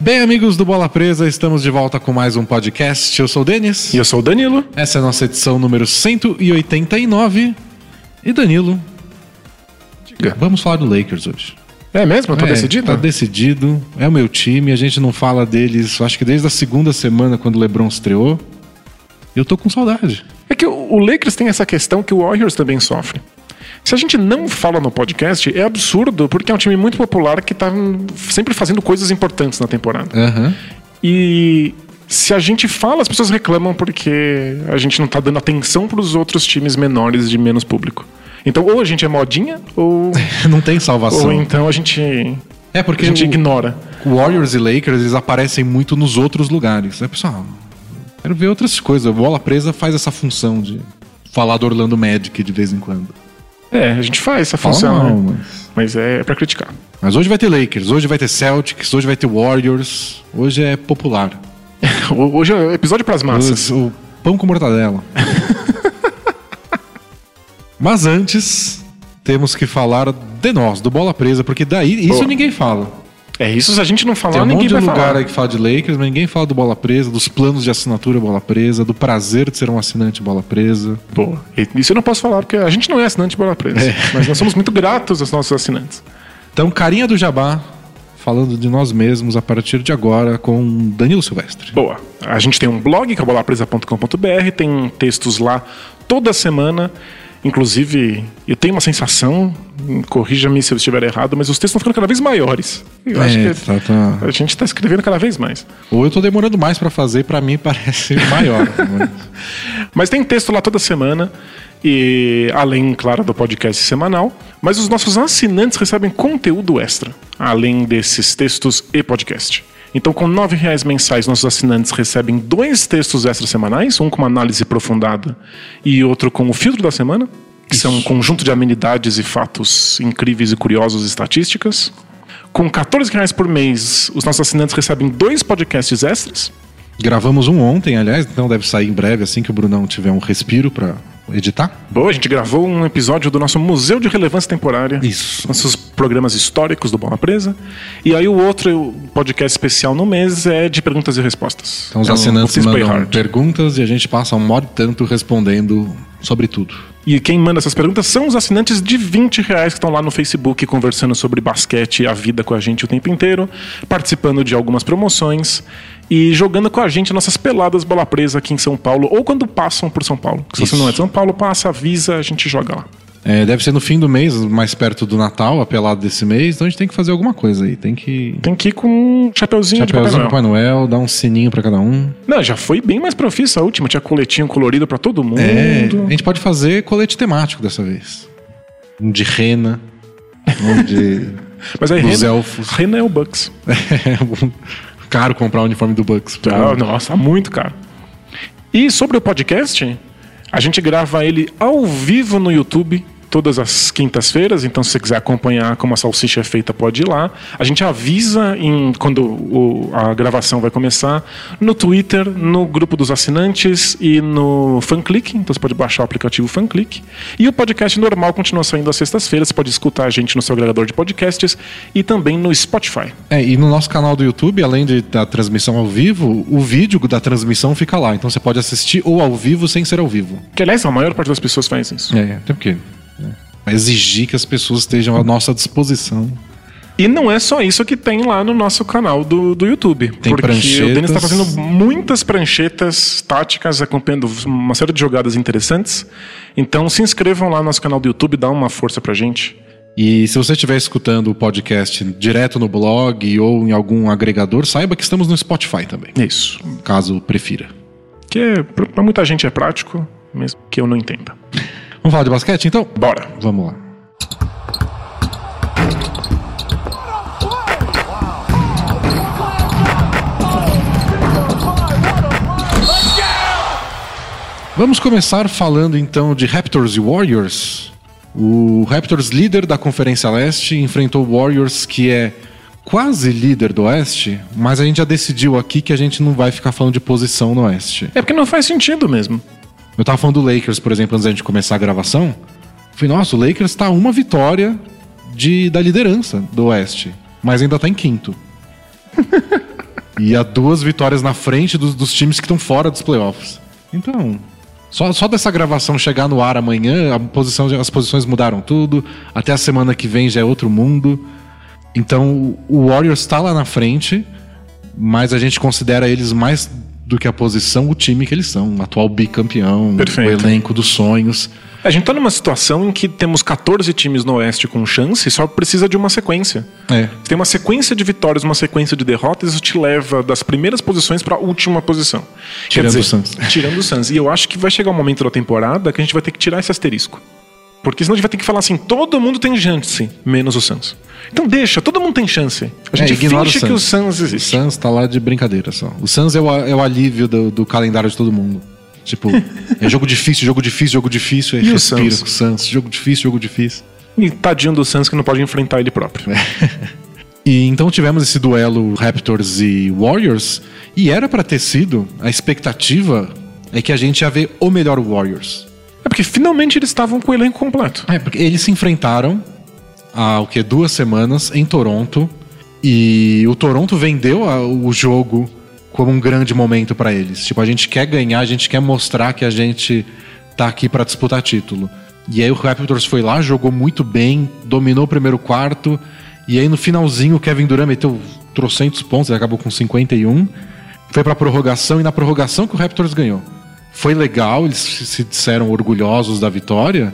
Bem, amigos do Bola Presa, estamos de volta com mais um podcast. Eu sou o Denis. E eu sou o Danilo. Essa é a nossa edição número 189. E Danilo, Diga. vamos falar do Lakers hoje. É mesmo? Tá É, decidido? Tá decidido. É o meu time. A gente não fala deles, acho que desde a segunda semana, quando o LeBron estreou. Eu tô com saudade. É que o o Lakers tem essa questão que o Warriors também sofre. Se a gente não fala no podcast, é absurdo, porque é um time muito popular que tá sempre fazendo coisas importantes na temporada. Aham. E se a gente fala, as pessoas reclamam porque a gente não tá dando atenção pros outros times menores de menos público. Então, ou a gente é modinha, ou, Não tem salvação. ou então a gente, É a porque gente o- ignora. Warriors e Lakers eles aparecem muito nos outros lugares. É pessoal, quero ver outras coisas. A bola presa faz essa função de falar do Orlando Magic de vez em quando. É, a gente faz essa função, mal, né? mas- mas é pra criticar. Mas hoje vai ter Lakers, hoje vai ter Celtics, hoje vai ter Warriors. Hoje é popular. Hoje é episódio pras massas. O, o pão com mortadela. Mas antes, temos que falar de nós, do Bola Presa, porque daí isso Boa. ninguém fala. É isso, se a gente não falar, Tem um ninguém monte de vai lugar falar. aí que fala de Lakers, mas ninguém fala do Bola Presa, dos planos de assinatura Bola Presa, do prazer de ser um assinante Bola Presa. Pô, isso eu não posso falar, porque a gente não é assinante Bola Presa. Mas nós somos muito gratos aos nossos assinantes. Então, carinha do Jabá, falando de nós mesmos a partir de agora com Danilo Silvestre. Boa. A gente tem um blog, que é bolapresa.com.br, tem textos lá toda semana. Inclusive, eu tenho uma sensação, corrija-me se eu estiver errado, mas os textos estão ficando cada vez maiores. Eu acho É, que tá- tá. a gente está escrevendo cada vez mais. Ou eu tô demorando mais pra fazer, pra mim parece maior. mas- Mas tem texto lá toda semana. E além, claro, do podcast semanal. Mas os nossos assinantes recebem conteúdo extra, além desses textos e podcast. Então, com 9 reais mensais, nossos assinantes recebem dois textos extra semanais, um com uma análise aprofundada e outro com o filtro da semana, que são um conjunto de amenidades e fatos incríveis e curiosos e estatísticas. Com 14 reais por mês, os nossos assinantes recebem dois podcasts extras. Gravamos um ontem, aliás, então deve sair em breve, assim que o Brunão tiver um respiro pra editar. Boa, a gente gravou um episódio do nosso Museu de Relevância Temporária. Isso. Nossos programas históricos do Bola Presa. E aí o outro podcast especial no mês é de perguntas e respostas. Então os um assinantes mandam perguntas e a gente passa um modo tanto respondendo sobre tudo. E quem manda essas perguntas são os assinantes de 20 reais que estão lá no Facebook conversando sobre basquete e a vida com a gente o tempo inteiro, participando de algumas promoções e jogando com a gente nossas peladas bola presa aqui em São Paulo, ou quando passam por São Paulo. Se você Isso. não é de São Paulo, passa, avisa, a gente joga lá. É, deve ser no fim do mês, mais perto do Natal, a pelada desse mês, então a gente tem que fazer alguma coisa aí. Tem que. Tem que ir com um chapeuzinho, de Chapeuzinho Papai do Noel. Papai Noel, dar um sininho pra cada um. Não, já foi bem mais profissa a última. Tinha coletinho colorido pra todo mundo. É, a gente pode fazer colete temático dessa vez. Um de rena, um de. Mas aí dos Rena, elfos. Rena é o Bucks. É caro comprar o uniforme do Bucks. Ah, nossa, muito caro. E sobre o podcast, a gente grava ele ao vivo no YouTube. Todas as quintas-feiras, então se você quiser acompanhar como a salsicha é feita, pode ir lá. A gente avisa em, quando o- a gravação vai começar no Twitter, no grupo dos assinantes e no FanClick. Então você pode baixar o aplicativo FanClick. E o podcast normal continua saindo às sextas-feiras. Você pode escutar a gente no seu agregador de podcasts e também no Spotify. É, e no nosso canal do YouTube, além de, da transmissão ao vivo, o vídeo da transmissão fica lá. Então você pode assistir ou ao vivo sem ser ao vivo. Que aliás, a maior parte das pessoas faz isso. É, até porque. Né, vai exigir que as pessoas estejam à nossa disposição. E não é só isso que tem lá no nosso canal do, do YouTube. Tem porque pranchetas. o Denis está fazendo muitas pranchetas táticas, acompanhando uma série de jogadas interessantes. Então se inscrevam lá no nosso canal do YouTube, dá uma força pra gente. E se você estiver escutando o podcast direto no blog ou em algum agregador, saiba que estamos no Spotify também, É Isso. caso prefira. Que é, pra pra muita gente é prático, mesmo que eu não entenda. Vamos falar de basquete então? Bora. Vamos lá. Vamos começar falando então de Raptors e Warriors. O Raptors, líder da Conferência Leste, enfrentou o Warriors, que é quase líder do Oeste, mas a gente já decidiu aqui que a gente não vai ficar falando de posição no Oeste. É porque não faz sentido mesmo. Eu tava falando do Lakers, por exemplo, antes da gente começar a gravação. Eu Falei, nossa, o Lakers tá uma vitória de, da liderança do Oeste, mas ainda tá em quinto. e a duas vitórias na frente dos, dos times que estão fora dos playoffs. Então, só, só dessa gravação chegar no ar amanhã, a posição, as posições mudaram tudo. Até a semana que vem já é outro mundo. Então, o Warriors está lá na frente, mas a gente considera eles mais do que a posição, o time que eles são. Um atual bicampeão, Perfeito. o elenco dos sonhos. A gente tá numa situação em que temos 14 times no Oeste com chance e só precisa de uma sequência. É. Você tem uma sequência de vitórias, uma sequência de derrotas, isso te leva das primeiras posições para a última posição. Tirando dizer, o Suns. Tirando o Suns. E eu acho que vai chegar um momento da temporada que a gente vai ter que tirar esse asterisco. Porque senão a gente vai ter que falar assim, todo mundo tem chance, menos o Suns. Então deixa, todo mundo tem chance. A gente É, ignora finge o que o Suns. Suns O existe. Suns tá lá de brincadeira só. O Suns é o, é o alívio do, do calendário de todo mundo. Tipo, é jogo difícil, jogo difícil, jogo difícil. Aí E o respira Suns? com o Suns. Jogo difícil, jogo difícil. E tadinho do Suns que não pode enfrentar ele próprio. E então tivemos esse duelo Raptors e Warriors. E era pra ter sido, a expectativa é que a gente ia ver o melhor Warriors. Porque finalmente eles estavam com o elenco completo. É, porque eles se enfrentaram há o que? Duas semanas em Toronto. E o Toronto vendeu a- o jogo como um grande momento pra eles. Tipo, a gente quer ganhar, a gente quer mostrar que a gente tá aqui pra disputar título. E aí o Raptors foi lá, jogou muito bem, dominou o primeiro quarto. E aí no finalzinho o Kevin Durant meteu trocentos pontos, ele acabou com 51. Foi pra prorrogação e na prorrogação que o Raptors ganhou. Foi legal, eles se disseram orgulhosos da vitória,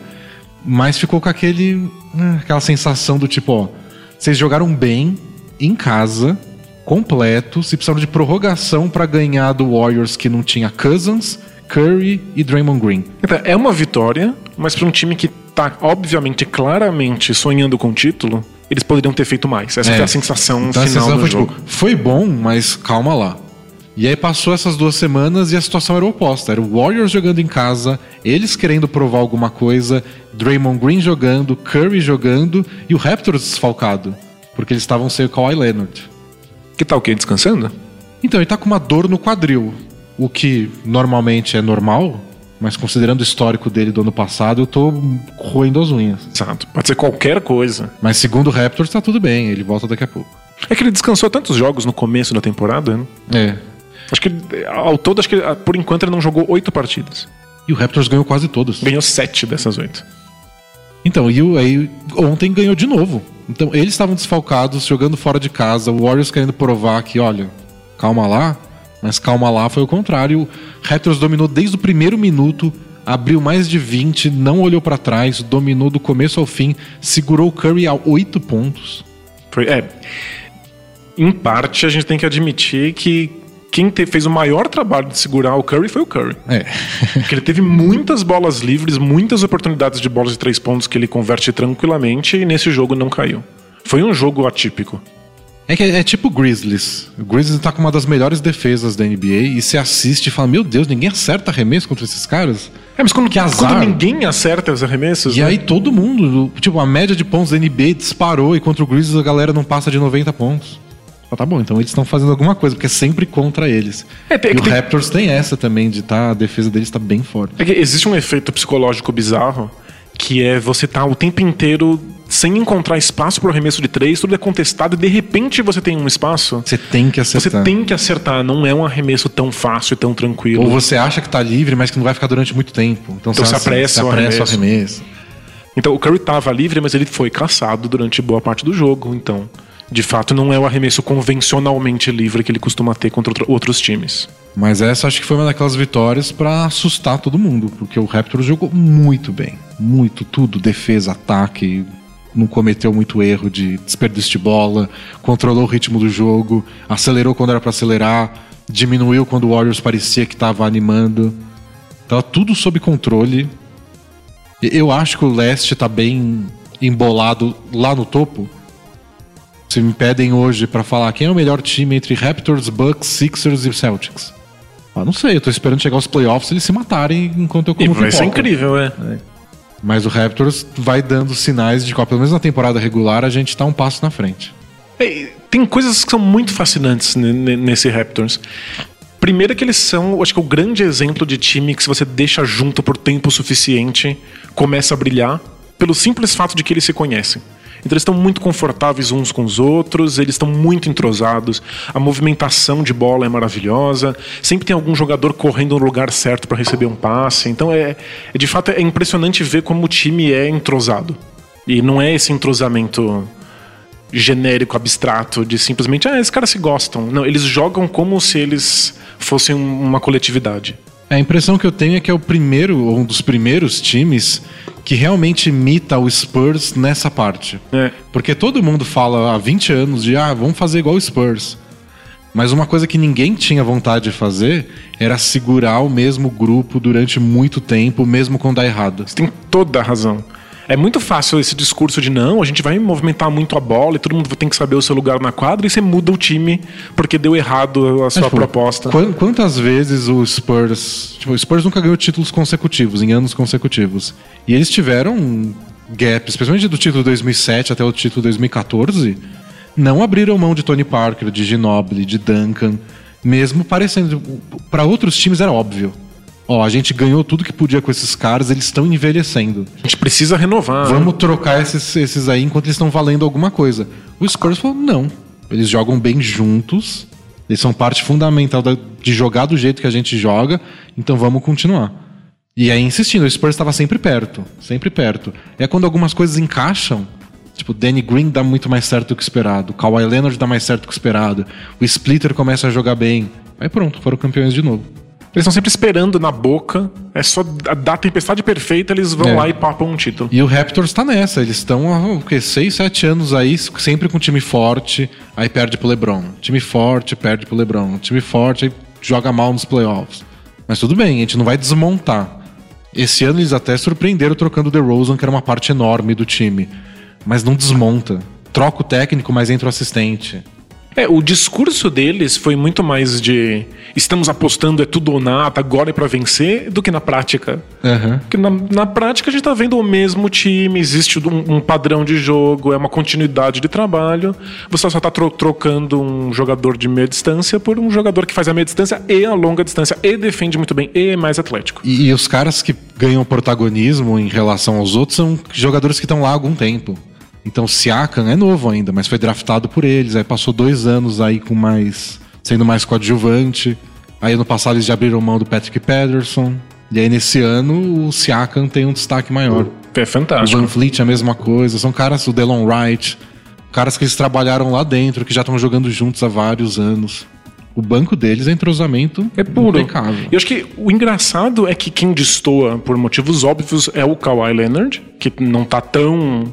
mas ficou com aquele, ah, aquela sensação do tipo, ó, vocês jogaram bem em casa, completo, se precisaram de prorrogação pra ganhar do Warriors que não tinha Cousins, Curry e Draymond Green. Então, é uma vitória, mas para um time que tá, obviamente, claramente sonhando com o título, eles poderiam ter feito mais. Essa É. foi a sensação Então a final sensação do foi jogo. tipo, foi bom, mas calma lá. E aí passou essas duas semanas e a situação era oposta. Era o Warriors jogando em casa, eles querendo provar alguma coisa, Draymond Green jogando, Curry jogando e o Raptors desfalcado. Porque eles estavam sem o Kawhi Leonard. Que tal o quê? Descansando? Então, ele tá com uma dor no quadril. O que normalmente é normal, mas considerando o histórico dele do ano passado, eu tô roendo as unhas. Exato. Pode ser qualquer coisa. Mas segundo o Raptors, tá tudo bem, ele volta daqui a pouco. É que ele descansou tantos jogos no começo da temporada, né? É. Acho que ao todo, acho que ah, por enquanto ele não jogou oito partidas. E o Raptors ganhou quase todos. Ganhou sete dessas oito. Então, e o- aí ontem ganhou de novo. Então, eles estavam desfalcados, jogando fora de casa, o Warriors querendo provar que, olha, calma lá, mas calma lá foi o contrário. O Raptors dominou desde o primeiro minuto, abriu mais de 20, não olhou pra trás, dominou do começo ao fim, segurou o Curry a 8 pontos. Foi- é. Em parte, a gente tem que admitir que quem te- fez o maior trabalho de segurar o Curry foi o Curry. É. Porque ele teve muitas bolas livres, muitas oportunidades de bolas de três pontos que ele converte tranquilamente e nesse jogo não caiu. Foi um jogo atípico. É que é, é tipo o Grizzlies. O Grizzlies tá com uma das melhores defesas da NBA e você assiste e fala: Meu Deus, ninguém acerta arremesso contra esses caras. É, mas quando, Que azar. quando ninguém acerta os arremessos. E né? aí todo mundo, tipo, a média de pontos da NBA disparou e contra o Grizzlies a galera não passa de 90 pontos. Tá bom, então eles estão fazendo alguma coisa, porque é sempre contra eles. É, tem- e o tem- Raptors tem essa também, de tá, a defesa deles tá bem forte. É existe um efeito psicológico bizarro que é você tá o tempo inteiro sem encontrar espaço pro arremesso de três, tudo é contestado e de repente você tem um espaço. Você tem que Você acertar. tem que acertar, não é um arremesso tão fácil e tão tranquilo. Ou você acha que tá livre, mas que não vai ficar durante muito tempo. Então, Então você se apressa o apressa o arremesso. arremesso. Então o Curry tava livre, mas ele foi caçado durante boa parte do jogo. Então, de fato, não é o arremesso convencionalmente livre que ele costuma ter contra outro- outros times. Mas essa acho que foi uma daquelas vitórias pra assustar todo mundo, porque o Raptors jogou muito bem. Muito, tudo. Defesa, ataque, não cometeu muito erro de desperdício de bola, controlou o ritmo do jogo, acelerou quando era pra acelerar, diminuiu quando o Warriors parecia que tava animando. Tava tudo sob controle. Eu acho que o leste tá bem embolado lá no topo. Se me pedem hoje pra falar quem é o melhor time entre Raptors, Bucks, Sixers e Celtics. Ah, não sei, eu tô esperando chegar aos playoffs e eles se matarem enquanto eu E como vai ser incrível, é. Mas o Raptors vai dando sinais de que, pelo menos na temporada regular, a gente tá um passo na frente. É, Tem coisas que são muito fascinantes ne- ne- nesse Raptors. Primeiro que eles são, acho que o grande exemplo de time que se você deixa junto por tempo suficiente, começa a brilhar, pelo simples fato de que eles se conhecem. Então eles estão muito confortáveis uns com os outros, eles estão muito entrosados, a movimentação de bola é maravilhosa, sempre tem algum jogador correndo no lugar certo para receber um passe. Então é, é, de fato é impressionante ver como o time é entrosado. E não é esse entrosamento genérico, abstrato, de simplesmente, ah, esses caras se gostam. Não, eles jogam como se eles fossem uma coletividade. A impressão que eu tenho é que é o primeiro, ou um dos primeiros times que realmente imita o Spurs nessa parte. É. Porque todo mundo fala há 20 anos de, ah, vamos fazer igual o Spurs. Mas uma coisa que ninguém tinha vontade de fazer era segurar o mesmo grupo durante muito tempo, mesmo quando dá errado. Você tem toda a razão. É muito fácil esse discurso de não, a gente vai movimentar muito a bola e todo mundo tem que saber o seu lugar na quadra e você muda o time porque deu errado a sua tipo, proposta. Quantas vezes o Spurs. Tipo, o Spurs nunca ganhou títulos consecutivos, em anos consecutivos. E eles tiveram um gap, especialmente do título 2007 até o título 2014, não abriram mão de Tony Parker, de Ginobili, de Duncan, mesmo parecendo. Para outros times era óbvio. Ó, a gente ganhou tudo que podia com esses caras, eles estão envelhecendo. A gente precisa renovar. Vamos né? trocar esses, esses aí enquanto eles estão valendo alguma coisa. O Spurs falou: não. Eles jogam bem juntos, eles são parte fundamental da, de jogar do jeito que a gente joga, então vamos continuar. E aí insistindo, o Spurs estava sempre perto, sempre perto. É quando algumas coisas encaixam, tipo, Danny Green dá muito mais certo do que esperado, Kawhi Leonard dá mais certo do que esperado, o Splitter começa a jogar bem. Aí pronto, foram campeões de novo. Eles estão sempre esperando na boca. É só dar a tempestade perfeita, eles vão é. lá e papam um título. E o Raptors tá nessa. Eles estão há o quê? 6, 7 anos aí, sempre com um time forte, aí perde pro LeBron. Time forte, perde pro LeBron. Time forte, aí joga mal nos playoffs. Mas tudo bem, a gente não vai desmontar. Esse ano eles até surpreenderam trocando o DeRozan, que era uma parte enorme do time. Mas não desmonta. Troca o técnico, mas entra o assistente. É, o discurso deles foi muito mais de estamos apostando é tudo ou nada, agora é para vencer, do que na prática. Uhum. Porque na, na, prática a gente tá vendo o mesmo time, existe um, um, padrão de jogo, é uma continuidade de trabalho. Você só tá tro trocando um jogador de meia distância por um jogador que faz a meia distância e a longa distância, e defende muito bem, e é mais atlético. E, e os caras que ganham protagonismo em relação aos outros são jogadores que estão lá há algum tempo. Então o Siakam é novo ainda, mas foi draftado por eles. Aí passou dois anos aí com mais. sendo mais coadjuvante. Aí ano passado eles já abriram mão do Patrick Patterson. E aí nesse ano o Siakam tem um destaque maior. É fantástico. O Van Fleet é a mesma coisa. São caras, o Delon Wright, caras que eles trabalharam lá dentro, que já estão jogando juntos há vários anos. O banco deles é entrosamento é puro. Impecável. Eu acho que o engraçado é que quem destoa por motivos óbvios é o Kawhi Leonard, que não tá tão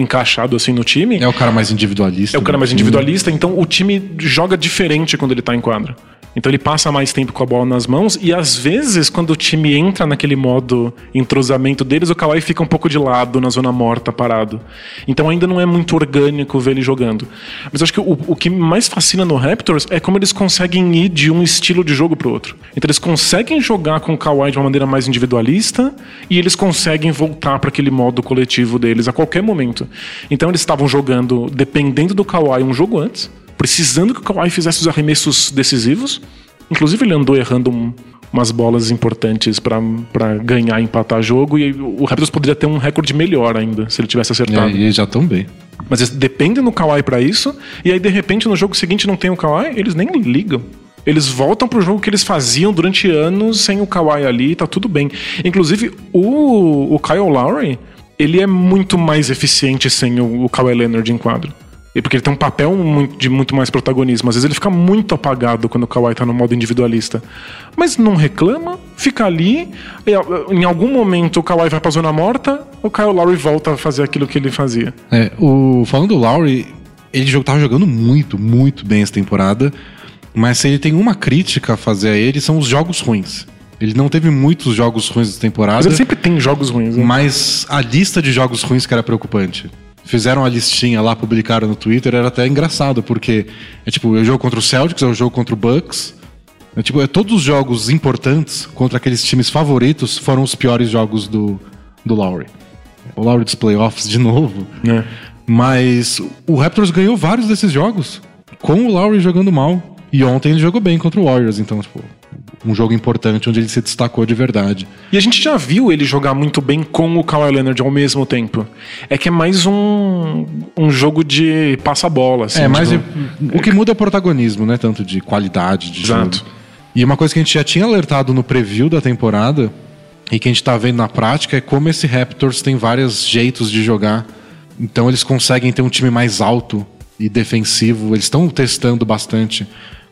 encaixado assim no time. É o cara mais individualista. É o cara mais individualista, então o time joga diferente quando ele tá em quadra. Então ele passa mais tempo com a bola nas mãos e às vezes quando o time entra naquele modo entrosamento deles, o Kawhi fica um pouco de lado na zona morta, parado. Então ainda não é muito orgânico ver ele jogando. Mas acho que o, o que mais fascina no Raptors é como eles conseguem ir de um estilo de jogo pro outro. Então eles conseguem jogar com o Kawhi de uma maneira mais individualista e eles conseguem voltar para aquele modo coletivo deles a qualquer momento. Então eles estavam jogando dependendo do Kawhi um jogo antes precisando que o Kawhi fizesse os arremessos decisivos. Inclusive, ele andou errando um, umas bolas importantes para ganhar e empatar jogo. E o Raptors poderia ter um recorde melhor ainda se ele tivesse acertado. É, e já estão bem. Mas eles dependem do Kawhi para isso. E aí, de repente, no jogo seguinte não tem o Kawhi, eles nem ligam. Eles voltam pro jogo que eles faziam durante anos sem o Kawhi ali, tá tudo bem. Inclusive, o, o Kyle Lowry, ele é muito mais eficiente sem o, o Kawhi Leonard em quadro. E porque ele tem um papel de muito mais protagonismo. Às vezes ele fica muito apagado quando o Kawhi tá no modo individualista. Mas não reclama, fica ali. em algum momento o Kawhi vai pra zona morta, o Kyle Lowry volta a fazer aquilo que ele fazia. É, o, falando do Lowry, ele tava jogando muito, muito bem essa temporada. Mas se ele tem uma crítica a fazer a ele, são os jogos ruins. Ele não teve muitos jogos ruins essa temporada. Mas ele sempre tem jogos ruins, né? Mas a lista de jogos ruins que era preocupante fizeram a listinha lá, publicaram no Twitter, era até engraçado, porque é tipo, é o jogo contra o Celtics, é o jogo contra o Bucks. É, tipo, é, todos os jogos importantes contra aqueles times favoritos foram os piores jogos do, do Lowry. O Lowry dos playoffs de novo. É. Mas o Raptors ganhou vários desses jogos com o Lowry jogando mal. E ontem ele jogou bem contra o Warriors, então, tipo, um jogo importante onde ele se destacou de verdade. E a gente já viu ele jogar muito bem com o Kawhi Leonard ao mesmo tempo. É que é mais um, um jogo de passa-bola. Assim, é, mas tipo, o que muda é o protagonismo, né? Tanto de qualidade de Exato. jogo. E uma coisa que a gente já tinha alertado no preview da temporada e que a gente tá vendo na prática é como esse Raptors tem vários jeitos de jogar. Então eles conseguem ter um time mais alto e defensivo. Eles estão testando bastante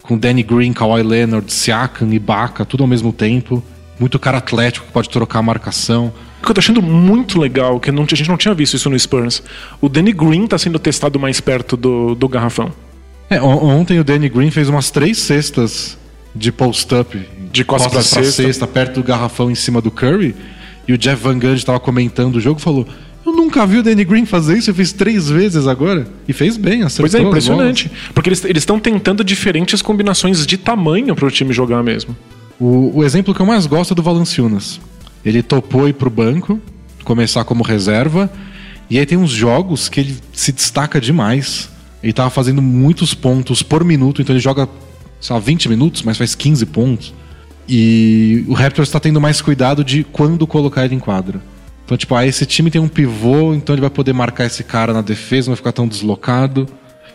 com Danny Green, Kawhi Leonard, Siakam, Ibaka, tudo ao mesmo tempo. Muito cara atlético que pode trocar a marcação. O que eu tô achando muito legal, que não, a gente não tinha visto isso no Spurs. O Danny Green tá sendo testado mais perto do, do garrafão. É, on- ontem o Danny Green fez umas três cestas de post-up. De costas pra cesta. perto do garrafão em cima do Curry. E o Jeff Van Gundy estava comentando o jogo e falou: nunca vi o Danny Green fazer isso, eu fiz três vezes agora. E fez bem, acertou. Pois é, impressionante. Porque eles estão tentando diferentes combinações de tamanho para o time jogar mesmo. O, o exemplo que eu mais gosto é do Valanciunas. Ele topou ir pro banco, começar como reserva. E aí tem uns jogos que ele se destaca demais. Ele tava fazendo muitos pontos por minuto, então ele joga, sei lá, 20 minutos, mas faz 15 pontos. E o Raptors está tendo mais cuidado de quando colocar ele em quadra. Então, tipo, ah, esse time tem um pivô, então ele vai poder marcar esse cara na defesa, não vai ficar tão deslocado.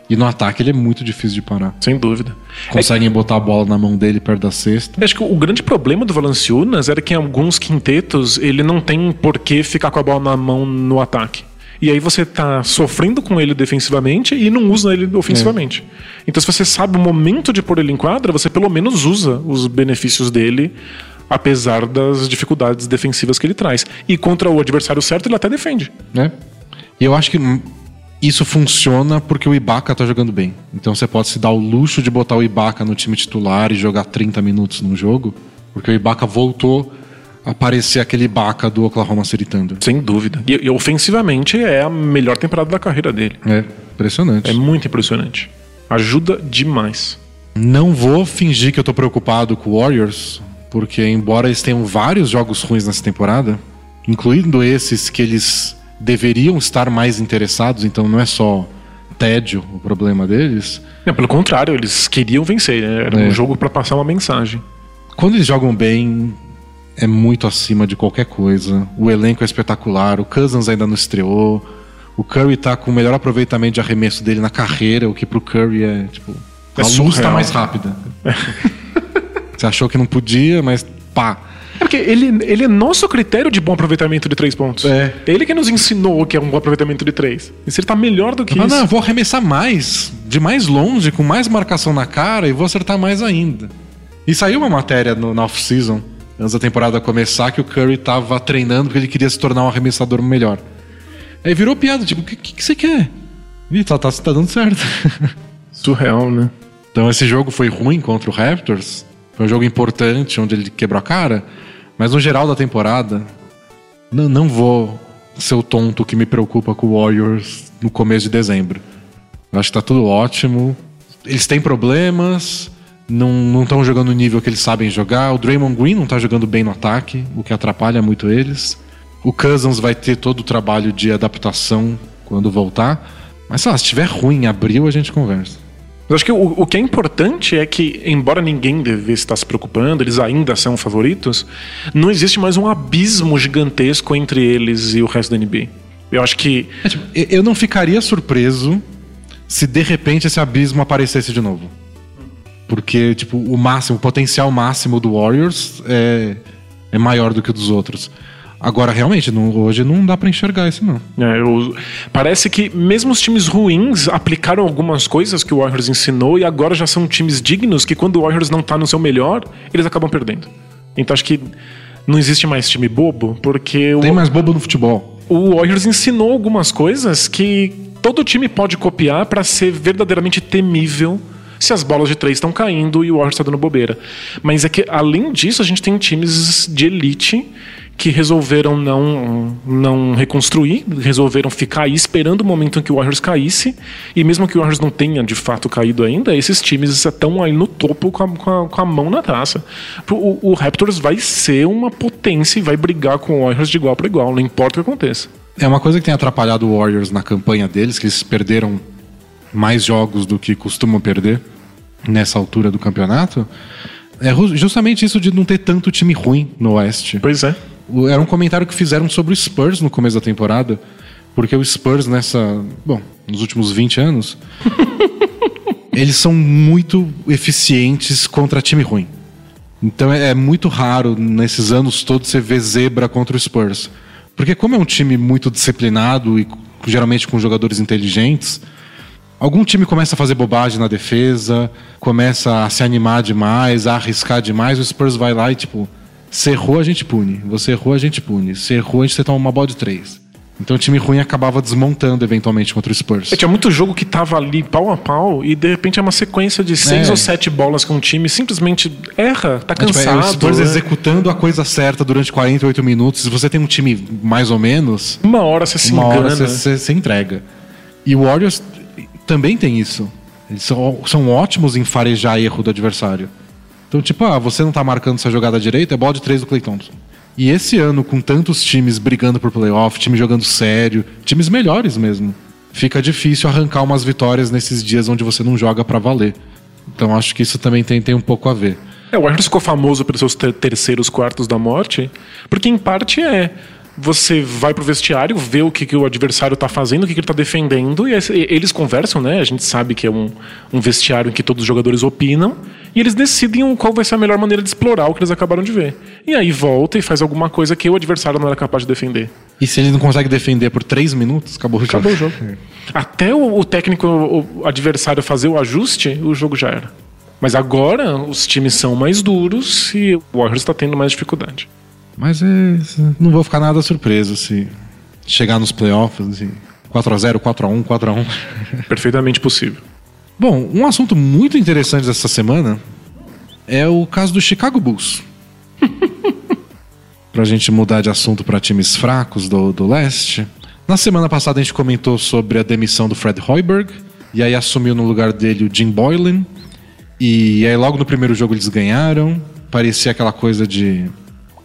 E no ataque ele é muito difícil de parar. Sem dúvida. Conseguem botar a bola na mão dele perto da cesta. Acho que o grande problema do Valanciunas era que em alguns quintetos ele não tem por que ficar com a bola na mão no ataque. E aí você tá sofrendo com ele defensivamente e não usa ele ofensivamente. Então se você sabe o momento de pôr ele em quadra, você pelo menos usa os benefícios dele, apesar das dificuldades defensivas que ele traz. E contra o adversário certo ele até defende. né? E eu acho que isso funciona porque o Ibaka tá jogando bem. Então você pode se dar o luxo de botar o Ibaka no time titular e jogar 30 minutos num jogo, porque o Ibaka voltou a parecer aquele Ibaka do Oklahoma City Thunder. Sem dúvida. E, e ofensivamente é a melhor temporada da carreira dele. É impressionante. É muito impressionante. Ajuda demais. Não vou fingir que eu tô preocupado com o Warriors, porque embora eles tenham vários jogos ruins nessa temporada, incluindo esses que eles deveriam estar mais interessados, então não é só tédio o problema deles. Não, pelo contrário, eles queriam vencer. né? Era É. um jogo para passar uma mensagem. Quando eles jogam bem, é muito acima de qualquer coisa. O elenco é espetacular, o Cousins ainda não estreou. O Curry tá com o melhor aproveitamento de arremesso dele na carreira, o que pro Curry é, tipo, É a luz tá mais rápida. Você achou que não podia, mas pá. É porque ele, ele é nosso critério de bom aproveitamento de três pontos. É. Ele que nos ensinou o que é um bom aproveitamento de três. E se ele tá melhor do que Ah, isso. não, eu vou arremessar mais, de mais longe, com mais marcação na cara e vou acertar mais ainda. E saiu uma matéria no, na off-season, antes da temporada começar, que o Curry tava treinando porque ele queria se tornar um arremessador melhor. Aí virou piada, tipo, o que, que, que você quer? Ih, tá, tá, tá dando certo. Surreal, né? então esse jogo foi ruim contra o Raptors, foi um jogo importante, onde ele quebrou a cara, mas no geral da temporada, não, não vou ser o tonto que me preocupa com o Warriors no começo de dezembro. Eu acho que tá tudo ótimo. Eles têm problemas, não estão jogando o nível que eles sabem jogar. O Draymond Green não tá jogando bem no ataque, o que atrapalha muito eles. O Cousins vai ter todo o trabalho de adaptação quando voltar. Mas sei lá, se estiver ruim em abril, a gente conversa. Mas acho que o, o que é importante é que, embora ninguém devesse estar se preocupando, eles ainda são favoritos, não existe mais um abismo gigantesco entre eles e o resto da NBA. Eu acho que É, tipo, eu- não ficaria surpreso se de repente esse abismo aparecesse de novo. Porque, tipo, o máximo, o potencial máximo do Warriors é, é maior do que o dos outros. Agora, realmente, não- hoje não dá pra enxergar isso, não. É, eu- parece que mesmo os times ruins aplicaram algumas coisas que o Warriors ensinou e agora já são times dignos que quando o Warriors não tá no seu melhor, eles acabam perdendo. Então acho que não existe mais time bobo, porque Tem o, mais bobo no futebol. o Warriors ensinou algumas coisas que todo time pode copiar pra ser verdadeiramente temível se as bolas de três estão caindo e o Warriors está dando bobeira. Mas é que, além disso, a gente tem times de elite que resolveram não, não reconstruir, resolveram ficar aí esperando o momento em que o Warriors caísse. E mesmo que o Warriors não tenha de fato caído ainda, esses times estão aí no topo com a, com a- com a mão na taça. O, o Raptors vai ser uma potência e vai brigar com o Warriors de igual para igual, não importa o que aconteça. É uma coisa que tem atrapalhado o Warriors na campanha deles, que eles perderam mais jogos do que costumam perder nessa altura do campeonato. É justamente isso de não ter tanto time ruim no Oeste. Pois é. Era um comentário que fizeram sobre o Spurs no começo da temporada. Porque o Spurs nessa. Bom, nos últimos 20 anos. eles são muito eficientes contra time ruim. Então é, é muito raro nesses anos todos você ver zebra contra o Spurs. Porque como é um time muito disciplinado e geralmente com jogadores inteligentes, algum time começa a fazer bobagem na defesa, começa a se animar demais, a arriscar demais, o Spurs vai lá e tipo, você errou, a gente pune. Você errou, a gente pune. Você errou, a gente toma uma bola de três. Então o time ruim acabava desmontando eventualmente contra o Spurs. É, tinha muito jogo que tava ali pau a pau e de repente é uma sequência de seis é. ou sete bolas que um time simplesmente erra, tá cansado. É, tipo, é o Spurs é. executando a coisa certa durante 48 minutos. Se você tem um time mais ou menos. Uma hora você se uma engana. Hora você, você entrega. E o Warriors também tem isso. Eles são, são ótimos em farejar erro do adversário. Então, tipo, ah, você não tá marcando essa jogada direita, é bola de três do Clay Thompson. E esse ano, com tantos times brigando por playoff, time jogando sério, times melhores mesmo, fica difícil arrancar umas vitórias nesses dias onde você não joga para valer. Então acho que isso também tem, tem um pouco a ver. É, o Warriors ficou famoso pelos seus ter terceiros quartos da morte, porque em parte é você vai pro vestiário, vê o que, que o adversário tá fazendo, o que, que ele tá defendendo, e eles conversam, né? A gente sabe que é um, um vestiário em que todos os jogadores opinam, e eles decidem qual vai ser a melhor maneira de explorar o que eles acabaram de ver. E aí volta e faz alguma coisa que o adversário não era capaz de defender. E se ele não consegue defender por três minutos, acabou o jogo. Acabou o jogo. Até o, o técnico, o adversário fazer o ajuste, o jogo já era. Mas agora os times são mais duros e o Warriors está tendo mais dificuldade. Mas é, não vou ficar nada surpreso se chegar nos playoffs assim, 4x0, 4x1, 4x1. Perfeitamente possível. Bom, um assunto muito interessante dessa semana é o caso do Chicago Bulls. pra gente mudar de assunto para times fracos do, do leste. Na semana passada a gente comentou sobre a demissão do Fred Hoiberg, e aí assumiu no lugar dele o Jim Boylan. E aí logo no primeiro jogo eles ganharam. Parecia aquela coisa de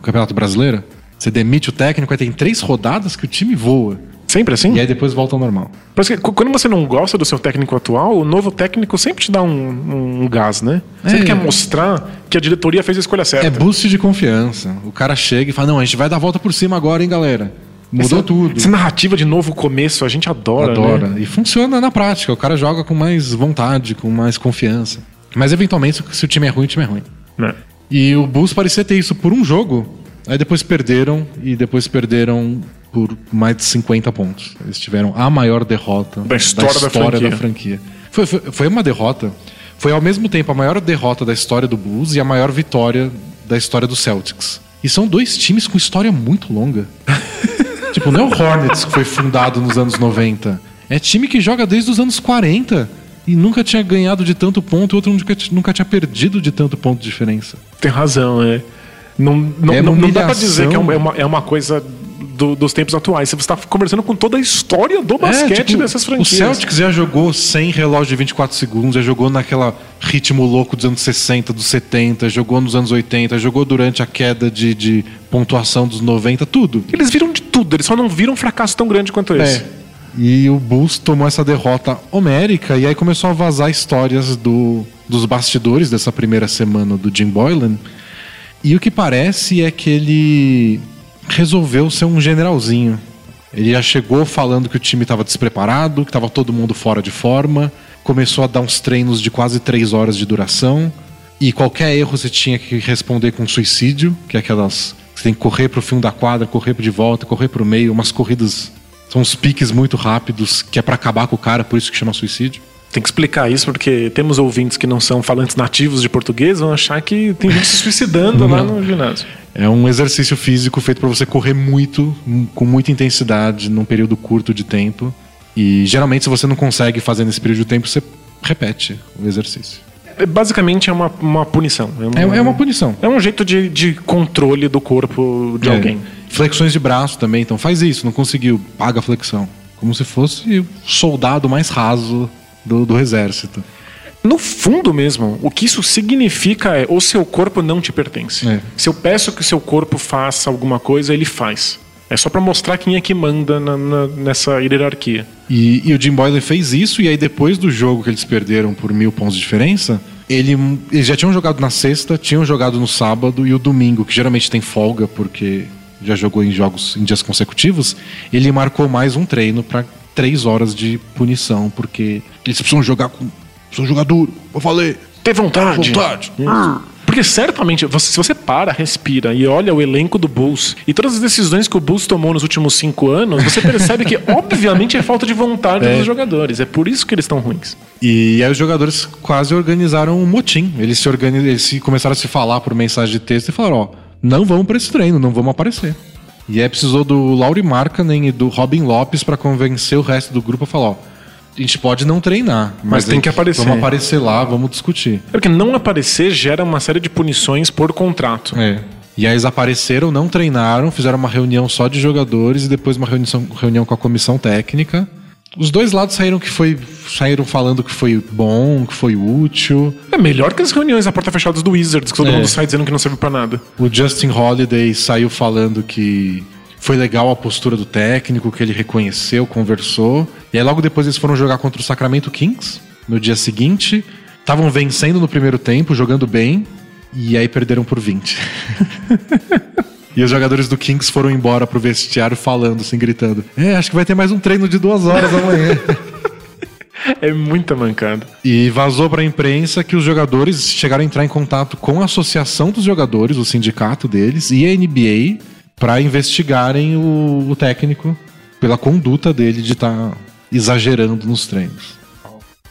Campeonato Brasileiro. Você demite o técnico, aí tem três rodadas que o time voa. Sempre assim? E aí depois volta ao normal. Porque quando você não gosta do seu técnico atual, o novo técnico sempre te dá um, um gás, né? Sempre é, quer mostrar que a diretoria fez a escolha certa. É boost de confiança. O cara chega e fala: não, a gente vai dar a volta por cima agora, hein, galera. Mudou essa, tudo. Essa narrativa de novo começo, a gente adora. Adora. Né? E funciona na prática. O cara joga com mais vontade, com mais confiança. Mas eventualmente, se o time é ruim, o time é ruim. É. E o Bulls parecia ter isso por um jogo. Aí depois perderam e depois perderam por mais de 50 pontos. Eles tiveram a maior derrota da história da, história da franquia. Da franquia. Foi, foi, foi uma derrota. Foi ao mesmo tempo a maior derrota da história do Bulls e a maior vitória da história do Celtics. E são dois times com história muito longa. tipo, não é o Hornets que foi fundado nos anos 90. É time que joga desde os anos 40 e nunca tinha ganhado de tanto ponto e outro nunca, nunca tinha perdido de tanto ponto de diferença. Tem razão, é. Não, não, é não, não dá pra dizer que é uma, é uma, é uma coisa do, dos tempos atuais. Você está conversando com toda a história do é, basquete é, tipo, dessas franquias. O Celtics já jogou sem relógio de 24 segundos, já jogou naquela ritmo louco dos anos 60, dos 70, jogou nos anos 80, jogou durante a queda de, de pontuação dos 90, tudo. Eles viram de tudo, eles só não viram um fracasso tão grande quanto esse. É. E o Bulls tomou essa derrota homérica e aí começou a vazar histórias do, dos bastidores dessa primeira semana do Jim Boylan. E o que parece é que ele resolveu ser um generalzinho. Ele já chegou falando que o time estava despreparado, que estava todo mundo fora de forma, começou a dar uns treinos de quase três horas de duração, e qualquer erro você tinha que responder com suicídio, que é aquelas. Você tem que correr para o fim da quadra, correr de volta, correr para o meio, umas corridas. São uns piques muito rápidos, que é para acabar com o cara, por isso que chama suicídio. Tem que explicar isso, porque temos ouvintes que não são falantes nativos de português, vão achar que tem gente se suicidando lá no ginásio. É um exercício físico feito para você correr muito, com muita intensidade, num período curto de tempo. E geralmente, se você não consegue fazer nesse período de tempo, você repete o exercício. É, basicamente é uma, uma punição. É uma, é, é uma, punição. É um jeito de, de controle do corpo de é. alguém. Flexões de braço também, então faz isso, não conseguiu, paga a flexão. Como se fosse o soldado mais raso do, do exército. No fundo mesmo, o que isso significa é o seu corpo não te pertence. É. Se eu peço que o seu corpo faça alguma coisa, ele faz. É só para mostrar quem é que manda na, na, nessa hierarquia. E, e, o Jim Boyle fez isso, e aí depois do jogo que eles perderam por mil pontos de diferença, Ele, eles já tinham jogado na sexta, tinham jogado no sábado e o domingo, que geralmente tem folga porque já jogou em jogos em dias consecutivos, ele marcou mais um treino para três horas de punição, porque eles precisam jogar com. Precisam jogar duro. Eu falei. Ter vontade. Vontade. Porque certamente, você- se você para, respira e olha o elenco do Bulls e todas as decisões que o Bulls tomou nos últimos cinco anos, você percebe que, obviamente, é falta de vontade dos jogadores. É por isso que eles estão ruins. E aí os jogadores quase organizaram um motim. Eles se, organiz... eles se começaram a se falar por mensagem de texto e falaram, ó, não vamos para esse treino, não vamos aparecer. E aí precisou do Lauri Markkanen e do Robin Lopes para convencer o resto do grupo a falar, ó, a gente pode não treinar, mas, Mas tem a que aparecer. Vamos aparecer lá, vamos discutir. Porque não aparecer gera uma série de punições por contrato. É. E aí eles apareceram, não treinaram, fizeram uma reunião só de jogadores e depois uma reunião, reunião com a comissão técnica. Os dois lados saíram que foi saíram falando que foi bom, que foi útil. É melhor que as reuniões à porta fechada do Wizards, que todo É. mundo sai dizendo que não serve pra nada. O Justin Holiday saiu falando que foi legal a postura do técnico, que ele reconheceu, conversou. E aí logo depois eles foram jogar contra o Sacramento Kings no dia seguinte. Estavam vencendo no primeiro tempo, jogando bem, e aí perderam por 20. e os jogadores do Kings foram embora pro vestiário falando, assim, gritando: É, acho que vai ter mais um treino de duas horas amanhã. É muita mancada. E vazou pra imprensa que os jogadores chegaram a entrar em contato com a associação dos jogadores, o sindicato deles, e a NBA pra investigarem o, o técnico pela conduta dele de estar exagerando nos treinos.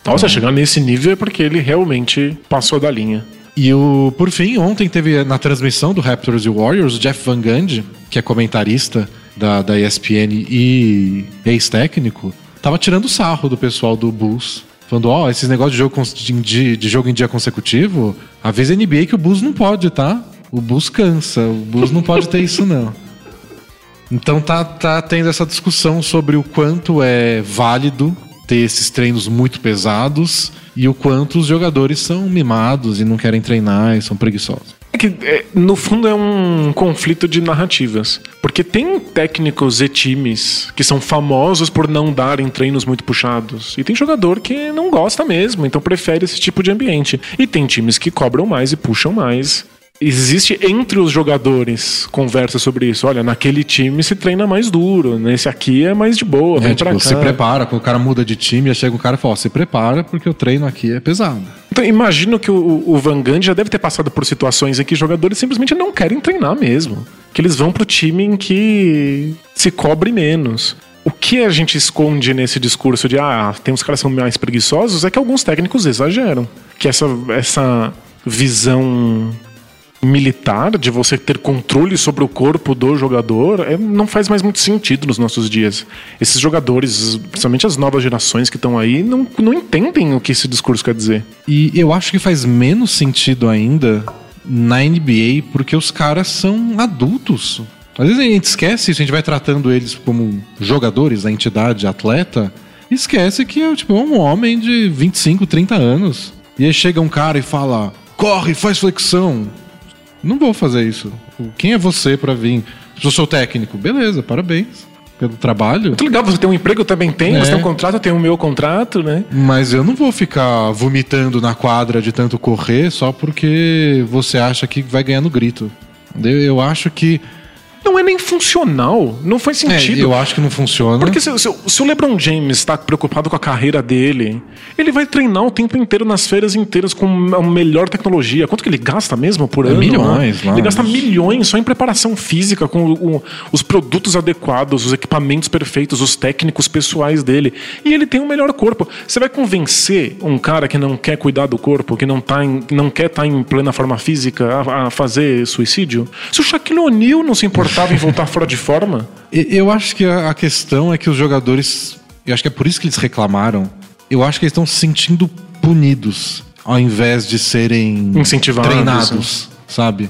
Nossa, chegar nesse nível é porque ele realmente passou da linha. E o, por fim, ontem teve na transmissão do Raptors e Warriors o Jeff Van Gundy, que é comentarista da, da ESPN e ex-técnico, tava tirando sarro do pessoal do Bulls. Falando, ó, esses negócios de jogo, de, de jogo em dia consecutivo, avisa a NBA que o Bulls não pode, tá? O Bulls cansa, o Bulls não pode ter isso não. Então tá, tá tendo essa discussão sobre o quanto é válido ter esses treinos muito pesados e o quanto os jogadores são mimados e não querem treinar e são preguiçosos. É que, é, no fundo, é um conflito de narrativas. Porque tem técnicos e times que são famosos por não darem treinos muito puxados. E tem jogador que não gosta mesmo, então prefere esse tipo de ambiente. E tem times que cobram mais e puxam mais. Existe entre os jogadores conversa sobre isso. Olha, naquele time se treina mais duro, nesse aqui é mais de boa, vem É, pra tipo, cá. se prepara, quando o cara muda de time, chega um cara e fala, ó, se prepara porque o treino aqui é pesado. Então, imagino que o, o Van Gundy já deve ter passado por situações em que jogadores simplesmente não querem treinar mesmo. Que eles vão pro time em que se cobre menos. O que a gente esconde nesse discurso de ah, tem uns caras que são mais preguiçosos é que alguns técnicos exageram. Que essa, essa visão militar de você ter controle sobre o corpo do jogador é, não faz mais muito sentido nos nossos dias. Esses jogadores, principalmente as novas gerações que estão aí, não, não entendem o que esse discurso quer dizer. E eu acho que faz menos sentido ainda na NBA porque os caras são adultos. Às vezes a gente esquece isso, a gente vai tratando eles como jogadores, a entidade, atleta, esquece que é tipo, um homem de 25, 30 anos. E aí chega um cara e fala: corre, faz flexão. Não vou fazer isso. Quem é você pra vir? Sou seu técnico. Beleza, parabéns pelo trabalho. Muito legal, você tem um emprego, eu também tenho, É. você tem um contrato, eu tenho o meu contrato, né? Mas eu não vou ficar vomitando na quadra de tanto correr só porque você acha que vai ganhar no grito. Eu, eu acho que. Não é nem funcional, não faz É, sentido. eu acho que não funciona. Porque se, se- se o LeBron James está preocupado com a carreira dele, ele vai treinar o tempo inteiro nas feiras inteiras com a melhor tecnologia. Quanto que ele gasta mesmo por É ano? milhões né? Ele gasta milhões só em preparação física, com o- os produtos adequados, os equipamentos perfeitos, os técnicos pessoais dele. E ele tem o melhor corpo. Você vai convencer um cara que não quer cuidar do corpo, que não, tá em- não quer estar em plena forma física, a, a fazer suicídio? Se o Shaquille O'Neal não se importava em voltar fora de forma, Eu acho que a questão é que os jogadores. Eu acho que é por isso que eles reclamaram. Eu acho que eles estão se sentindo punidos ao invés de serem Incentivados, treinados, sabe?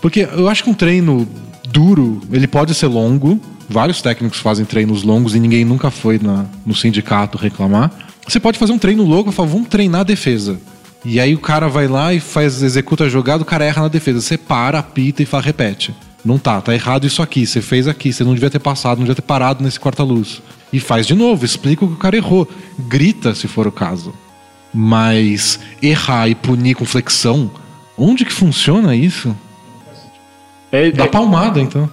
Porque eu acho que um treino duro, ele pode ser longo. Vários técnicos fazem treinos longos e ninguém nunca foi na- no sindicato reclamar. Você pode fazer um treino longo e falar, vamos treinar a defesa. E aí o cara vai lá e faz, executa a jogada, o cara erra na defesa. Você para, apita e fala, repete. Não tá, tá errado isso aqui, você fez aqui, você não devia ter passado, não devia ter parado nesse quarta-luz. E faz de novo, explica o que o cara errou. Grita se for o caso. Mas errar e punir com flexão, onde que funciona isso? É, Dá é- palmada, então.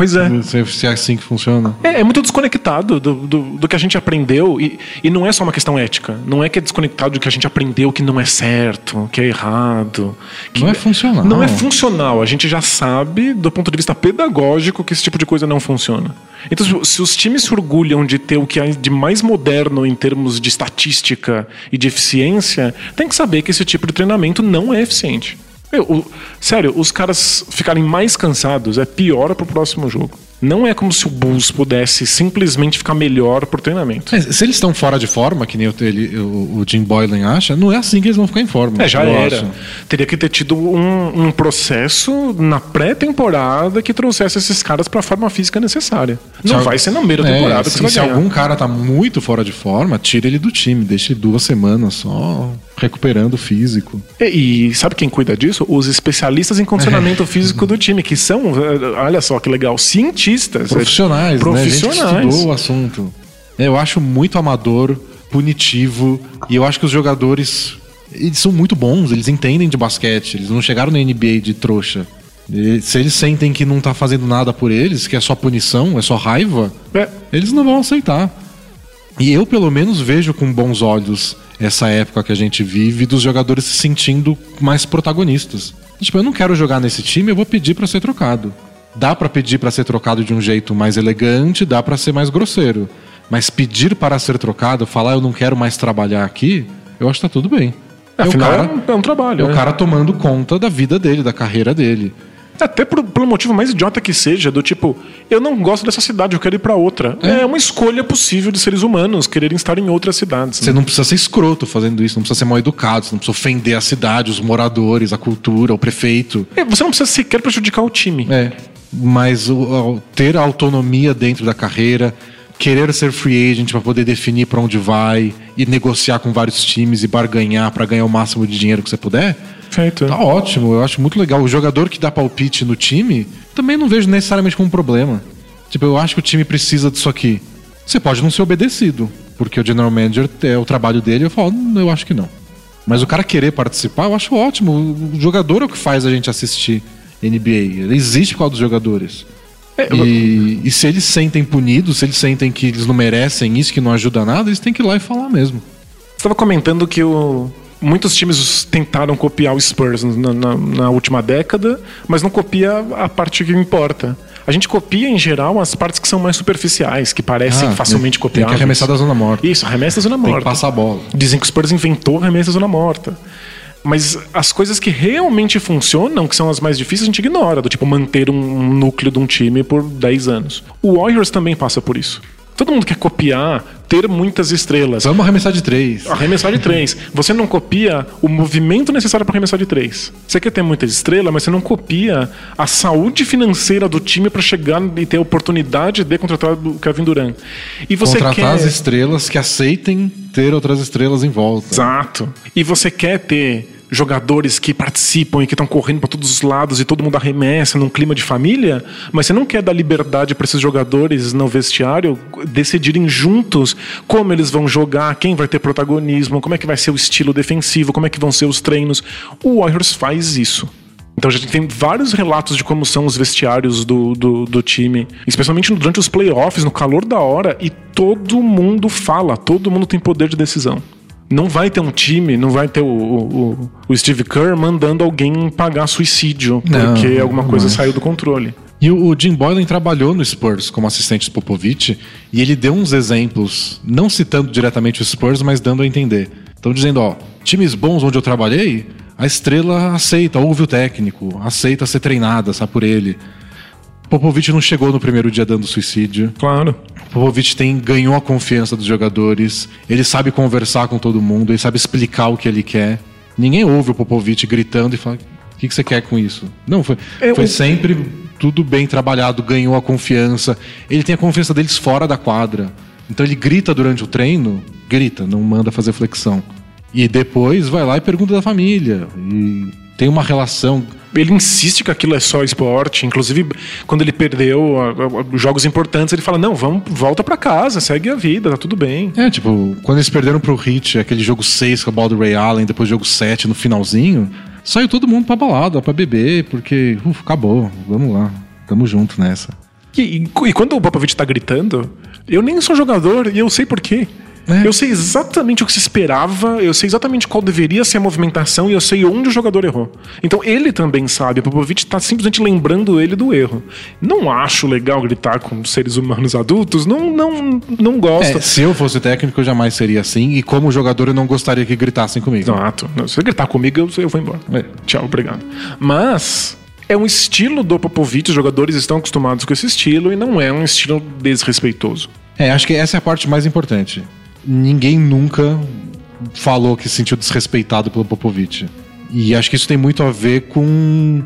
Pois é. Se, é assim que funciona. É, é muito desconectado do, do, do que a gente aprendeu. E, e não é só uma questão ética. Não é que é desconectado do que a gente aprendeu que não é certo, que é errado. Que Não é funcional. Não é funcional. A gente já sabe, do ponto de vista pedagógico, que esse tipo de coisa não funciona. Então, se- se os times se orgulham de ter o que há de mais moderno em termos de estatística e de eficiência, tem que saber que esse tipo de treinamento não é eficiente. Meu, o- sério, os caras ficarem mais cansados é pior pro próximo jogo. Não é como se o Bulls pudesse simplesmente ficar melhor por treinamento. É, se eles estão fora de forma, que nem o, ele- o- o Jim Boylan acha, não é assim que eles vão ficar em forma. É, já era. acho. Teria que ter tido um, um processo na pré-temporada que trouxesse esses caras pra forma física necessária. Não Se vai ser na meia da É, temporada se, que você vai se ganhar. algum cara tá muito fora de forma, tira ele do time, deixa ele duas semanas só recuperando o físico. E, e sabe quem cuida disso? Os especialistas em condicionamento físico do time, que são, eh, olha só que legal, cientistas. Profissionais, é, né? Gente Profissionais. estudou o assunto. É, Eu acho muito amador, punitivo, e eu acho que os jogadores eles são muito bons, eles entendem de basquete, eles não chegaram na NBA de trouxa. E se eles sentem que não tá fazendo nada por eles, que é só punição, é só raiva, É, eles não vão aceitar. E eu, pelo menos, vejo com bons olhos essa época que a gente vive dos jogadores se sentindo mais protagonistas. Tipo, eu não quero jogar nesse time, eu vou pedir pra ser trocado. Dá pra pedir pra ser trocado de um jeito mais elegante, dá pra ser mais grosseiro. Mas pedir para ser trocado, falar eu não quero mais trabalhar aqui, eu acho que tá tudo bem. É o afinal, cara, é, um, é um trabalho. é o né? cara tomando conta da vida dele, da carreira dele. Até por- pelo motivo mais idiota que seja, do tipo, eu não gosto dessa cidade, eu quero ir pra outra. É, uma escolha possível de seres humanos quererem estar em outras cidades. né? Você não precisa ser escroto fazendo isso, não precisa ser mal educado, você não precisa ofender a cidade, os moradores, a cultura, o prefeito. É, Você não precisa sequer prejudicar o time. É. Mas o- ter autonomia dentro da carreira, querer ser free agent para poder definir para onde vai e negociar com vários times e barganhar para ganhar o máximo de dinheiro que você puder, Feito. tá ótimo. Eu acho muito legal. O jogador que dá palpite no time, também não vejo necessariamente como um problema. Tipo, eu acho que o time precisa disso aqui. Você pode não ser obedecido, porque o general manager é o trabalho dele. Eu falo, "Hum, eu acho que não. Mas o cara querer participar, eu acho ótimo. O jogador é o que faz a gente assistir NBA. Ele existe por causa dos jogadores. É, eu- E, e se eles sentem punidos, se eles sentem que eles não merecem isso, que não ajuda nada, eles têm que ir lá e falar mesmo. Você estava comentando que o- muitos times tentaram copiar o Spurs na, na- na última década, mas não copia a parte que importa. A gente copia, em geral, as partes que são mais superficiais, que parecem Ah, facilmente tem copiáveis. que arremessar da zona morta. Isso, arremessa da zona Tem que morta. passar a bola. Dizem que o Spurs inventou arremesso da zona morta. Mas as coisas que realmente funcionam, que são as mais difíceis, a gente ignora. Do tipo, manter um, um núcleo de um time por 10 anos. O Warriors também passa por isso. Todo mundo quer copiar, ter muitas estrelas. Vamos arremessar de três. Arremessar de três. Você não copia o movimento necessário para arremessar de três. Você quer ter muitas estrelas, mas você não copia a saúde financeira do time para chegar e ter a oportunidade de contratar o Kevin Durant. E você Contratar quer... as estrelas que aceitem ter outras estrelas em volta. Exato. E você quer ter jogadores que participam e que estão correndo para todos os lados e todo mundo arremessa num clima de família, mas você não quer dar liberdade para esses jogadores no vestiário decidirem juntos como eles vão jogar, quem vai ter protagonismo, como é que vai ser o estilo defensivo, como é que vão ser os treinos. O Warriors faz isso. Então a gente tem vários relatos de como são os vestiários do, do, do time, especialmente durante os playoffs, no calor da hora, e todo mundo fala, todo mundo tem poder de decisão. Não vai ter um time, não vai ter o, o, o Steve Kerr mandando alguém pagar suicídio Não, porque alguma coisa é. saiu do controle. E o, o Jim Boylan trabalhou no Spurs como assistente de Popovich e ele deu uns exemplos, não citando diretamente o Spurs, mas dando a entender. Então dizendo, ó, times bons onde eu trabalhei, a estrela aceita, ouve o técnico, aceita ser treinada, sabe por ele. Popovich não chegou no primeiro dia dando suicídio. Claro. Popovich tem, ganhou a confiança dos jogadores, ele sabe conversar com todo mundo, ele sabe explicar o que ele quer. Ninguém ouve o Popovich gritando e fala: o que, que você quer com isso? Não, foi, É, foi sempre tudo bem trabalhado, ganhou a confiança. Ele tem a confiança deles fora da quadra. Então ele grita durante o treino, grita, não manda fazer flexão. E depois vai lá e pergunta da família. E tem uma relação ele insiste que aquilo é só esporte. Inclusive, quando ele perdeu jogos importantes, ele fala: não, vamos, volta para casa, segue a vida, tá tudo bem. É, tipo, quando eles perderam pro Hit, aquele jogo 6 com a bola do Ray Allen, depois jogo 7 no finalzinho, saiu todo mundo pra balada, pra beber, porque, uf, acabou, vamos lá, tamo junto nessa. E, e, e quando o Popovich tá gritando, eu nem sou jogador e eu sei por quê. É. Eu sei exatamente o que se esperava, eu sei exatamente qual deveria ser a movimentação e eu sei onde o jogador errou. Então ele também sabe, o Popovich está simplesmente lembrando ele do erro. Não acho legal gritar com seres humanos adultos, não, não, não gosto. É, se eu fosse técnico, eu jamais seria assim, e como jogador, eu não gostaria que gritassem comigo. Exato. Se você gritar comigo, eu, eu vou embora. É. Tchau, obrigado. Mas é um estilo do Popovich, os jogadores estão acostumados com esse estilo e não é um estilo desrespeitoso. É, acho que essa é a parte mais importante ninguém nunca falou que se sentiu desrespeitado pelo Popovich. E acho que isso tem muito a ver com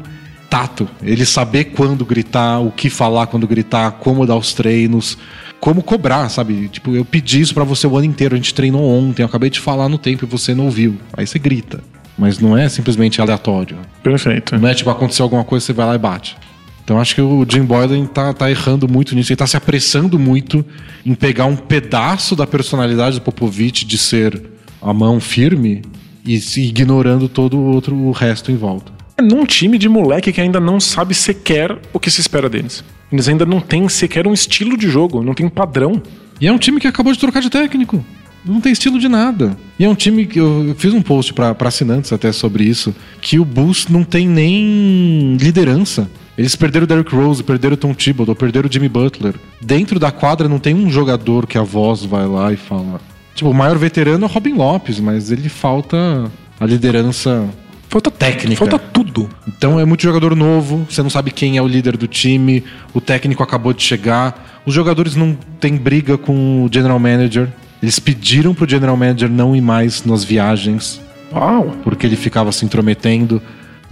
tato. Ele saber quando gritar, o que falar quando gritar, como dar os treinos, como cobrar, sabe? Tipo, eu pedi isso para você o ano inteiro, a gente treinou ontem, eu acabei de falar no tempo e você não ouviu. Aí você grita. Mas não é simplesmente aleatório. Perfeito. Não é tipo, aconteceu alguma coisa, você vai lá e bate. Então acho que o Jim Boylan tá, tá errando muito nisso. Ele tá se apressando muito em pegar um pedaço da personalidade do Popovich de ser a mão firme e se ignorando todo o outro o resto em volta. É num time de moleque que ainda não sabe sequer o que se espera deles. Eles ainda não têm sequer um estilo de jogo, não tem padrão. E é um time que acabou de trocar de técnico. Não tem estilo de nada. E é um time que eu fiz um post para assinantes até sobre isso, que o Bulls não tem nem liderança. Eles perderam o Derrick Rose, perderam o Tom Thibodeau, perderam o Jimmy Butler. Dentro da quadra não tem um jogador que a voz vai lá e fala. Tipo, o maior veterano é o Robin Lopes, mas ele falta a liderança. Falta técnica. Falta tudo. Então é muito jogador novo, você não sabe quem é o líder do time, o técnico acabou de chegar, os jogadores não têm briga com o general manager. Eles pediram pro general manager não ir mais nas viagens. Uau! Porque ele ficava se intrometendo.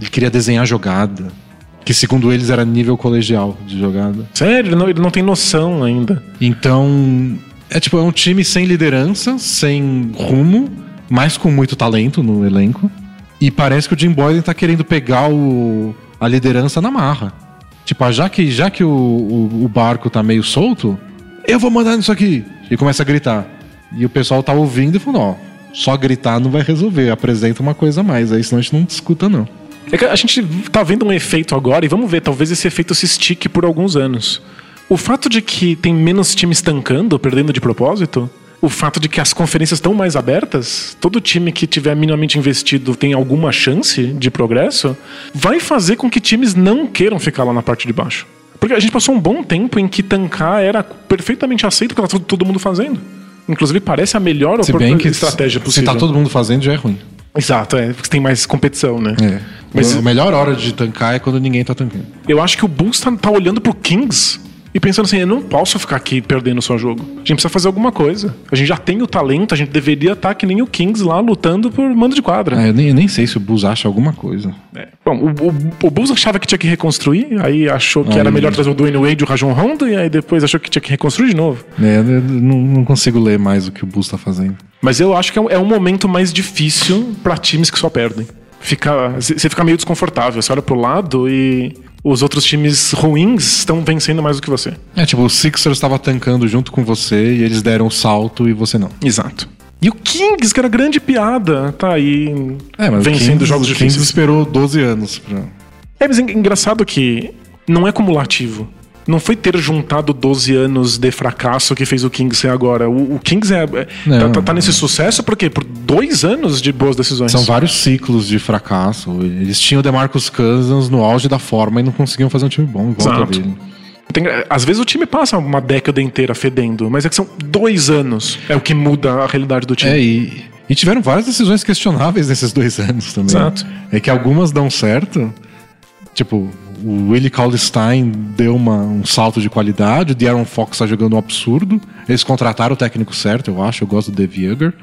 Ele queria desenhar jogada. Que segundo eles era nível colegial de jogada. Sério, ele não, ele não tem noção ainda. Então, é tipo, é um time sem liderança, sem rumo, mas com muito talento no elenco. E parece que o Jim Boylan tá querendo pegar o, a liderança na marra. Tipo, já que, já que o, o, o barco tá meio solto, eu vou mandar nisso aqui. E começa a gritar. E o pessoal tá ouvindo e falando, ó, só gritar não vai resolver, apresenta uma coisa a mais, aí senão a gente não discuta não. É que a gente tá vendo um efeito agora e vamos ver, talvez esse efeito se estique por alguns anos. O fato de que tem menos times tancando, perdendo de propósito, o fato de que as conferências estão mais abertas, todo time que tiver minimamente investido tem alguma chance de progresso, vai fazer com que times não queiram ficar lá na parte de baixo. Porque a gente passou um bom tempo em que tancar era perfeitamente aceito pelo todo mundo fazendo. Inclusive parece a melhor Se bem que estratégia possível. Se tá todo mundo fazendo já é ruim. Exato, é, porque tem mais competição, né? É. Mas a melhor hora de tancar é quando ninguém tá tancando. Eu acho que o Bulls tá, tá olhando pro Kings e pensando assim, eu não posso ficar aqui perdendo só jogo. A gente precisa fazer alguma coisa. A gente já tem o talento, a gente deveria estar tá que nem o Kings lá lutando por mando de quadra. É, eu, nem, eu nem sei se o Bulls acha alguma coisa. É. Bom, o, o, o, Bulls achava que tinha que reconstruir, aí achou que aí, era melhor trazer o Dwayne Wade e o Rajon Rondo, e aí depois achou que tinha que reconstruir de novo. É, eu não, não consigo ler mais o que o Bulls tá fazendo. Mas eu acho que é um é momento mais difícil para times que só perdem. Fica, você fica meio desconfortável. Você olha pro lado e os outros times ruins estão vencendo mais do que você. É, tipo, o Sixers estava tancando junto com você e eles deram o um salto e você não. Exato. E o Kings, que era grande piada, tá aí é, mas vencendo Kings, jogos difíceis. O Kings esperou 12 anos pra... É, mas é engraçado que não é cumulativo não foi ter juntado 12 anos de fracasso que fez o Kings ser agora. O, o Kings é, é não, tá, tá, nesse sucesso por quê? Por dois anos de boas decisões. São vários ciclos de fracasso. Eles tinham o DeMarcus Cousins no auge da forma e não conseguiam fazer um time bom em volta Exato. dele. Tem, às vezes o time passa uma década inteira fedendo, mas é que são dois anos é o que muda a realidade do time. É, e, e tiveram várias decisões questionáveis nesses dois anos também. Exato. É que algumas dão certo. Tipo, o Willie Cauley-Stein deu uma, um salto de qualidade, o De'Aaron Fox está jogando um absurdo. Eles contrataram o técnico certo, eu acho, eu gosto do Dave Yeager.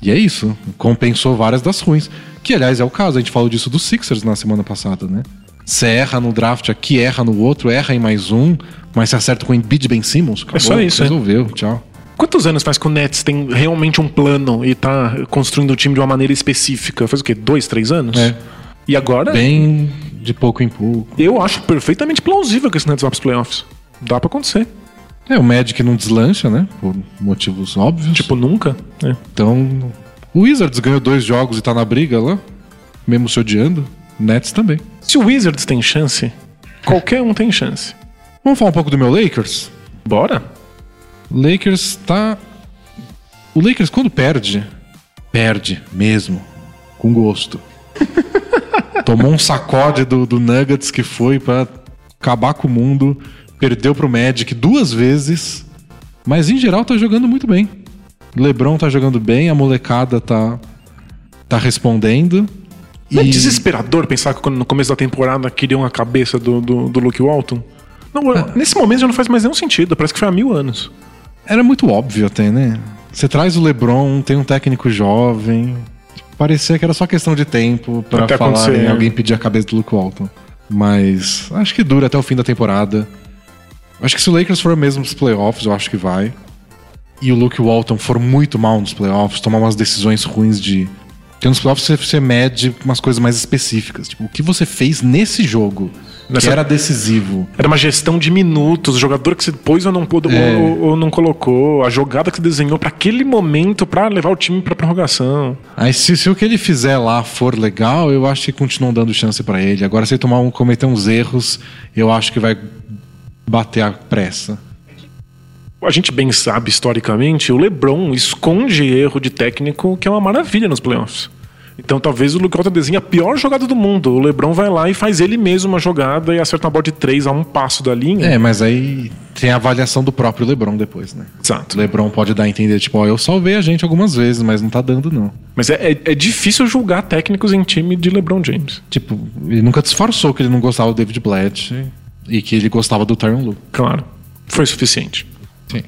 E é isso, compensou várias das ruins. Que, aliás, é o caso, a gente falou disso dos Sixers na semana passada, né? Você erra no draft aqui, erra no outro, erra em mais um, mas você acerta com o Embiid Ben Simmons. Acabou, é só isso, Resolveu, é. tchau. Quantos anos faz que o Nets tem realmente um plano e tá construindo o time de uma maneira específica? Faz o quê? Dois, três anos? É. E agora? Bem de pouco em pouco. Eu acho perfeitamente plausível que esse Nets vá pros playoffs. Dá pra acontecer. É, o Magic não deslancha, né? Por motivos óbvios. Tipo, nunca. É. Então, o Wizards ganhou dois jogos e tá na briga lá, mesmo se odiando. Nets também. Se o Wizards tem chance, qualquer um tem chance. Vamos falar um pouco do meu Lakers? Bora? O Lakers tá. O Lakers, quando perde, perde mesmo. Com gosto. Tomou um sacode do, do Nuggets que foi pra acabar com o mundo. Perdeu pro Magic duas vezes. Mas em geral tá jogando muito bem. LeBron tá jogando bem, a molecada tá, tá respondendo. Não é desesperador pensar que no começo da temporada queriam a cabeça do, do, do Luke Walton? Não, Ah. Nesse momento já não faz mais nenhum sentido. Parece que foi há mil anos. Era muito óbvio até, né? Você traz o LeBron, tem um técnico jovem. Parecia que era só questão de tempo pra Até falar em né? alguém pedir a cabeça do Luke Walton. Mas acho que dura até o fim da temporada. Acho que se o Lakers for mesmo pros playoffs, eu acho que vai. E o Luke Walton for muito mal nos playoffs, tomar umas decisões ruins de. Porque nos playoffs você, você mede umas coisas mais específicas. Tipo, o que você fez nesse jogo Nessa- era decisivo. Era uma gestão de minutos, o jogador que você pôs ou não, pôde, É. ou, ou não colocou, a jogada que você desenhou pra aquele momento pra levar o time pra prorrogação. Aí se, se o que ele fizer lá for legal, eu acho que continuam dando chance pra ele. Agora se ele tomar um, cometer uns erros, eu acho que vai bater a pressa. A gente bem sabe historicamente, o LeBron esconde erro de técnico que é uma maravilha nos playoffs. Então talvez o Luke Walton desenhe a pior jogada do mundo. O LeBron vai lá e faz ele mesmo uma jogada e acerta uma bola de três a um passo da linha. É, mas aí tem a avaliação do próprio LeBron depois, né? Exato. O LeBron pode dar a entender, tipo, ó, eu salvei a gente algumas vezes, mas não tá dando não. Mas é, é- é difícil julgar técnicos em time de LeBron James. Tipo, ele nunca disfarçou que ele não gostava do David Blatt e que ele gostava do Tyron Lue. Claro. Foi suficiente. Sim.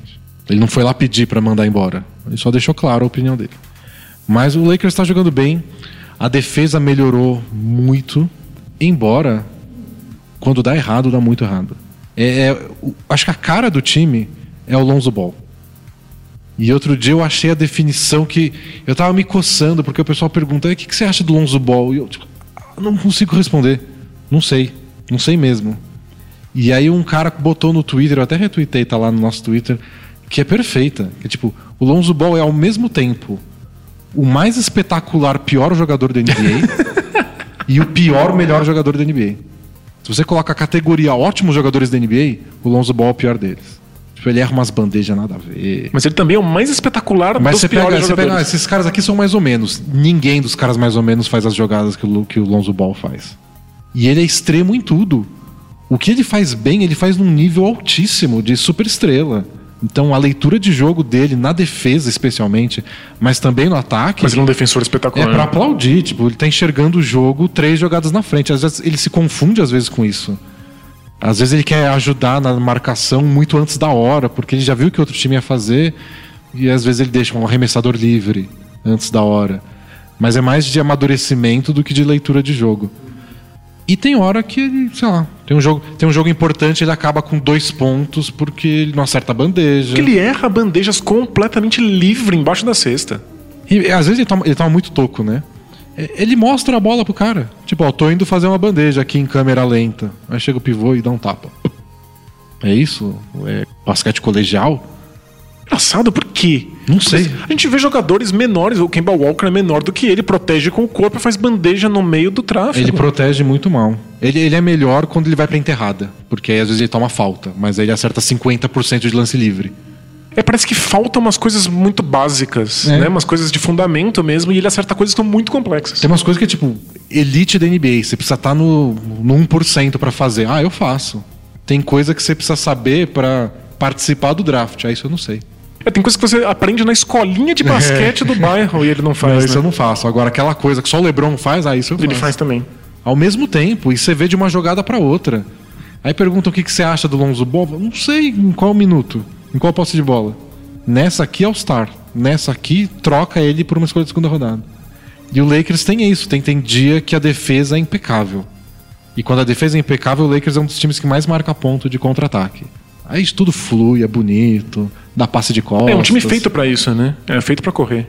Ele não foi lá pedir pra mandar embora. Ele só deixou claro a opinião dele. Mas o Lakers tá jogando bem. A defesa melhorou muito. Embora, quando dá errado, dá muito errado. É, é- acho que a cara do time é o Lonzo Ball. E outro dia eu achei a definição que. Eu tava me coçando, porque o pessoal pergunta: "E o que, que você acha do Lonzo Ball? E eu, tipo, "Ah, não consigo responder. Não sei. Não sei mesmo. E aí um cara botou no Twitter, eu até retuitei, tá lá no nosso Twitter, que é perfeita. Que é tipo, o Lonzo Ball é ao mesmo tempo o mais espetacular pior jogador da NBA e o pior melhor jogador da NBA. Se você coloca a categoria ótimos jogadores da NBA, o Lonzo Ball é o pior deles. Tipo, ele erra umas bandejas nada a ver. Mas ele também é o mais espetacular Mas dos você pega, piores você pega, ah, esses caras aqui são mais ou menos. Ninguém dos caras mais ou menos faz as jogadas que o, que o Lonzo Ball faz. E ele é extremo em tudo. O que ele faz bem, ele faz num nível altíssimo de super estrela. Então a leitura de jogo dele, na defesa especialmente, mas também no ataque, Mas ele é um defensor é espetacular. pra aplaudir. Tipo, ele tá enxergando o jogo três jogadas na frente. Às vezes ele se confunde às vezes com isso. Às vezes ele quer ajudar na marcação muito antes da hora, porque ele já viu o que outro time ia fazer, e às vezes ele deixa um arremessador livre antes da hora. Mas é mais de amadurecimento do que de leitura de jogo. E tem hora que ele, sei lá, tem um jogo, tem um jogo importante, ele acaba com dois pontos porque ele não acerta a bandeja. Porque ele erra bandejas completamente livre embaixo da cesta. E às vezes ele toma, ele toma muito toco, né? E- Ele mostra a bola pro cara. Tipo, ó, tô indo fazer uma bandeja aqui em câmera lenta. Aí chega o pivô e dá um tapa. É isso? É basquete colegial? Engraçado, por quê? Não sei. A gente vê jogadores menores, o Kemba Walker é menor do que ele, protege com o corpo e faz bandeja no meio do tráfego. Ele protege muito mal. Ele, ele é melhor quando ele vai pra enterrada. Porque aí às vezes ele toma falta. Mas aí ele acerta 50% de lance livre. É, parece que faltam umas coisas muito básicas, É. né? Umas coisas de fundamento mesmo, e ele acerta coisas que são muito complexas. Tem umas coisas que é tipo, elite da NBA. Você precisa estar no, no 1% pra fazer. Ah, eu faço. Tem coisa que você precisa saber pra participar do draft. Ah, isso eu não sei. É, tem coisas que você aprende na escolinha de basquete do bairro e ele não faz. Não, isso né? eu não faço. Agora, aquela coisa que só o LeBron faz, ah, isso eu Ele faço. faz também. Ao mesmo tempo, e você vê de uma jogada pra outra. Aí perguntam o que, que você acha do Lonzo Ball. Não sei em qual minuto, em qual posse de bola. Nessa aqui é o Star. Nessa aqui, troca ele por uma escolha de segunda rodada. E o Lakers tem isso. Tem, tem dia que a defesa é impecável. E quando a defesa é impecável, o Lakers é um dos times que mais marca ponto de contra-ataque. Aí isso tudo flui, é bonito, dá passe de costas. É um time feito pra isso, né? É feito pra correr.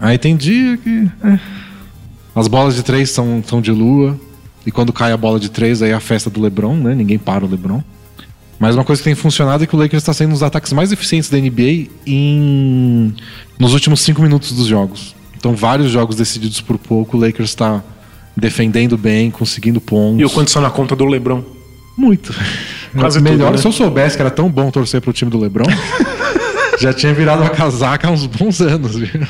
Aí tem dia que. é. As bolas de três são, são de lua. E quando cai a bola de três, aí é a festa do LeBron, né? Ninguém para o LeBron. Mas uma coisa que tem funcionado é que o Lakers está sendo um dos ataques mais eficientes da NBA em... nos últimos cinco minutos dos jogos. Então, vários jogos decididos por pouco, o Lakers está defendendo bem, conseguindo pontos. E o quanto são na conta do LeBron? Muito. Quase Melhor tudo, né? se eu soubesse que era tão bom torcer pro time do LeBron. já tinha virado uma casaca há uns bons anos, viu?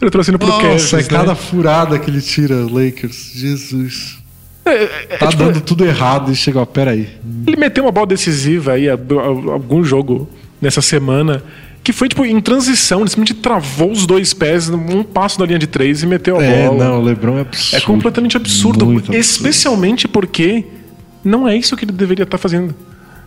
Ele trouxe pro Nossa, Cavs, é né? cada furada que ele tira, Lakers. Jesus. É, é, é, Tá tipo, dando tudo errado e chega, ó, peraí. Ele meteu uma bola decisiva aí, algum jogo nessa semana, que foi tipo em transição, ele simplesmente travou os dois pés, um passo da linha de três e meteu a É, bola. não, o LeBron é absurdo. É completamente absurdo, absurdo. especialmente porque não é isso que ele deveria estar fazendo.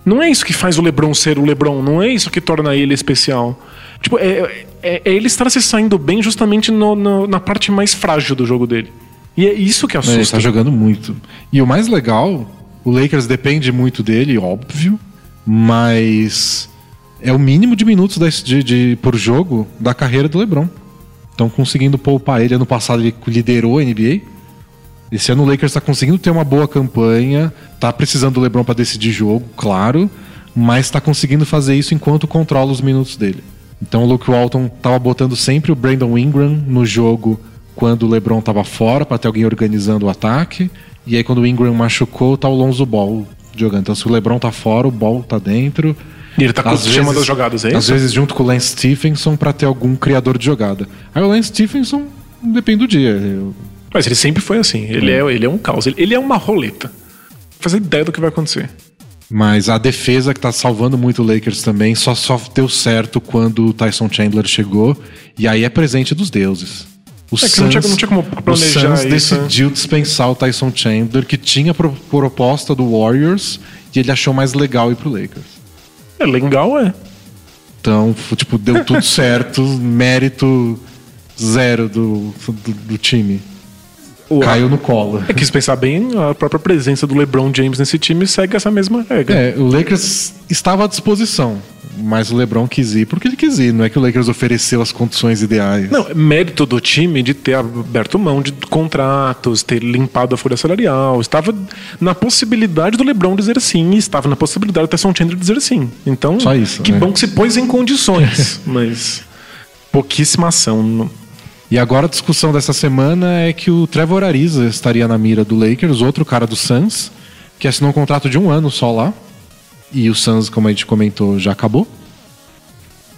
Não é isso que faz o LeBron ser o LeBron, não é isso que torna ele especial. Tipo, é, é- é ele estar se saindo bem justamente no- no- na parte mais frágil do jogo dele. E é isso que É, ele assusta. tá jogando muito. E o mais legal, o Lakers depende muito dele, óbvio, mas é o mínimo de minutos de, de- por jogo da carreira do LeBron. Estão conseguindo poupar ele. Ano passado ele liderou a NBA. Esse ano o Lakers está conseguindo ter uma boa campanha, tá precisando do LeBron para decidir jogo, claro, mas está conseguindo fazer isso enquanto controla os minutos dele. Então o Luke Walton tava botando sempre o Brandon Ingram no jogo quando o LeBron tava fora para ter alguém organizando o ataque, e aí quando o Ingram machucou, tá o Lonzo Ball jogando. Então se o LeBron tá fora, o Ball tá dentro. E ele tá chamando as jogadas, é Às isso? vezes junto com o Lance Stephenson para ter algum criador de jogada. Aí o Lance Stephenson depende do dia. Eu- Mas ele sempre foi assim. Ele, é, ele é um caos. Ele, ele é uma roleta. Fazer ideia do que vai acontecer. Mas a defesa que tá salvando muito o Lakers também só, só deu certo quando o Tyson Chandler chegou. E aí é presente dos deuses. O É que não tinha- não tinha como planejar o Suns isso, decidiu dispensar o Tyson Chandler, que tinha pro- proposta do Warriors, e ele achou mais legal ir pro Lakers. É legal, é. Então, tipo, deu tudo certo, mérito zero do, do, do time. Caiu no colo. É que se pensar bem, a própria presença do LeBron James nesse time segue essa mesma regra. É, o Lakers estava à disposição, mas o LeBron quis ir porque ele quis ir. Não é que o Lakers ofereceu as condições ideais. Não, é mérito do time de ter aberto mão de contratos, ter limpado a folha salarial. Estava na possibilidade do LeBron dizer sim, estava na possibilidade do Tyson Chandler dizer sim. Então, Só isso, que né? bom que se pôs em condições, mas pouquíssima ação. Não- E agora a discussão dessa semana é que o Trevor Ariza estaria na mira do Lakers, outro cara do Suns, que assinou um contrato de um ano só lá. E o Suns, como a gente comentou, já acabou.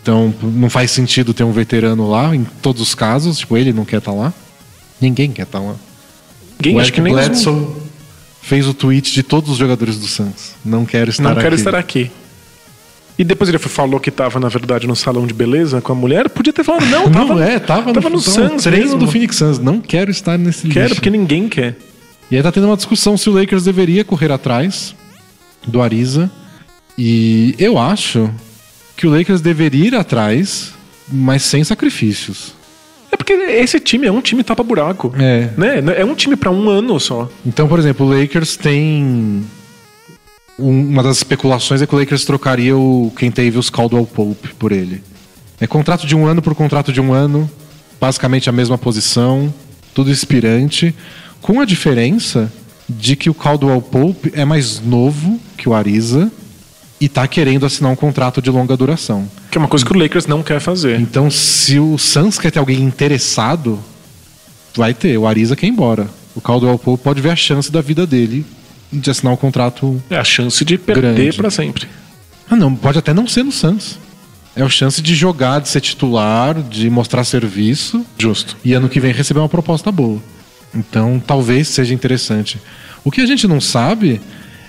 Então não faz sentido ter um veterano lá em todos os casos. Tipo, ele não quer estar lá. Ninguém quer estar lá. Ninguém, o acho Eric que nem os- Bledsoe fez o tweet de todos os jogadores do Suns. Não quero estar não aqui. quero estar aqui. E depois ele falou que estava, na verdade, no salão de beleza com a mulher. Podia ter falado, não, tava, Não é, tava, tava no, Suns treino do Phoenix Suns. Não quero estar nesse Quero, lixo. porque ninguém quer. E aí tá tendo uma discussão se o Lakers deveria correr atrás do Ariza. E eu acho que o Lakers deveria ir atrás, mas sem sacrifícios. É porque esse time é um time tapa-buraco. É. Né? É um time para um ano só. Então, por exemplo, o Lakers tem. Um- Uma das especulações é que o Lakers trocaria o Kentavious Caldwell Pope por ele. É contrato de um ano por contrato de um ano, basicamente a mesma posição, tudo inspirante, com a diferença de que o Caldwell Pope é mais novo que o Ariza e tá querendo assinar um contrato de longa duração. Que é uma coisa que o Lakers não quer fazer. Então, se o Suns quer ter alguém interessado, vai ter. O Ariza quer ir embora. O Caldwell Pope pode ver a chance da vida dele de assinar um contrato. É a chance de perder para sempre. Ah, não, pode até não ser no Suns. É a chance de jogar, de ser titular, de mostrar serviço Justo. e ano que vem receber uma proposta boa. Então, talvez seja interessante. O que a gente não sabe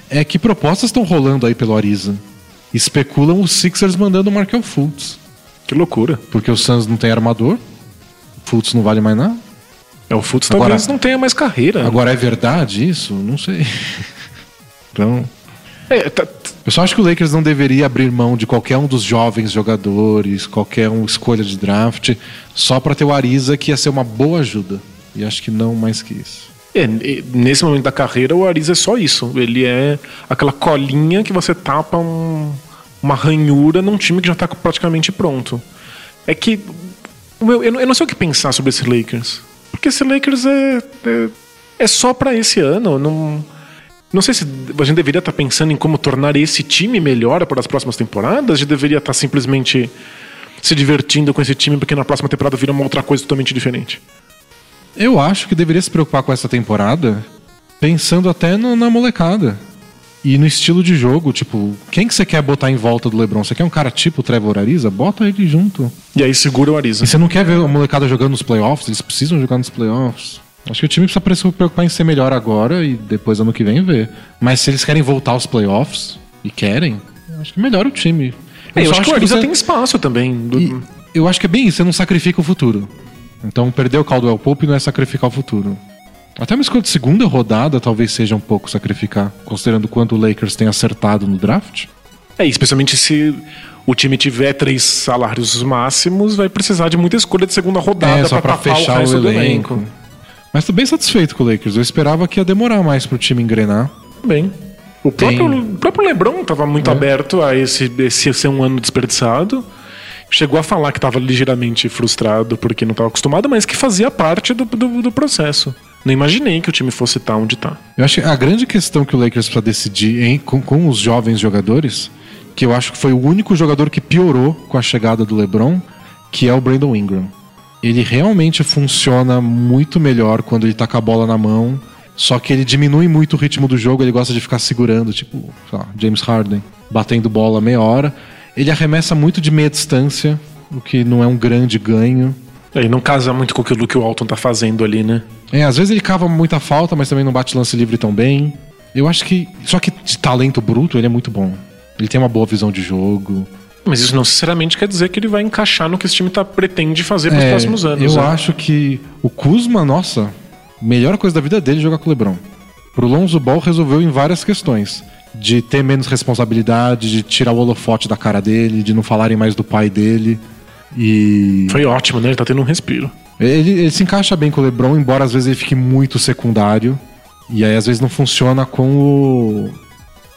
é que propostas estão rolando aí pelo Ariza. Especulam os Sixers mandando o Markel Fultz. Que loucura. Porque o Suns não tem armador, Fultz não vale mais nada. É, o Fultz Agora- talvez não tenha mais carreira. Agora é verdade isso? Não sei. Então, É, tá- eu só acho que o Lakers não deveria abrir mão de qualquer um dos jovens jogadores, qualquer um escolha de draft, só para ter o Ariza que ia ser uma boa ajuda. E acho que não mais que isso. é, nesse momento da carreira, o Ariza é só isso. Ele é aquela colinha que você tapa um- uma ranhura num time que já tá praticamente pronto. É que. meu- Eu não sei o que pensar sobre esse Lakers. Porque esse Lakers é. é- é só pra esse ano. Não, não sei se a gente deveria estar pensando em como tornar esse time melhor para as próximas temporadas. A gente deveria estar simplesmente se divertindo com esse time porque na próxima temporada vira uma outra coisa totalmente diferente. Eu acho que deveria se preocupar com essa temporada pensando até no- na molecada. E no estilo de jogo, tipo, quem que você quer botar em volta do LeBron? Você quer um cara tipo o Trevor Ariza? Bota ele junto. E aí segura o Ariza. E você não quer ver a molecada jogando nos playoffs? Eles precisam jogar nos playoffs. Acho que o time precisa se preocupar em ser melhor agora e depois ano que vem ver. Mas se eles querem voltar aos playoffs, e querem, eu acho que melhora o time. É, eu só acho que o Ariza você- tem espaço também. E eu acho que é bem isso, você não sacrifica o futuro. Então perder o Caldwell Pope não é sacrificar o futuro. Até uma escolha de segunda rodada talvez seja um pouco sacrificar, considerando quanto o Lakers tem acertado no draft. É, especialmente se o time tiver três salários máximos, vai precisar de muita escolha de segunda rodada é, tapar fechar o, resto do elenco. Mas tô bem satisfeito com o Lakers. Eu esperava que ia demorar mais pro time engrenar. Bem. O Tem- próprio, o próprio Lebron estava muito aberto a esse, esse ser um ano desperdiçado. Chegou a falar que estava ligeiramente frustrado porque não estava acostumado, mas que fazia parte do, do, do processo. Não imaginei que o time fosse estar onde tá. Eu acho que a grande questão que o Lakers precisa decidir em- com, com os jovens jogadores, que eu acho que foi o único jogador que piorou com a chegada do LeBron, que é o Brandon Ingram. Ele realmente funciona muito melhor quando ele tá com a bola na mão, só que ele diminui muito o ritmo do jogo, ele gosta de ficar segurando, tipo, sei lá, James Harden, batendo bola meia hora. Ele arremessa muito de meia distância, o que não é um grande ganho. Aí não casa muito com aquilo que o Alton tá fazendo ali, né? É, às vezes ele cava muita falta, mas também não bate lance livre tão bem. Eu acho que. Só que de talento bruto, ele é muito bom. Ele tem uma boa visão de jogo. Mas isso não necessariamente quer dizer que ele vai encaixar no que esse time tá, pretende fazer pros É, próximos anos. Eu né? acho que o Kuzma, nossa, melhor coisa da vida dele é jogar com o LeBron. Pro Lonzo Ball resolveu em várias questões. De ter menos responsabilidade, de tirar o holofote da cara dele, de não falarem mais do pai dele. E. Foi ótimo, né? Ele tá tendo um respiro. Ele, ele se encaixa bem com o LeBron, embora às vezes ele fique muito secundário. E aí às vezes não funciona com o.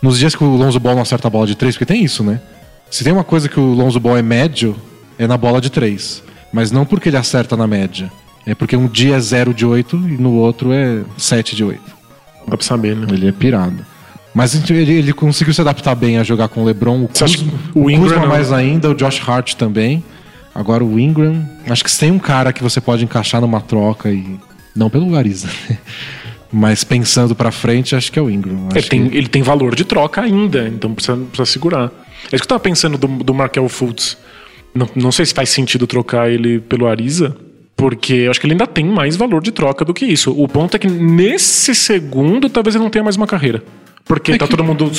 Nos dias que o Lonzo Ball não acerta a bola de três, porque tem isso, né? Se tem uma coisa que o Lonzo Ball é médio, é na bola de três. Mas não porque ele acerta na média. É porque um dia é 0 de 8 e no outro é 7 de 8. Dá pra saber, né? Ele é pirado. Mas ele, ele conseguiu se adaptar bem a jogar com o LeBron. O Kuzma, o o Ingram Kuzma não- mais ainda, o Josh Hart também. Agora o Ingram. Acho que se tem um cara que você pode encaixar numa troca e. Não pelo Ariza. né? Mas pensando pra frente, acho que é o Ingram. Ele tem, que- ele tem valor de troca ainda, então precisa, precisa segurar. É isso que eu tava pensando do, do Markel Fultz. Não, não sei se faz sentido trocar ele pelo Ariza, porque eu acho que ele ainda tem mais valor de troca do que isso. O ponto é que nesse segundo, talvez ele não tenha mais uma carreira. Porque É tá que- todo mundo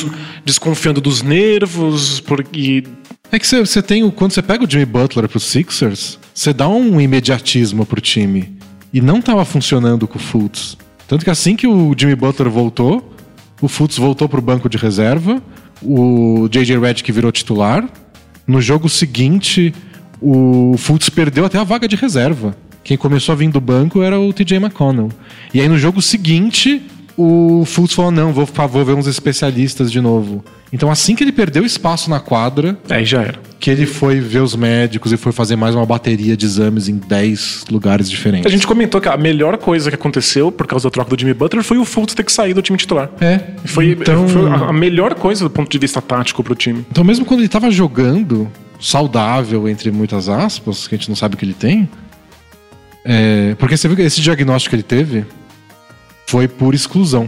desconfiando dos nervos, porque. É que você, tem. o- Quando você pega o Jimmy Butler pro Sixers, você dá um imediatismo pro time. E não tava funcionando com o Fultz. Tanto que assim que o Jimmy Butler voltou, o Fultz voltou pro banco de reserva, o J.J. Redick virou titular. No jogo seguinte, o Fultz perdeu até a vaga de reserva. Quem começou a vir do banco era o TJ McConnell. E aí no jogo seguinte, o Fultz falou: não, vou, vou ver uns especialistas de novo. Então assim que ele perdeu espaço na quadra, Aí já era. que ele foi ver os médicos e foi fazer mais uma bateria de exames em 10 lugares diferentes. A gente comentou que a melhor coisa que aconteceu por causa da troca do Jimmy Butler foi o Fultz ter que sair do time titular. É. Foi, então, foi a melhor coisa do ponto de vista tático pro time. então, mesmo quando ele tava jogando, saudável, entre muitas aspas, que a gente não sabe o que ele tem. é, porque você viu que esse diagnóstico que ele teve foi por exclusão.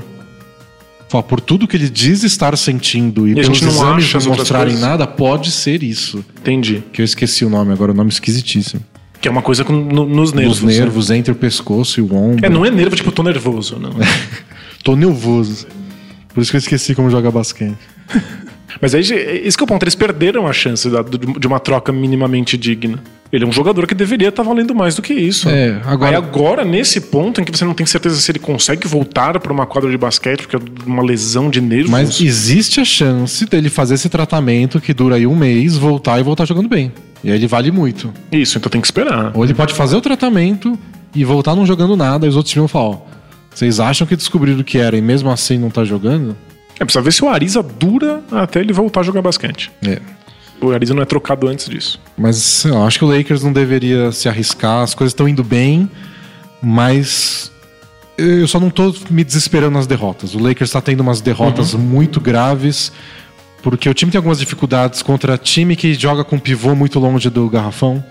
Fala, Por tudo que ele diz estar sentindo e, E pelos exames não mostrarem nada, pode ser isso. Entendi. Que eu esqueci o nome agora, o nome esquisitíssimo. Que é uma coisa com, no- nos nervos. Os nervos entre o pescoço e o ombro. É, não é nervo, tipo, tô nervoso, não. Tô nervoso. Por isso que eu esqueci como jogar basquete. Mas aí, isso que é o ponto, eles perderam a chance da- de uma troca minimamente digna. Ele é um jogador que deveria estar valendo mais do que isso. É, agora- Aí agora, nesse ponto em que você não tem certeza se ele consegue voltar para uma quadra de basquete, porque é uma lesão de nervos. Mas existe a chance dele fazer esse tratamento que dura aí um mês, voltar e voltar jogando bem. E aí ele vale muito. Isso, então tem que esperar. Ou ele pode fazer o tratamento e voltar não jogando nada, e os outros times vão falar, ó, vocês acham que descobriram o que era e mesmo assim não tá jogando? É, precisa ver se o Ariza dura até ele voltar a jogar basquete. É. O Ariza não é trocado antes disso. Mas sei lá, acho que o Lakers não deveria se arriscar, as coisas estão indo bem, mas Eu só não tô me desesperando nas derrotas. O Lakers está tendo umas derrotas uhum. muito graves, porque o time tem algumas dificuldades contra time que joga com pivô muito longe do garrafão.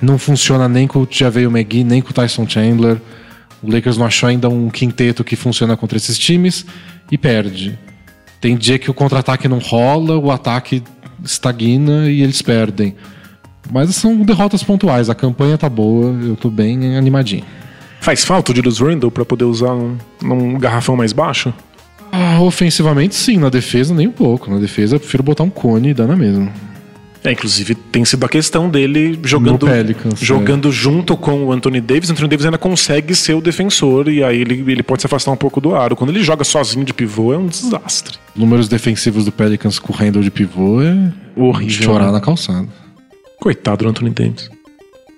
Não funciona nem com o Javeio McGee, nem com o Tyson Chandler. O Lakers não achou ainda um quinteto que funciona contra esses times e perde. Tem dia que o contra-ataque não rola, o ataque estagna e eles perdem. Mas são derrotas pontuais. A campanha tá boa, eu tô bem animadinho. Faz falta o Julius Randle para poder usar um, um garrafão mais baixo? Ah, ofensivamente sim, na defesa nem um pouco. Na defesa eu prefiro botar um cone e dar na mesma. É, inclusive tem sido a questão dele jogando, Pelicans, jogando é. junto com o Anthony Davis. O Anthony Davis ainda consegue ser o defensor e aí ele, ele pode se afastar um pouco do aro. Quando ele joga sozinho de pivô é um desastre. Números defensivos do Pelicans com o handle de pivô é horrível. Chorar né? na calçada. Coitado do Anthony Davis.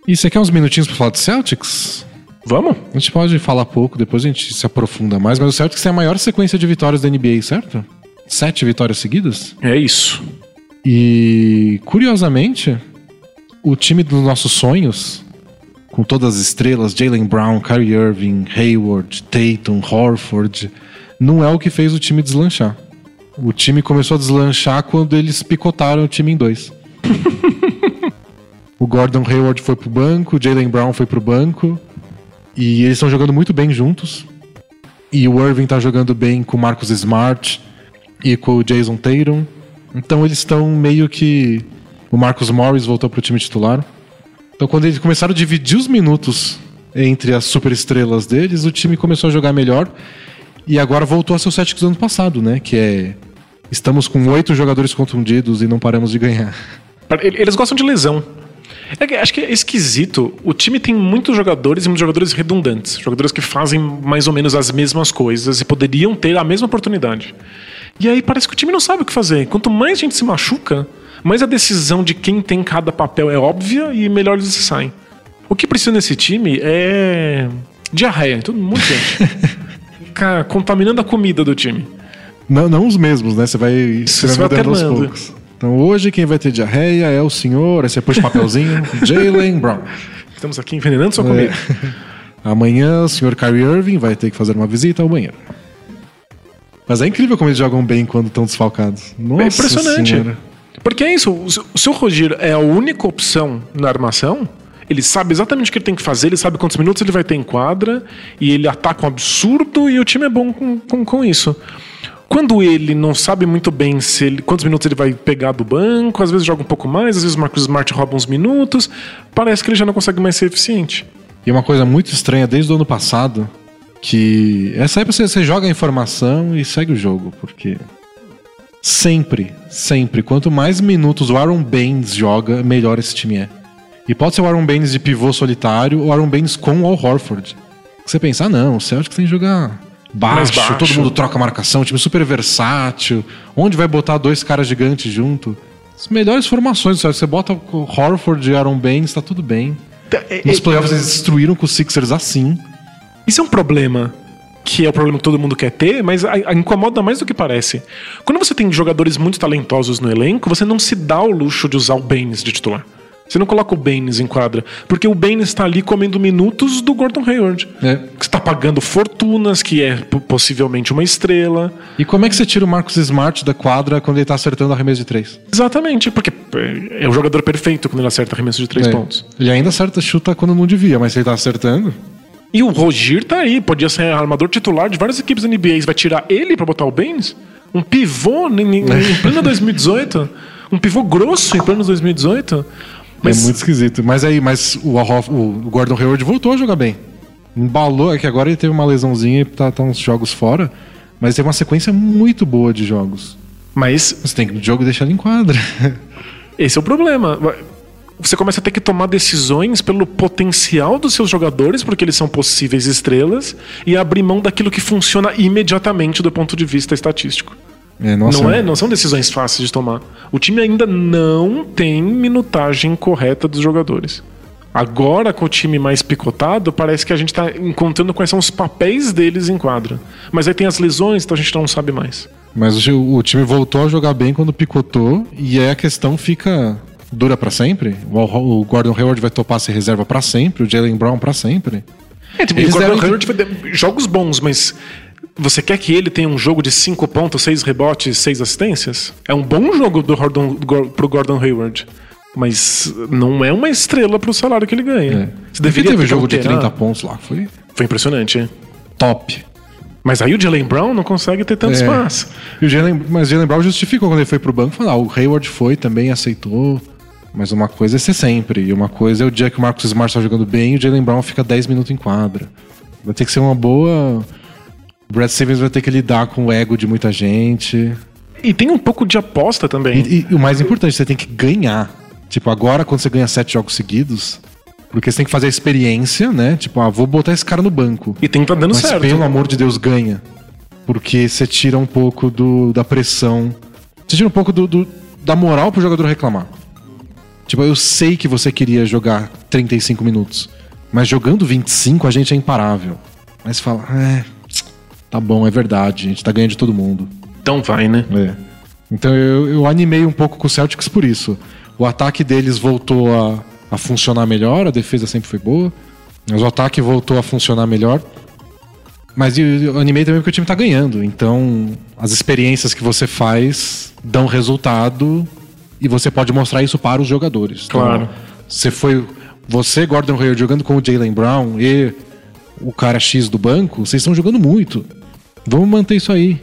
E você quer uns minutinhos pra falar de Celtics? Vamos? A gente pode falar pouco, depois a gente se aprofunda mais, mas o Celtics tem a maior sequência de vitórias da NBA, certo? Sete vitórias seguidas? É isso. E, curiosamente, o time dos nossos sonhos, com todas as estrelas, Jalen Brown, Kyrie Irving, Hayward, Tatum, Horford, não é o que fez o time deslanchar. O time começou a deslanchar quando eles picotaram o time em dois. o Gordon Hayward foi pro banco, o Jalen Brown foi pro banco, e eles estão jogando muito bem juntos. E o Irving tá jogando bem com o Marcus Smart e com o Jason Tatum. Então eles estão meio que. O Marcus Morris voltou pro time titular. Então quando eles começaram a dividir os minutos entre as superestrelas deles, o time começou a jogar melhor. E agora voltou a ser o Celtics do ano passado, né? Que é. Estamos com oito jogadores contundidos e não paramos de ganhar. Eles gostam de lesão. É, acho que é esquisito. O time tem muitos jogadores e muitos jogadores redundantes. Jogadores que fazem mais ou menos as mesmas coisas e poderiam ter a mesma oportunidade. E aí parece que o time não sabe o que fazer. Quanto mais gente se machuca, mais a decisão de quem tem cada papel é óbvia e melhor eles saem. O que precisa nesse time é diarreia, todo mundo gente. Ficar contaminando a comida do time. Não, não os mesmos, né? Você vai Você vai aos poucos. Então hoje quem vai ter diarreia é o senhor, aí você pôs papelzinho, Jalen Brown. Estamos aqui envenenando sua comida. É. Amanhã o senhor Kyrie Irving vai ter que fazer uma visita ao banheiro. Mas é incrível como eles jogam bem quando estão desfalcados. Nossa é impressionante. Senhora. Porque é isso, o Roger é a única opção na armação, ele sabe exatamente o que ele tem que fazer, ele sabe quantos minutos ele vai ter em quadra, e ele ataca um absurdo e o time é bom com, com, com isso. Quando ele não sabe muito bem se ele, quantos minutos ele vai pegar do banco, às vezes joga um pouco mais, às vezes o Marcos Smart rouba uns minutos, parece que ele já não consegue mais ser eficiente. E uma coisa muito estranha desde o ano passado que essa época você, você joga a informação e segue o jogo, porque sempre, sempre, quanto mais minutos o Aaron Baines joga, melhor esse time é. E pode ser o Aaron Baines de pivô solitário ou Aaron Baines com o Al Horford. Você pensar, ah, não, o Celtics tem que jogar baixo, baixo, todo mundo troca marcação, time super versátil. Onde vai botar dois caras gigantes junto? As melhores formações, você bota o Horford e Aaron Baines, tá tudo bem. É, Nos é, playoffs eles destruíram com os Sixers assim. Isso é um problema que é o problema que todo mundo quer ter, mas a, a incomoda mais do que parece. Quando você tem jogadores muito talentosos no elenco, você não se dá o luxo de usar o Baines de titular. Você não coloca o Baines em quadra, porque o Baines está ali comendo minutos do Gordon Hayward. É. Que está pagando fortunas, que é possivelmente uma estrela. E como é que você tira o Marcos Smart da quadra quando ele está acertando arremesso de três? Exatamente, porque é o jogador perfeito quando ele acerta arremesso de três é. pontos. Ele ainda acerta chuta quando não devia, mas se ele está acertando. E o Rogier tá aí, podia ser armador titular de várias equipes NBA. Vai tirar ele para botar o Baines? Um pivô em, em pleno 2018? Um pivô grosso em pleno 2018? Mas... É muito esquisito. Mas aí, mas o, o Gordon Hayward voltou a jogar bem. Embalou, é que agora ele teve uma lesãozinha e tá, tá uns jogos fora. Mas teve uma sequência muito boa de jogos. Mas. Você tem que no jogo deixar ele em quadra. Esse é o problema você começa a ter que tomar decisões pelo potencial dos seus jogadores, porque eles são possíveis estrelas, e abrir mão daquilo que funciona imediatamente do ponto de vista estatístico. É, não, é, não são decisões fáceis de tomar. O time ainda não tem minutagem correta dos jogadores. Agora, com o time mais picotado, parece que a gente está encontrando quais são os papéis deles em quadra. Mas aí tem as lesões, então a gente não sabe mais. Mas o, o time voltou a jogar bem quando picotou, e aí a questão fica dura para sempre? O, Gordon Hayward vai topar ser reserva para sempre? O Jalen Brown para sempre? É, tipo, Eles o Gordon Hayward foi- jogos bons, mas você quer que ele tenha um jogo de 5 pontos, 6 rebotes, 6 assistências? É um bom jogo do Gordon, Gor- pro Gordon Hayward. Mas não é uma estrela pro salário que ele ganha. É. Você deveria teve ter um jogo de alterado. 30 pontos lá, foi Foi impressionante, é. top. Mas aí o Jalen Brown não consegue ter tanto É. espaço. E o Jalen, mas o Jalen Brown justificou quando ele foi pro banco, falou, ah, o Hayward foi, também aceitou. Mas uma coisa é ser sempre, e uma coisa é o dia que o Marcus Smart tá jogando bem e o Jalen Brown fica 10 minutos em quadra. Vai ter que ser uma boa. O Brad Stevens vai ter que lidar com o ego de muita gente. E tem um pouco de aposta também. E, e o mais importante, você tem que ganhar. Tipo, agora quando você ganha sete jogos seguidos, porque você tem que fazer a experiência, né? Tipo, ah, vou botar esse cara no banco. E tem que tá dando Mas certo. pelo amor de Deus, ganha. Porque você tira um pouco do, da pressão. Você tira um pouco do, do- da moral pro jogador reclamar. Tipo, eu sei que você queria jogar 35 minutos. Mas jogando 25, a gente é imparável. Mas fala, é. Tá bom, é verdade. A gente tá ganhando de todo mundo. Então vai, né? É. Então eu, eu animei um pouco com o Celtics por isso. O ataque deles voltou a, a funcionar melhor, a defesa sempre foi boa. Mas o ataque voltou a funcionar melhor. Mas eu, eu animei também porque o time tá ganhando. Então as experiências que você faz dão resultado e você pode mostrar isso para os jogadores. Então, Claro. você foi. Você, Gordon Hayward, jogando com o Jalen Brown e o cara X do banco, vocês estão jogando muito. Vamos manter isso aí.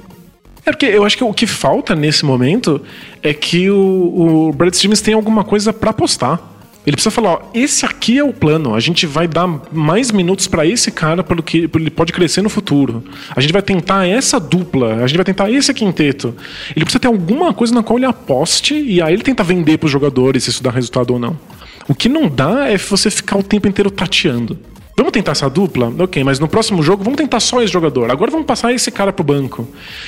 É porque eu acho que o que falta nesse momento é que o, o Brad Stevens tem alguma coisa pra apostar. Ele precisa falar, ó, esse aqui é o plano. A gente vai dar mais minutos pra esse cara pelo que ele pode crescer no futuro. A gente vai tentar essa dupla, a gente vai tentar esse quinteto. Ele precisa ter alguma coisa na qual ele aposte e aí ele tenta vender pros jogadores se isso dá resultado ou não. O que não dá é você ficar o tempo inteiro tateando. Vamos tentar essa dupla? Ok, mas no próximo jogo vamos tentar só esse jogador. Agora vamos passar esse cara pro banco.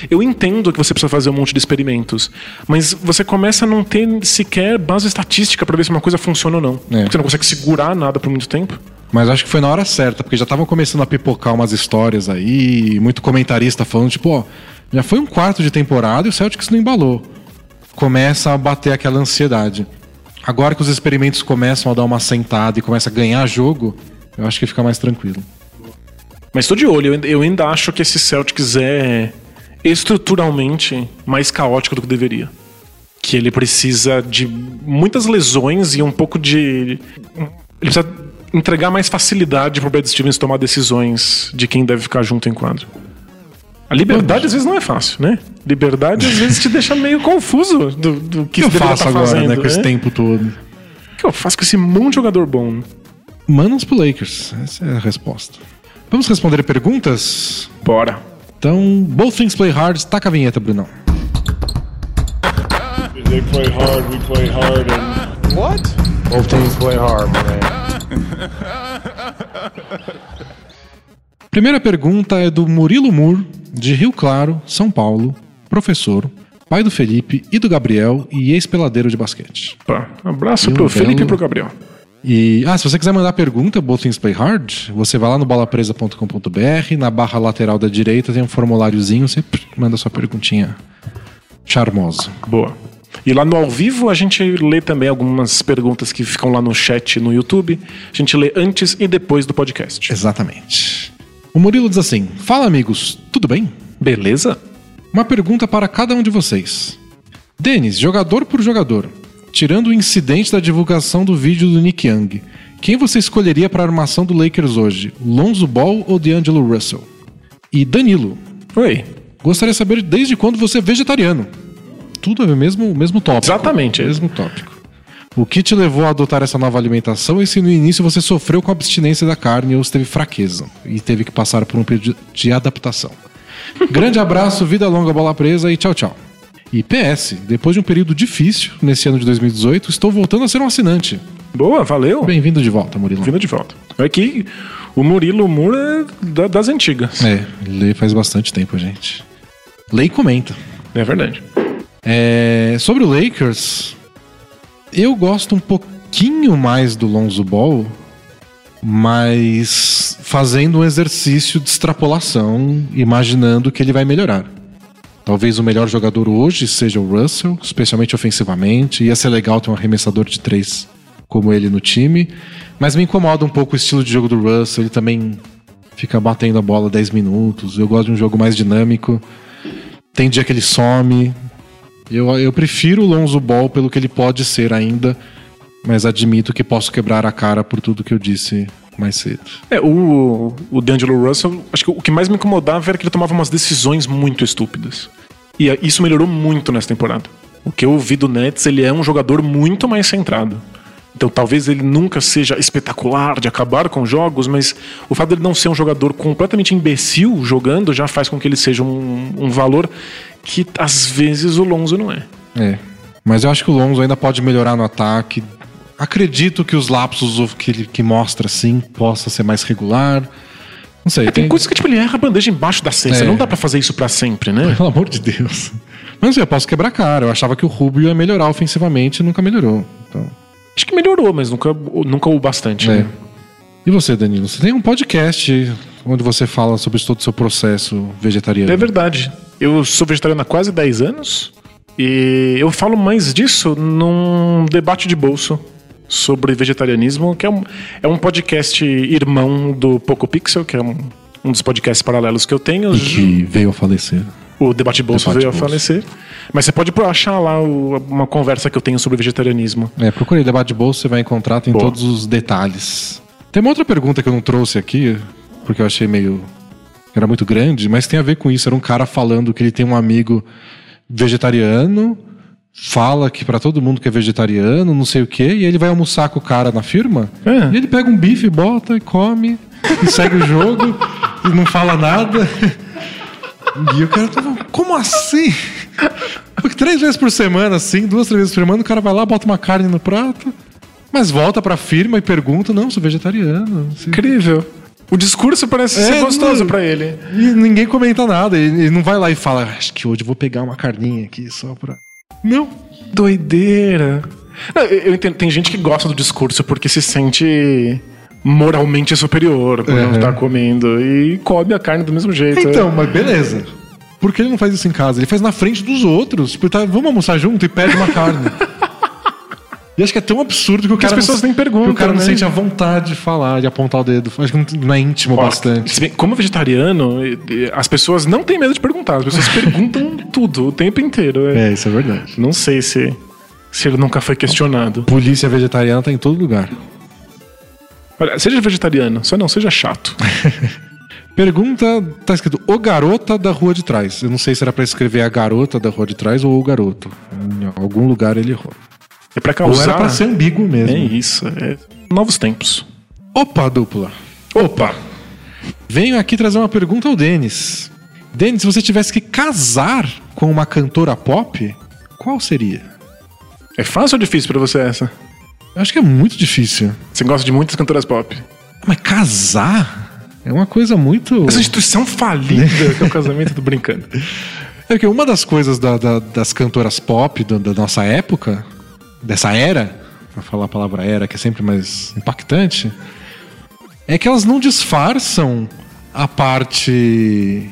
Eu entendo que você precisa fazer um monte de experimentos, mas você começa a não ter sequer base estatística pra ver se uma coisa funciona ou não. É. Porque você não consegue segurar nada por muito tempo. Mas acho que foi na hora certa, porque já estavam começando a pipocar umas histórias aí, muito comentarista falando, tipo, ó, já foi um quarto de temporada e o Celtics não embalou. Começa a bater aquela ansiedade. Agora que os experimentos começam a dar uma sentada e começa a ganhar jogo, eu acho que fica mais tranquilo. Mas tô de olho, eu- eu ainda acho que esse Celtics é estruturalmente mais caótico do que deveria. Que ele precisa de muitas lesões e um pouco de. Ele precisa entregar mais facilidade pro Brad Stevens tomar decisões de quem deve ficar junto em quadro. A liberdade às vezes não é fácil, né? Liberdade às vezes te deixa meio confuso do, do que O que eu faço tá agora, fazendo, né, com esse né? tempo todo? O que eu faço com esse monte de jogador bom? Manos pro Lakers, essa é a resposta. Vamos responder perguntas? Bora. Então, Both Things Play Hard, taca a vinheta, Brunão. They play hard, we play hard, and What? both teams play hard, man. Primeira pergunta é do Murilo Mur, de Rio Claro, São Paulo, professor, pai do Felipe e do Gabriel e ex-peladeiro de basquete. Pá, abraço E um pro Felipe e belo- pro Gabriel. E, ah, se você quiser mandar pergunta, Both Things Play Hard, você vai lá no bolapresa.com.br, na barra lateral da direita tem um formuláriozinho, você manda sua perguntinha charmosa. Boa. E lá no ao vivo a gente lê também algumas perguntas que ficam lá no chat no YouTube. A gente lê antes e depois do podcast. Exatamente. O Murilo diz assim: Fala amigos, tudo bem? Beleza? Uma pergunta para cada um de vocês. Denis, jogador por jogador, tirando o incidente da divulgação do vídeo do Nick Young, quem você escolheria para a armação do Lakers hoje? Lonzo Ball ou D'Angelo Russell? E Danilo, Oi. gostaria de saber desde quando você é vegetariano. Tudo é o mesmo, mesmo tópico. Exatamente. Mesmo tópico. O que te levou a adotar essa nova alimentação e se no início você sofreu com a abstinência da carne ou se teve fraqueza e teve que passar por um período de adaptação. Grande abraço, vida longa, bola presa e tchau, tchau. E PS, depois de um período difícil nesse ano de 2018, estou voltando a ser um assinante. Boa, valeu. Bem-vindo de volta, Murilo. Vindo de volta. É que o Murilo Moura é da- das antigas. É, lê faz bastante tempo, gente. Lê e comenta. É verdade. É, sobre o Lakers, eu gosto um pouquinho mais do Lonzo Ball, mas fazendo um exercício de extrapolação, imaginando que ele vai melhorar. Talvez o melhor jogador hoje seja o Russell, especialmente ofensivamente. Ia ser legal ter um arremessador de três como ele no time. Mas me incomoda um pouco o estilo de jogo do Russell. Ele também fica batendo a bola 10 minutos. Eu gosto de um jogo mais dinâmico. Tem dia que ele some. Eu, eu prefiro o Lonzo Ball pelo que ele pode ser ainda, mas admito que posso quebrar a cara por tudo que eu disse mais cedo. É, o, o D'Angelo Russell, acho que o que mais me incomodava era que ele tomava umas decisões muito estúpidas. E é, isso melhorou muito nessa temporada. O que eu vi do Nets, ele é um jogador muito mais centrado. Então talvez ele nunca seja espetacular de acabar com jogos, mas o fato dele não ser um jogador completamente imbecil jogando já faz com que ele seja um, um valor que às vezes o Lonzo não é. É. Mas eu acho que o Lonzo ainda pode melhorar no ataque. Acredito que os lapsos que ele que mostra assim possa ser mais regular. Não sei. É, tem, coisas que tipo, ele erra a bandeja embaixo da cesta. É. Não dá pra fazer isso pra sempre, né? Pelo amor de Deus. Mas eu posso quebrar a cara. Eu achava que o Rubio ia melhorar ofensivamente e nunca melhorou. Então, Acho que melhorou, mas nunca, nunca o bastante. é. Né? E você, Danilo? Você tem um podcast onde você fala sobre todo o seu processo vegetariano. É verdade. Eu sou vegetariano há quase 10 anos e eu falo mais disso num debate de bolso sobre vegetarianismo, que é um, é um podcast irmão do Poco Pixel, que é um, um dos podcasts paralelos que eu tenho. E que veio a falecer. O Debate de Bolso Debate veio a Bolso. falecer. Mas você pode achar lá uma conversa que eu tenho sobre vegetarianismo. É, procure debate de bolsa, você vai encontrar, tem Boa. todos os detalhes. Tem uma outra pergunta que eu não trouxe aqui, porque eu achei meio. era muito grande, mas tem a ver com isso. Era um cara falando que ele tem um amigo vegetariano, fala que pra todo mundo que é vegetariano, não sei o quê, e ele vai almoçar com o cara na firma, É. e ele pega um bife, bota e come, e segue o jogo, e não fala nada. E o cara tava, como assim? Porque três vezes por semana, assim, duas, três vezes por semana, o cara vai lá, bota uma carne no prato, mas volta pra firma e pergunta, não, sou vegetariano. sei. Incrível. O discurso parece É, ser gostoso pra ele. E ninguém comenta nada, ele ele não vai lá e fala, acho que hoje eu vou pegar uma carninha aqui só pra... Não. Doideira. Não, Eu entendo, tem gente que gosta do discurso porque se sente moralmente superior por não Uhum. estar comendo e come a carne do mesmo jeito. Então, mas beleza. Por que ele não faz isso em casa? Ele faz na frente dos outros. Tipo, tá, vamos almoçar junto e pede uma carne. E acho que é tão absurdo que o cara as pessoas não, nem perguntam, que o cara não né? sente a vontade de falar, de apontar o dedo. Acho que não- não é íntimo Ó, bastante. se bem- Como vegetariano, as pessoas não têm medo de perguntar. As pessoas perguntam tudo o tempo inteiro. É. É, isso é verdade. Não sei se, se ele nunca foi questionado. Polícia vegetariana tá em todo lugar. Olha, seja vegetariano, só não seja chato. Pergunta, tá escrito o garota da rua de trás. Eu não sei se era pra escrever a garota da rua de trás ou o garoto. Em algum lugar ele errou. É pra Ou causar. era pra ser ambíguo mesmo. É isso. É novos tempos. Opa, dupla. Opa! Venho aqui trazer uma pergunta ao Denis. Denis, se você tivesse que casar com uma cantora pop, qual seria? É fácil ou difícil pra você essa? Eu acho que é muito difícil. Você gosta de muitas cantoras pop? Mas casar é uma coisa muito. Essa instituição falida que é o casamento, tô brincando. É que uma das coisas da- da- das cantoras pop da, da nossa época, dessa era, pra falar a palavra era, que é sempre mais impactante, é que elas não disfarçam a parte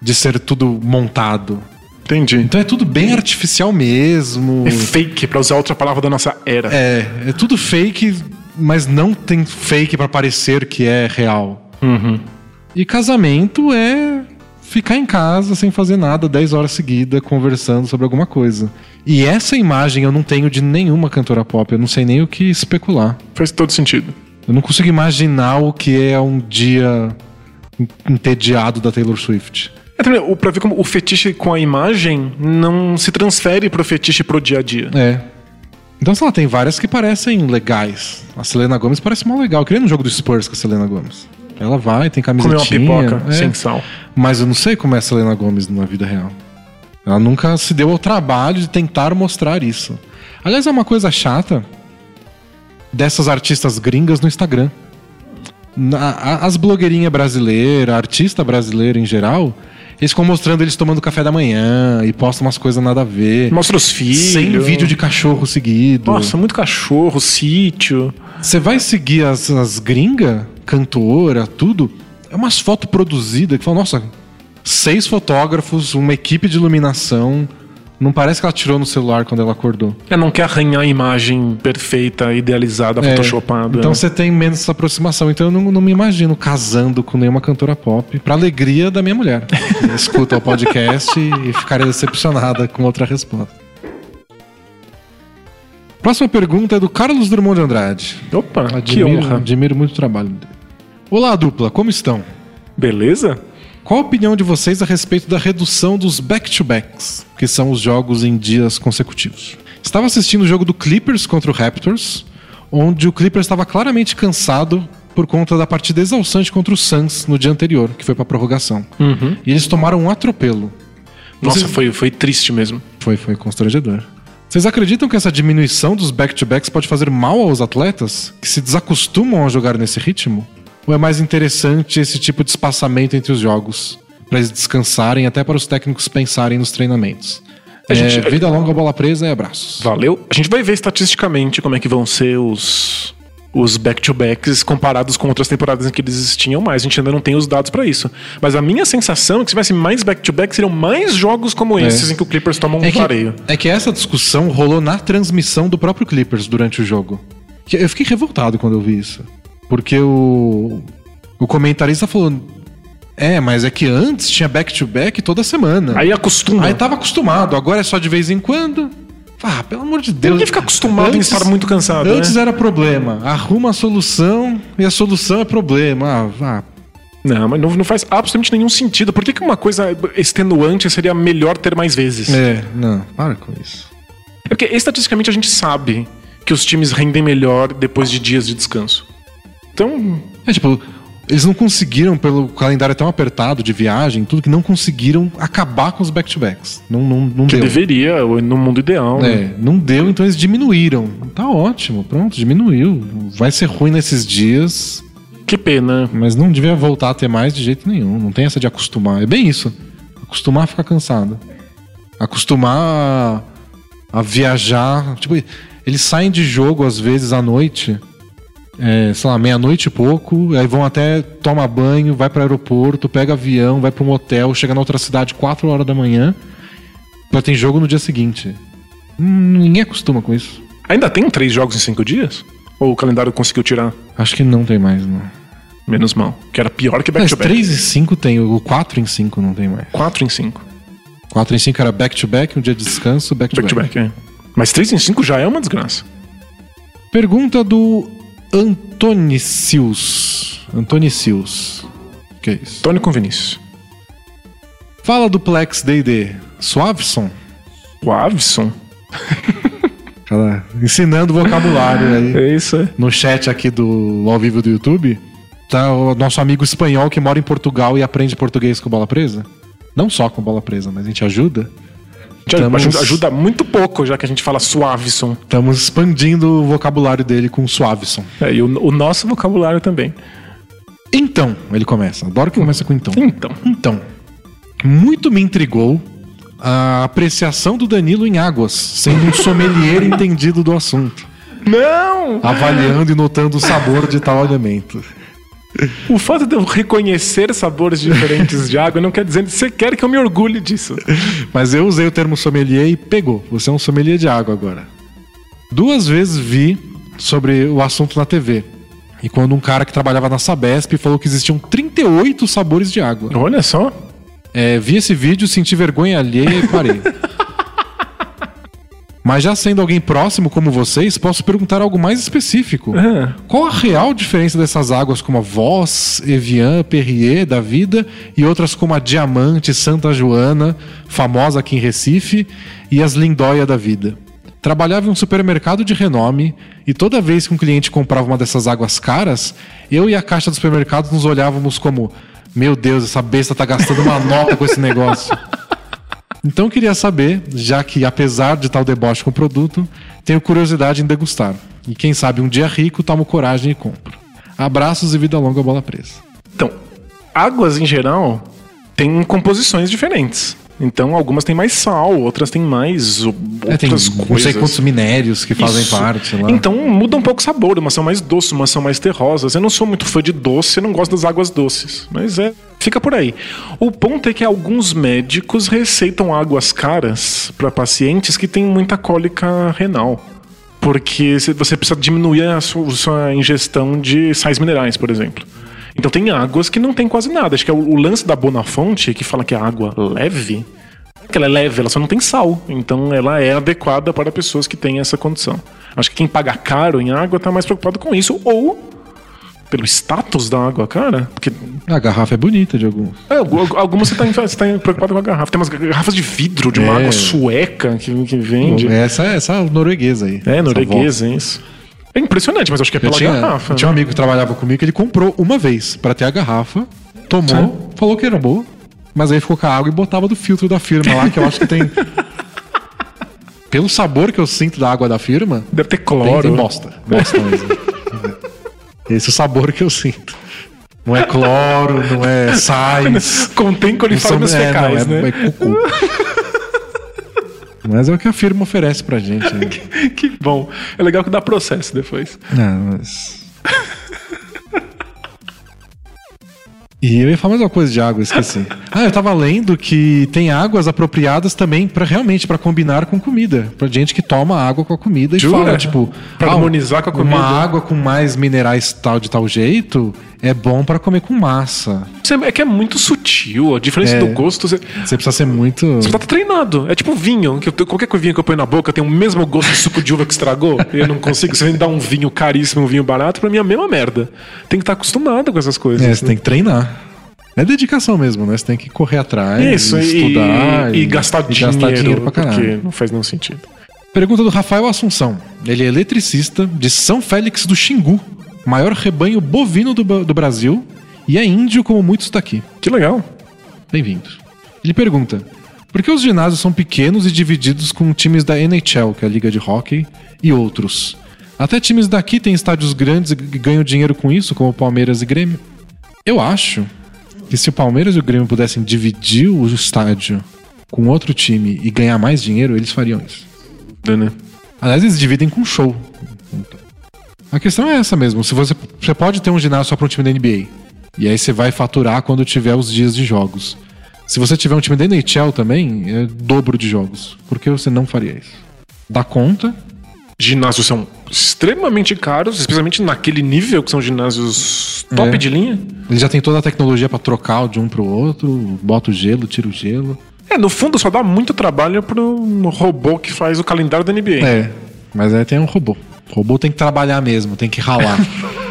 de ser tudo montado. Entendi. Então é tudo bem artificial mesmo. É fake, pra usar outra palavra da nossa era. É, é tudo fake, mas não tem fake pra parecer que é real. E casamento é ficar em casa sem fazer nada 10 horas seguidas conversando sobre alguma coisa. E essa imagem eu não tenho de nenhuma cantora pop, eu não sei nem o que especular. Faz todo sentido. Eu não consigo imaginar o que é um dia entediado da Taylor Swift. É, também, o- pra ver como o fetiche com a imagem não se transfere pro fetiche pro dia a dia. É. Então, sei lá, tem várias que parecem legais. A Selena Gomes parece mó legal. Eu queria no jogo do Spurs com a Selena Gomes. Ela vai, tem camisetinha. uma pipoca é. sem sal. Mas eu não sei como é a Selena Gomes na vida real. Ela nunca se deu ao trabalho de tentar mostrar isso. Aliás, é uma coisa chata dessas artistas gringas no Instagram. As blogueirinhas brasileiras, artista brasileira em geral, eles ficam mostrando eles tomando café da manhã e postam umas coisas nada a ver. Mostra os filhos. Sem vídeo de cachorro seguido. Nossa, muito cachorro, sítio. Você vai seguir as, as gringas, cantora, tudo. É umas fotos produzidas que falam, nossa, seis fotógrafos, uma equipe de iluminação, Não parece que ela tirou no celular quando ela acordou. É, não quer arranhar a imagem perfeita, idealizada, É, photoshopada. Então né? você tem menos essa aproximação. Então eu não, não me imagino casando com nenhuma cantora pop, pra alegria da minha mulher. que Escuta o podcast e ficaria decepcionada com outra resposta. Próxima pergunta é do Carlos Drummond de Andrade. Opa, que Admiro, honra. admiro muito o trabalho dele. Olá, dupla, como estão? Beleza? Qual a opinião de vocês a respeito da redução dos back-to-backs, que são os jogos em dias consecutivos? Estava assistindo o jogo do Clippers contra o Raptors, onde o Clippers estava claramente cansado por conta da partida exaustante contra o Suns no dia anterior, que foi para prorrogação. E eles tomaram um atropelo. Nossa, Vocês- foi, foi triste mesmo. Foi, foi constrangedor. Vocês acreditam que essa diminuição dos back-to-backs pode fazer mal aos atletas que se desacostumam a jogar nesse ritmo? Ou é mais interessante esse tipo de espaçamento entre os jogos? Para eles descansarem, até para os técnicos pensarem nos treinamentos. A gente- É, vida longa, bola presa e abraços. Valeu. A gente vai ver estatisticamente como é que vão ser os os back-to-backs comparados com outras temporadas em que eles existiam mais. A gente ainda não tem os dados pra isso. Mas a minha sensação é que se tivesse mais back-to-back, seriam mais jogos como esses em que o Clippers toma um É vareio. que, é que essa discussão rolou na transmissão do próprio Clippers durante o jogo. Eu fiquei revoltado quando eu vi isso. Porque o, o comentarista falou: É, mas é que antes tinha back-to-back toda semana. Aí acostuma. Aí tava acostumado, agora é só de vez em quando. Ah, pelo amor de Deus. Ninguém fica acostumado em estar muito cansado, Antes né? era problema. Arruma a solução e a solução é problema. Ah, ah, Não, mas não, não faz absolutamente nenhum sentido. Por que, que uma coisa extenuante seria melhor ter mais vezes? é, não, para com isso. É porque estatisticamente a gente sabe que os times rendem melhor depois de dias de descanso. Então, É tipo, eles não conseguiram, pelo calendário tão apertado de viagem, tudo que não conseguiram acabar com os back-to-backs. Não, não, não que deu. deveria, no mundo ideal. né? É, não deu, então eles diminuíram. Tá ótimo, pronto, diminuiu. Vai ser ruim nesses dias, Que pena. mas não devia voltar a ter mais de jeito nenhum. Não tem essa de acostumar. É bem isso. Acostumar a ficar cansado. Acostumar a, a viajar. Tipo, eles saem de jogo às vezes à noite. É, sei lá, meia-noite e pouco, aí vão até toma banho, vai para aeroporto, pega avião, vai para um hotel, chega na outra cidade 4 horas da manhã, pra ter jogo no dia seguinte. Hum, ninguém acostuma com isso. Ainda tem três jogos em cinco dias? Ou o calendário conseguiu tirar? Acho que não tem mais, não. Menos mal. Que era pior que back-to-back. 3 e 5 tem, o 4 em 5 não tem mais. Quatro em cinco. 4 em 5 era back-to-back, um dia de descanso, back-to-back. Back-to-back, é. Mas três em cinco já é uma desgraça. Pergunta do Antonicius. Antonicius. Que é isso? Tony com Vinícius. Fala do Plex D&D. Suaveson? O Avison? Cara, ensinando vocabulário aí. É isso, é. No chat aqui do ao vivo do YouTube, tá o nosso amigo espanhol que mora em Portugal e aprende português com bola presa. Não só com bola presa, mas a gente ajuda. Estamos- ajuda, ajuda muito pouco, já que a gente fala Suavison. Estamos expandindo o vocabulário dele com Suaveson. É, e o, o nosso vocabulário também. Então, ele começa. Adoro que começa com então. Então. Então, muito me intrigou a apreciação do Danilo em águas, sendo um sommelier entendido do assunto, Não! avaliando e notando o sabor de tal alimento. O fato de eu reconhecer sabores diferentes de água não quer dizer que você quer que eu me orgulhe disso. Mas eu usei o termo sommelier e pegou. Você é um sommelier de água agora. Duas vezes vi sobre o assunto na TV. E quando um cara que trabalhava na Sabesp falou que existiam 38 sabores de água. Olha só. É, vi esse vídeo, senti vergonha alheia e parei. Mas já sendo alguém próximo como vocês, posso perguntar algo mais específico. Ah. Qual a real diferença dessas águas como a Voss, Evian, Perrier da vida e outras como a Diamante, Santa Joana, famosa aqui em Recife, e as Lindóia da vida? Trabalhava em um supermercado de renome e toda vez que um cliente comprava uma dessas águas caras, eu e a caixa do supermercado nos olhávamos como: Meu Deus, essa besta tá gastando uma nota com esse negócio. Então eu queria saber, já que apesar de tal deboche com o produto, tenho curiosidade em degustar. E quem sabe um dia rico, tomo coragem e compro. Abraços e vida longa bola presa. Então, águas em geral têm composições diferentes. Então, algumas têm mais sal, outras têm mais o- É, tem outras não coisas. sei quantos minérios que fazem Isso. parte lá. Então muda um pouco o sabor, umas são mais doces, umas são mais terrosas. Eu não sou muito fã de doce, eu não gosto das águas doces. Mas é Fica por aí. O ponto é que alguns médicos receitam águas caras para pacientes que têm muita cólica renal. Porque você precisa diminuir a sua, ingestão de sais minerais, por exemplo. Então tem águas que não tem quase nada. Acho que é o, lance da Bonafonte, que fala que é água leve, que ela é leve, ela só não tem sal. Então ela é adequada para pessoas que têm essa condição. Acho que quem paga caro em água está mais preocupado com isso. Ou pelo status da água cara, porque A garrafa é bonita de alguns. é, algu- algumas você está você tá preocupado com a garrafa. Tem umas garrafas de vidro de uma É. água sueca que, que vende. É, Essa, essa norueguesa aí. essa norueguesa, é isso. É impressionante, mas eu acho que é Eu pela tinha, garrafa. eu tinha um amigo que trabalhava comigo que ele comprou uma vez pra ter a garrafa, tomou, falou que era boa, mas aí ficou com a água e botava do filtro da firma lá, que eu acho que tem. Pelo sabor que eu sinto da água da firma, Deve ter tem, cloro. tem bosta. Bosta mesmo. Esse é o sabor que eu sinto. Não é cloro, não é sais. Contém coliformes Não é, fecais, não, é, né? é cocô. Mas é o que a firma oferece pra gente. Né? que bom. É legal que dá processo depois. Não, mas. E eu ia falar mais uma coisa de água, esqueci. Ah, eu tava lendo que tem águas apropriadas também para realmente para combinar com comida, Pra gente que toma água com a comida e Jura? fala tipo, Pra harmonizar com a comida. Uma água com mais minerais tal de tal jeito é bom pra comer com massa. É que é muito sutil. A diferença É. do gosto. Você Você precisa ser muito você tá treinado. É tipo vinho. Que eu, qualquer vinho que eu ponho na boca tem o mesmo gosto de suco de uva que estragou. e eu não consigo. Você vem dar um vinho caríssimo, um vinho barato, pra mim é a mesma merda. Tem que estar acostumado com essas coisas. É, você tem que treinar. É dedicação mesmo, né? Você tem que correr atrás, Isso, e, estudar e, gastar, e dinheiro, gastar dinheiro pra caralho. porque não faz nenhum sentido. Pergunta do Rafael Assunção. Ele é eletricista de São Félix do Xingu, maior rebanho bovino do, do Brasil, e é índio como muitos daqui. Que legal. Bem-vindo. Ele pergunta: por que os ginásios são pequenos e divididos com times da NHL, que é a Liga de Hockey, e outros? Até times daqui têm estádios grandes e ganham dinheiro com isso, como Palmeiras e Grêmio. Eu acho que se o Palmeiras e o Grêmio pudessem dividir o estádio com outro time e ganhar mais dinheiro, eles fariam isso. Né? Aliás, eles dividem com show. A questão é essa mesmo. Se você, você pode ter um ginásio só para um time da NBA. E aí você vai faturar quando tiver os dias de jogos. Se você tiver um time da NHL também, é dobro de jogos. Por que você não faria isso? Dá conta. Ginásios são extremamente caros, especialmente naquele nível que são ginásios top É. de linha. Ele já tem toda a tecnologia para trocar de um pro outro, bota o gelo, tira o gelo. É, no fundo só dá muito trabalho pro robô que faz o calendário da NBA. É, mas aí tem um robô. O robô tem que trabalhar mesmo, tem que ralar.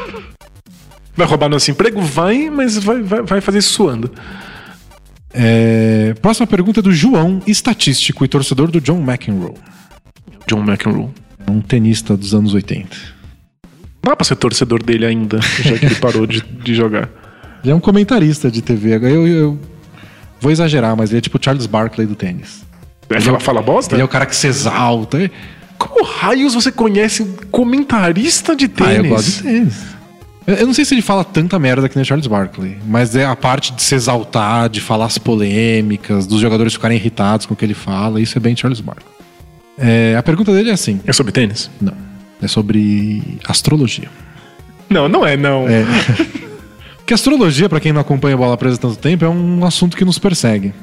Vai roubar nosso emprego? Vai, mas vai, vai, vai fazer isso suando. É, próxima pergunta é do João, estatístico e torcedor do John McEnroe. John McEnroe. Um tenista dos anos 80. Dá pra ser torcedor dele ainda, já que ele parou de, de jogar. Ele é um comentarista de TV. Eu, eu vou exagerar, mas ele é tipo o Charles Barkley do tênis. Ele fala, fala bosta? Ele é o cara que se exalta. Como raios você conhece comentarista de tênis? Ah, eu gosto de tênis. Eu não sei se ele fala tanta merda que nem Charles Barkley, mas é a parte de se exaltar, de falar as polêmicas, dos jogadores ficarem irritados com o que ele fala, isso é bem Charles Barkley. É, a pergunta dele é assim: É sobre tênis? não, é sobre astrologia. Não, não é, não. É. Porque astrologia, pra quem não acompanha a bola presa há tanto tempo, é um assunto que nos persegue.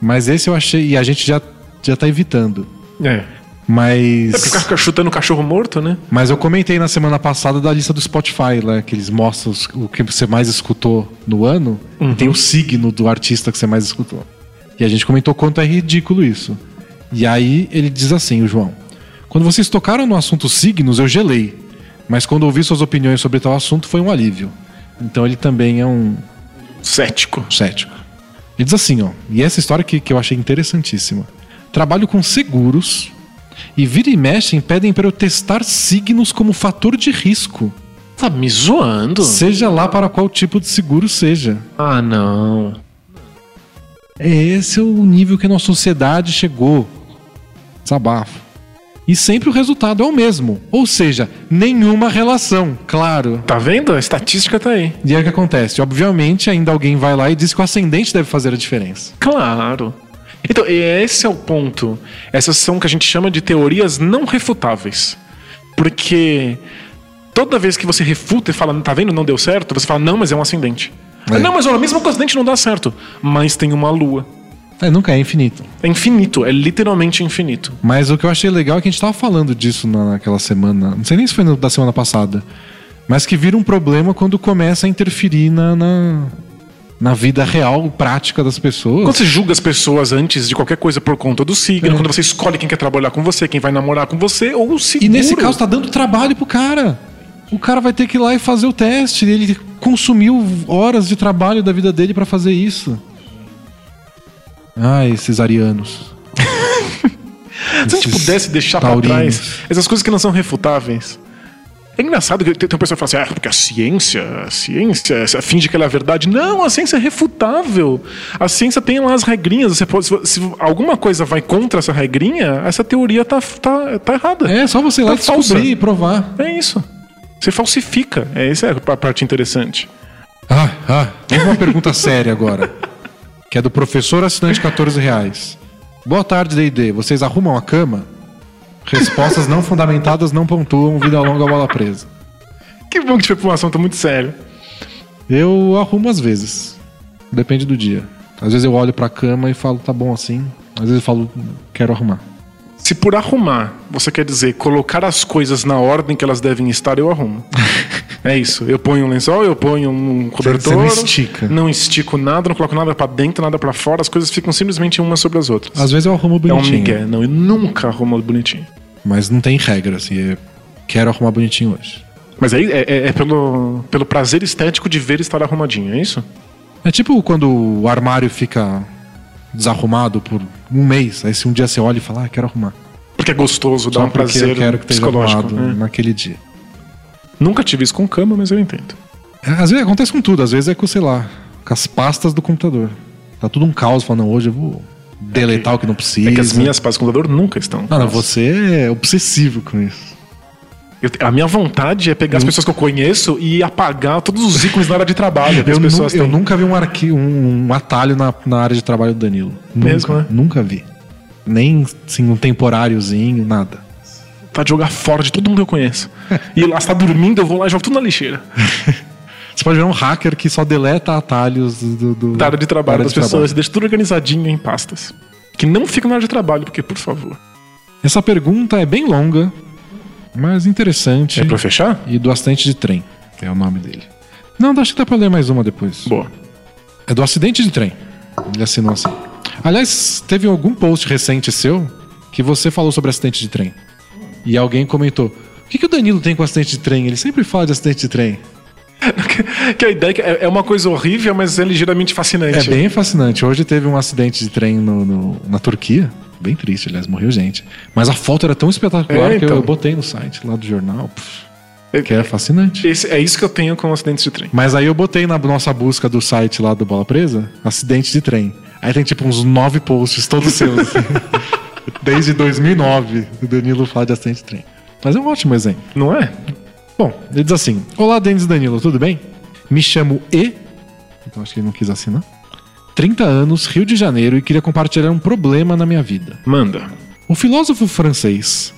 Mas esse eu achei, e a gente já, já tá evitando. É. Mas. É porque ficar chutando cachorro morto, né? Mas eu comentei na semana passada da lista do Spotify, lá, que eles mostram os- o que você mais escutou no ano. E tem o signo do artista que você mais escutou. E a gente comentou quanto é ridículo isso. E aí ele diz assim, o João. Quando vocês tocaram no assunto signos, eu gelei. Mas quando ouvi suas opiniões sobre tal assunto, foi um alívio. Então ele também é um Cético. cético. Ele diz assim, ó, e essa história que, que eu achei interessantíssima. Trabalho com seguros e vira e mexe pedem para eu testar signos como fator de risco, Tá me zoando? seja lá para qual tipo de seguro seja. Ah, não. É esse é o nível que a nossa sociedade chegou. Desabafo. E sempre o resultado é o mesmo, ou seja, nenhuma relação, claro. Tá vendo? A estatística tá aí. E aí o que acontece? Obviamente, ainda alguém vai lá e diz que o ascendente deve fazer a diferença. Claro. Então, esse é o ponto. Essas são o que a gente chama de teorias não refutáveis. Porque toda vez que você refuta e fala, tá vendo, não deu certo, você fala, não, mas é um ascendente. É. Não, mas olha, mesmo com o acidente não dá certo. Mas tem uma lua. É, nunca é infinito. É infinito, é literalmente infinito. Mas o que eu achei legal é que a gente tava falando disso na- naquela semana. Não sei nem se foi da semana passada. Mas que vira um problema quando começa a interferir na, na, na vida real, prática das pessoas. Quando você julga as pessoas antes de qualquer coisa por conta do signo, É. quando você escolhe quem quer trabalhar com você, quem vai namorar com você, ou o seguro. E nesse caso tá dando trabalho pro cara. O cara vai ter que ir lá e fazer o teste. Ele consumiu horas de trabalho da vida dele pra fazer isso. Ai, esses arianos. Se a gente pudesse deixar pra taurinos. trás essas coisas que não são refutáveis. É engraçado que tem tem uma pessoa que fala assim, ah, porque a ciência, a ciência finge que ela é verdade. Não, a ciência é refutável. A ciência tem lá as regrinhas. Você pode, se, alguma coisa vai contra essa regrinha, essa teoria tá, tá, tá errada. É, só você lá Tá e descobrir falsa. e provar. É isso. Você falsifica. É, essa é a parte interessante. Ah, ah, uma pergunta séria agora. Que é do professor assinante 14 reais. Boa tarde, D&D. Vocês arrumam a cama? Respostas não fundamentadas não pontuam. Vida longa, bola presa. Que bom que tipo um assunto muito sério. Eu arrumo às vezes. Depende do dia. Às vezes eu olho pra cama e falo, tá bom assim. Às vezes eu falo, quero arrumar. Se por arrumar você quer dizer colocar as coisas na ordem que elas devem estar, eu arrumo. é isso. Eu ponho um lençol, eu ponho um cobertor. não estica. Não estico nada, não coloco nada pra dentro, nada pra fora. As coisas ficam simplesmente umas sobre as outras. Às vezes eu arrumo é um bonitinho. migué. Não, eu nunca arrumo bonitinho. Mas não tem regra, assim. é, quero arrumar bonitinho hoje. Mas aí é, é- é pelo, pelo prazer estético de ver estar arrumadinho, é isso? É tipo quando o armário fica desarrumado por um mês. Aí se um dia você olha e fala, ah, quero arrumar. Porque é gostoso, dá Só um prazer eu quero que esteja arrumado né? naquele dia. Nunca tive isso com cama, mas eu entendo. É, Às vezes acontece com tudo, às vezes é com, sei lá, com as pastas do computador. Tá tudo um caos, falando, hoje eu vou deletar o que não precisa. É que as minhas pastas do computador nunca estão. Não, não, você é obsessivo com isso. Eu- a minha vontade é pegar as pessoas que eu conheço e apagar todos os ícones na área de trabalho que Eu, as nu- eu nunca vi um, arqui, um, um atalho na, na área de trabalho do Danilo. Mesmo, nunca, né? Nunca vi. Nem assim, um temporáriozinho, nada. Tá de jogar fora de todo mundo que eu conheço. e lá está dormindo, eu vou lá e jogo tudo na lixeira. Você pode ver um hacker que só deleta atalhos do, do- Da área de trabalho área das de pessoas e deixa tudo organizadinho em pastas. Que não ficam na área de trabalho, porque, por favor. Essa pergunta é bem longa, mas interessante. É pra fechar? E do acidente de trem, é o nome dele. Não, acho que dá pra ler mais uma depois. Boa. É do acidente de trem. Ele assinou assim. Aliás, teve algum post recente seu que você falou sobre acidente de trem. E alguém comentou: O que, que o Danilo tem com acidente de trem? Ele sempre fala de acidente de trem. que a ideia é que é é uma coisa horrível, mas é ligeiramente É fascinante. bem fascinante. Hoje teve um acidente de trem no, no- na Turquia. Bem triste, aliás, morreu gente. Mas a foto era tão espetacular É, que eu, então. eu botei no site lá do jornal. pff, que é fascinante. Esse- é isso que eu tenho com acidentes de trem. Mas aí eu botei na nossa busca do site lá do Bola Presa, acidente de trem. Aí tem tipo uns nove posts, todos seus. assim. Desde 2009, o Danilo fala de acidente de trem. Mas é um ótimo exemplo. Não é? Bom, ele diz assim: Olá, Denis e Danilo, tudo bem? Me chamo E. Então acho que ele não quis assinar. 30 anos, Rio de Janeiro, e queria compartilhar um problema na minha vida. Manda. O filósofo francês.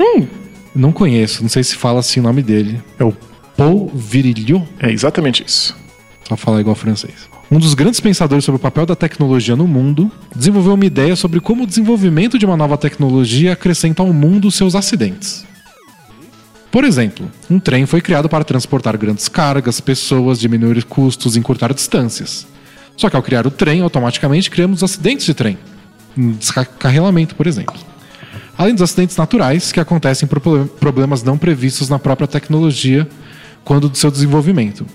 Não conheço, não sei se fala assim o nome dele. É o Paul Virilio. É exatamente isso. Só falar igual francês. Um dos grandes pensadores sobre o papel da tecnologia no mundo desenvolveu uma ideia sobre como o desenvolvimento de uma nova tecnologia acrescenta ao mundo seus acidentes. Por exemplo, um trem foi criado para transportar grandes cargas, pessoas, diminuir custos e encurtar distâncias. Só que ao criar o trem, automaticamente criamos acidentes de trem. Um descarrilamento, por exemplo. Além dos acidentes naturais, que acontecem por pro- problemas não previstos na própria tecnologia quando do seu desenvolvimento.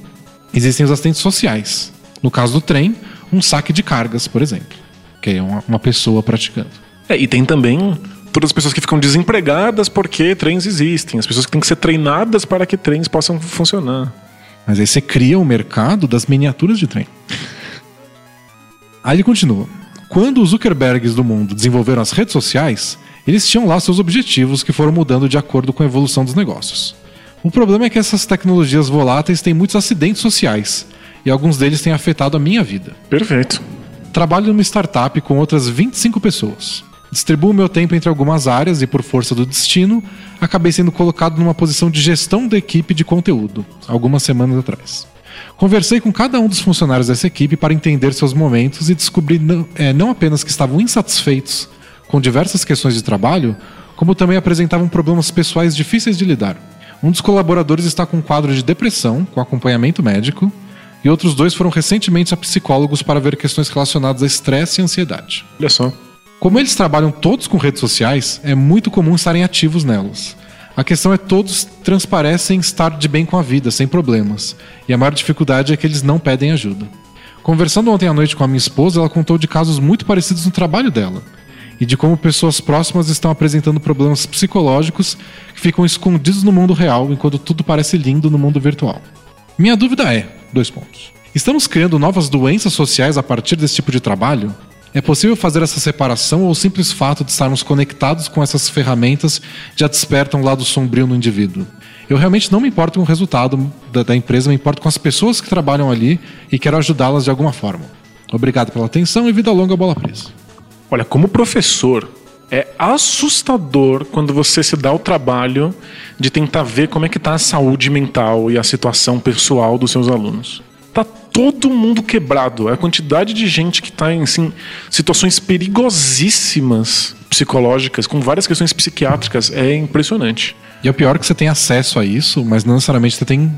Existem os acidentes sociais. No caso do trem, um saque de cargas, por exemplo, que é uma, uma pessoa praticando. É, e tem também todas as pessoas que ficam desempregadas porque trens existem. As pessoas que têm que ser treinadas para que trens possam funcionar. Mas aí você cria o mercado das miniaturas de trem. Aí ele continua. Quando os Zuckerbergs do mundo desenvolveram as redes sociais, eles tinham lá seus objetivos que foram mudando de acordo com a evolução dos negócios. O problema é que essas tecnologias voláteis têm muitos acidentes sociais, e alguns deles têm afetado a minha vida. Perfeito. Trabalho numa startup com outras 25 pessoas. Distribuo meu tempo entre algumas áreas e, por força do destino, acabei sendo colocado numa posição de gestão da equipe de conteúdo, algumas semanas atrás. Conversei com cada um dos funcionários dessa equipe para entender seus momentos e descobri não, é, não apenas que estavam insatisfeitos com diversas questões de trabalho, como também apresentavam problemas pessoais difíceis de lidar. Um dos colaboradores está com um quadro de depressão, com acompanhamento médico, e outros dois foram recentemente a psicólogos para ver questões relacionadas a estresse e ansiedade. Olha só. Como eles trabalham todos com redes sociais, é muito comum estarem ativos nelas. A questão é todos transparecem estar de bem com a vida, sem problemas. E a maior dificuldade é que eles não pedem ajuda. Conversando ontem à noite com a minha esposa, ela contou de casos muito parecidos no trabalho dela. E de como pessoas próximas estão apresentando problemas psicológicos que ficam escondidos no mundo real, enquanto tudo parece lindo no mundo virtual. Minha dúvida é: dois pontos. Estamos criando novas doenças sociais a partir desse tipo de trabalho? É possível fazer essa separação ou o simples fato de estarmos conectados com essas ferramentas já desperta um lado sombrio no indivíduo? Eu realmente não me importo com o resultado da, da empresa, me importo com as pessoas que trabalham ali e quero ajudá-las de alguma forma. Obrigado pela atenção e vida longa bola presa. Olha, como professor, é assustador quando você se dá o trabalho de tentar ver como é que está a saúde mental e a situação pessoal dos seus alunos. Todo mundo quebrado. A quantidade de gente que está em assim, situações perigosíssimas psicológicas, com várias questões psiquiátricas, é impressionante. E é o pior que você tem acesso a isso, mas não necessariamente você tem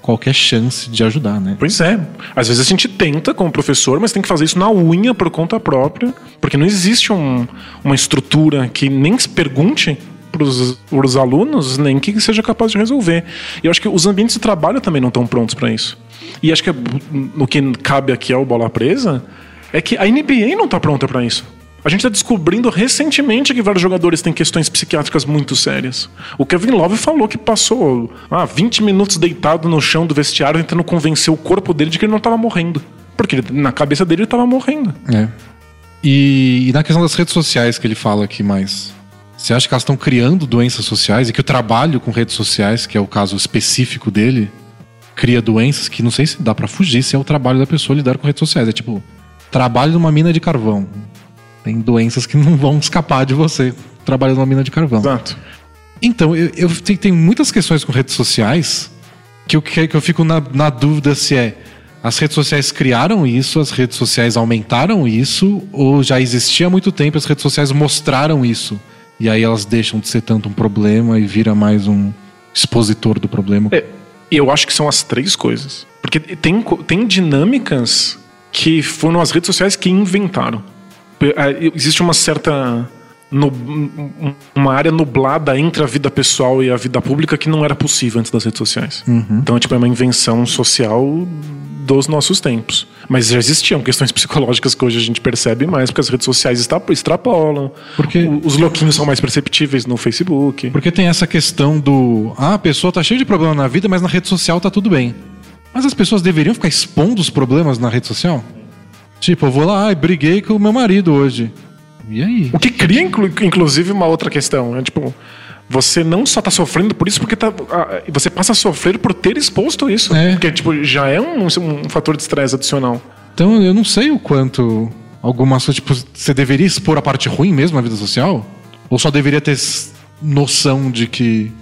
qualquer chance de ajudar, né? Pois é. Às vezes a gente tenta como professor, mas tem que fazer isso na unha por conta própria, porque não existe um, uma estrutura que nem se pergunte para os alunos, nem que seja capaz de resolver. E eu acho que os ambientes de trabalho também não estão prontos para isso. E acho que o que cabe aqui ao Bola Presa é que a NBA não está pronta para isso. A gente está descobrindo recentemente que vários jogadores têm questões psiquiátricas muito sérias. O Kevin Love falou que passou ah, 20 minutos deitado no chão do vestiário tentando convencer o corpo dele de que ele não estava morrendo. Porque na cabeça dele ele estava morrendo. É. E, e na questão das redes sociais que ele fala aqui mais. Você acha que elas estão criando doenças sociais e que o trabalho com redes sociais, que é o caso específico dele, cria doenças que não sei se dá para fugir se é o trabalho da pessoa lidar com redes sociais. É tipo, trabalho numa mina de carvão. Tem doenças que não vão escapar de você trabalhando numa mina de carvão. Exato. Então, eu, eu tenho, tenho muitas questões com redes sociais que eu, que eu fico na, na dúvida se é as redes sociais criaram isso, as redes sociais aumentaram isso, ou já existia há muito tempo as redes sociais mostraram isso. E aí elas deixam de ser tanto um problema e vira mais um expositor do problema. É, eu acho que são as três coisas. Porque tem, tem dinâmicas que foram as redes sociais que inventaram. É, existe uma certa no, uma área nublada entre a vida pessoal e a vida pública que não era possível antes das redes sociais. Uhum. Então, é, tipo, é uma invenção social dos nossos tempos. Mas já existiam questões psicológicas que hoje a gente percebe mais, porque as redes sociais extrapolam. Porque os loquinhos são mais perceptíveis no Facebook. Porque tem essa questão do. Ah, a pessoa tá cheia de problema na vida, mas na rede social tá tudo bem. Mas as pessoas deveriam ficar expondo os problemas na rede social? Tipo, eu vou lá e briguei com o meu marido hoje. E aí? O que cria, inclusive, uma outra questão. É tipo, você não só tá sofrendo por isso, porque tá, você passa a sofrer por ter exposto isso. É. Porque, tipo, já é um, um fator de estresse adicional. Então, eu não sei o quanto algumas coisas, tipo, você deveria expor a parte ruim mesmo na vida social? Ou só deveria ter noção de que.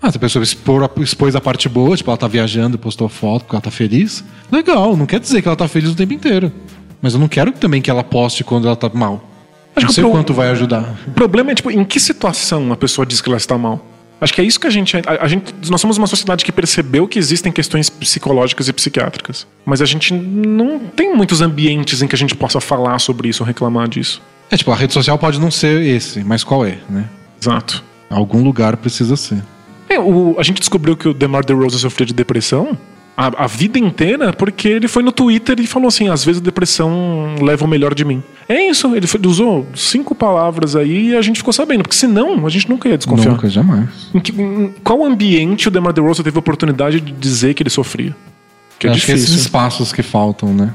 Ah, se a pessoa expor, expôs a parte boa, tipo, ela tá viajando e postou foto porque ela tá feliz. Legal, não quer dizer que ela tá feliz o tempo inteiro. Mas eu não quero também que ela poste quando ela tá mal. Acho não sei o quanto vai ajudar. O problema é, tipo, em que situação a pessoa diz que ela está mal? Acho que é isso que a gente, a, a, gente. Nós somos uma sociedade que percebeu que existem questões psicológicas e psiquiátricas. Mas a gente não tem muitos ambientes em que a gente possa falar sobre isso ou reclamar disso. É, tipo, a rede social pode não ser esse, mas qual é, né? Exato. Algum lugar precisa ser. É, o, a gente descobriu que o DeMar DeRozan sofria de depressão a, a, vida inteira porque ele foi no Twitter e falou assim: às vezes a depressão leva o melhor de mim. É isso, ele, foi, usou cinco palavras aí e a gente ficou sabendo, porque senão a gente nunca ia desconfiar. Nunca, jamais. Em, que, em qual ambiente o DeMar DeRozan teve a oportunidade de dizer que ele sofria? Que é Acho difícil. Que esses espaços que faltam, né?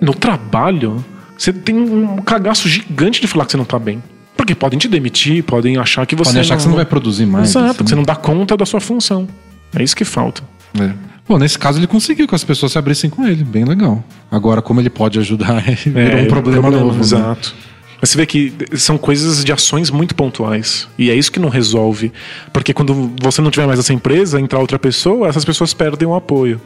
No trabalho, você tem um cagaço gigante de falar que você não tá bem. Porque podem te demitir, podem achar que você. Podem achar não... que você não vai produzir mais. Exato, assim. que você não dá conta da sua função. É isso que falta. É. Bom, nesse caso ele conseguiu que as pessoas se abrissem com ele, bem legal. Agora, como ele pode ajudar, virou é, um problema, problema novo. Né? Exato. Né? Mas você vê que são coisas de ações muito pontuais. E é isso que não resolve. Porque quando você não tiver mais essa empresa, entrar outra pessoa, essas pessoas perdem o apoio.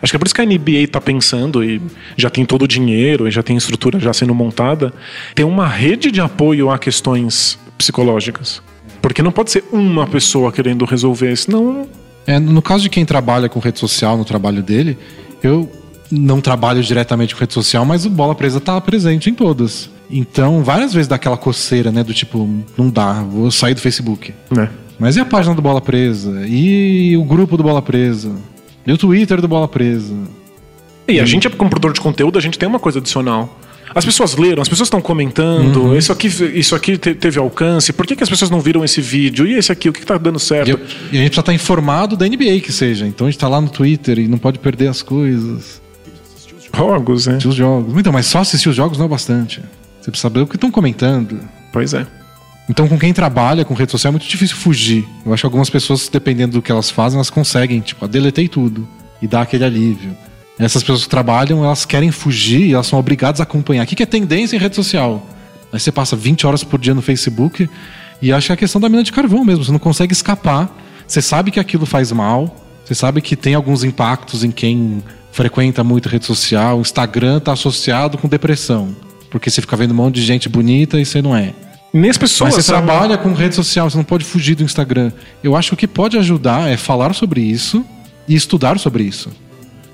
Acho que é por isso que a NBA tá pensando e já tem todo o dinheiro e já tem estrutura já sendo montada, tem uma rede de apoio a questões psicológicas. Porque não pode ser uma pessoa querendo resolver, senão É, no caso de quem trabalha com rede social no trabalho dele, eu não trabalho diretamente com rede social, mas o Bola Presa tá presente em todas. Então, várias vezes dá aquela coceira, né? Do tipo, não dá, vou sair do Facebook. né? Mas e a página do Bola Presa? E o grupo do Bola Presa? E o Twitter do Bola Presa? E a gente, como produtor de conteúdo, a gente tem uma coisa adicional. As pessoas leram, as pessoas estão comentando, isso aqui, isso aqui te- teve alcance, por que, que as pessoas não viram esse vídeo? E esse aqui, o que, que tá dando certo? E, eu- e a gente precisa estar informado da NBA que seja. Então a gente tá lá no Twitter e não pode perder as coisas. Jogos, né? Assistir os jogos. Então, mas só assistir os jogos não é bastante. Você precisa saber o que estão comentando. Pois é. Então, com quem trabalha com rede social é muito difícil fugir. Eu acho que algumas pessoas, dependendo do que elas fazem, elas conseguem, tipo, deletei tudo e dar aquele alívio. Essas pessoas que trabalham, elas querem fugir e elas são obrigadas a acompanhar. O que é tendência em rede social? Aí você passa 20 horas por dia no Facebook e acha que é a questão da mina de carvão mesmo. Você não consegue escapar. Você sabe que aquilo faz mal. Você sabe que tem alguns impactos em quem frequenta muito rede social. O Instagram está associado com depressão. Porque você fica vendo um monte de gente bonita e você não é. Nem as pessoas. Mas você trabalha com rede social, você não pode fugir do Instagram. Eu acho que o que pode ajudar é falar sobre isso e estudar sobre isso.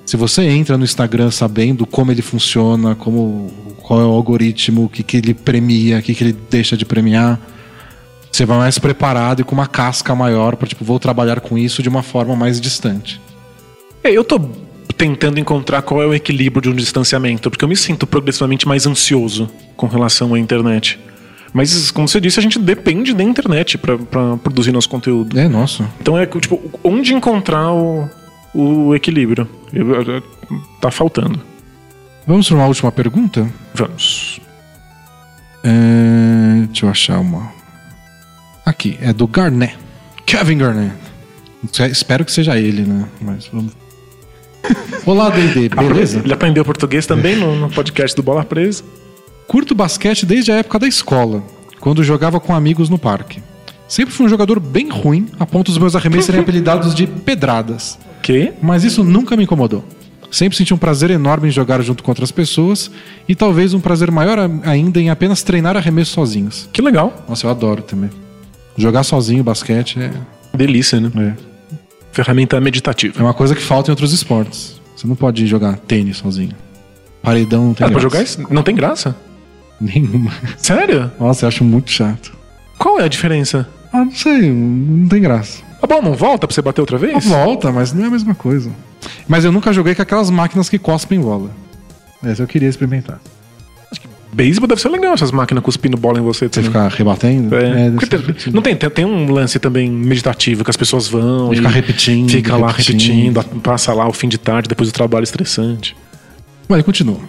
Se você entra no Instagram sabendo como ele funciona, como qual é o algoritmo, o que, que ele premia, o que, que ele deixa de premiar, você vai mais preparado e com uma casca maior para tipo, vou trabalhar com isso de uma forma mais distante. É, eu tô tentando encontrar qual é o equilíbrio de um distanciamento, porque eu me sinto progressivamente mais ansioso com relação à internet. Mas, como você disse, a gente depende da internet pra produzir nosso conteúdo. É, nossa. Então é tipo, onde encontrar o, o equilíbrio? Tá faltando. Vamos para uma última pergunta? Vamos. É, deixa eu achar uma. Aqui, é do Garnet. Kevin Garnet. Espero que seja ele, né? Mas vamos. Olá, D&D, beleza? Ele aprendeu português também no, no podcast do Bola Presa. Curto basquete desde a época da escola, quando jogava com amigos no parque. Sempre fui um jogador bem ruim, a ponto dos meus arremessos serem apelidados de pedradas. Mas isso nunca me incomodou. Sempre senti um prazer enorme em jogar junto com outras pessoas e talvez um prazer maior ainda em apenas treinar arremessos sozinhos. Que legal. Nossa, eu adoro também. Jogar sozinho basquete é, Delícia, né? é, Ferramenta é meditativa. uma coisa que falta em outros esportes. Você não pode jogar tênis sozinho. Paredão não tem Ah, pra graça. jogar isso? Não tem graça? Nenhuma. Sério? Nossa, eu acho muito chato. Qual é a diferença? Ah, não sei, não tem graça. Ah, bom, não volta pra você bater outra vez? Volta, mas não é a mesma coisa. Mas eu nunca joguei com aquelas máquinas que cospem bola. Essa eu queria experimentar. Beisebol deve ser legal, essas máquinas cuspindo bola em você. Você ficar rebatendo? É. ser tem- não tem, tem, tem um lance também meditativo que as pessoas vão E fica repetindo, fica lá repetindo. repetindo, passa lá o fim de tarde depois do trabalho estressante. Mas continua.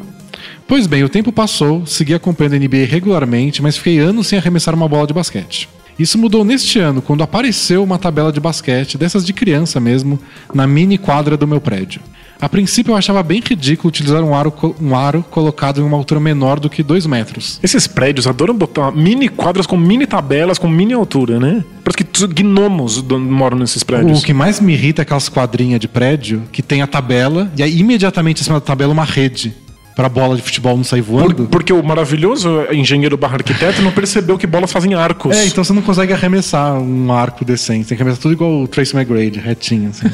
Pois bem, o tempo passou, segui acompanhando a NBA regularmente, mas fiquei anos sem arremessar uma bola de basquete. Isso mudou neste ano, quando apareceu uma tabela de basquete, dessas de criança mesmo, na mini quadra do meu prédio. A princípio eu achava bem ridículo utilizar um aro, um aro colocado em uma altura menor do que 2 metros. Esses prédios adoram botar mini quadras com mini tabelas com mini altura, né? Parece que gnomos moram nesses prédios. O que mais me irrita é aquelas quadrinhas de prédio que tem a tabela e aí imediatamente em cima da tabela uma rede pra bola de futebol não sair voando. Por- porque o maravilhoso engenheiro barra arquiteto não percebeu que bolas fazem arcos. É, então você não consegue arremessar um arco decente. Tem que arremessar tudo igual o Tracy McGrady, retinho, assim.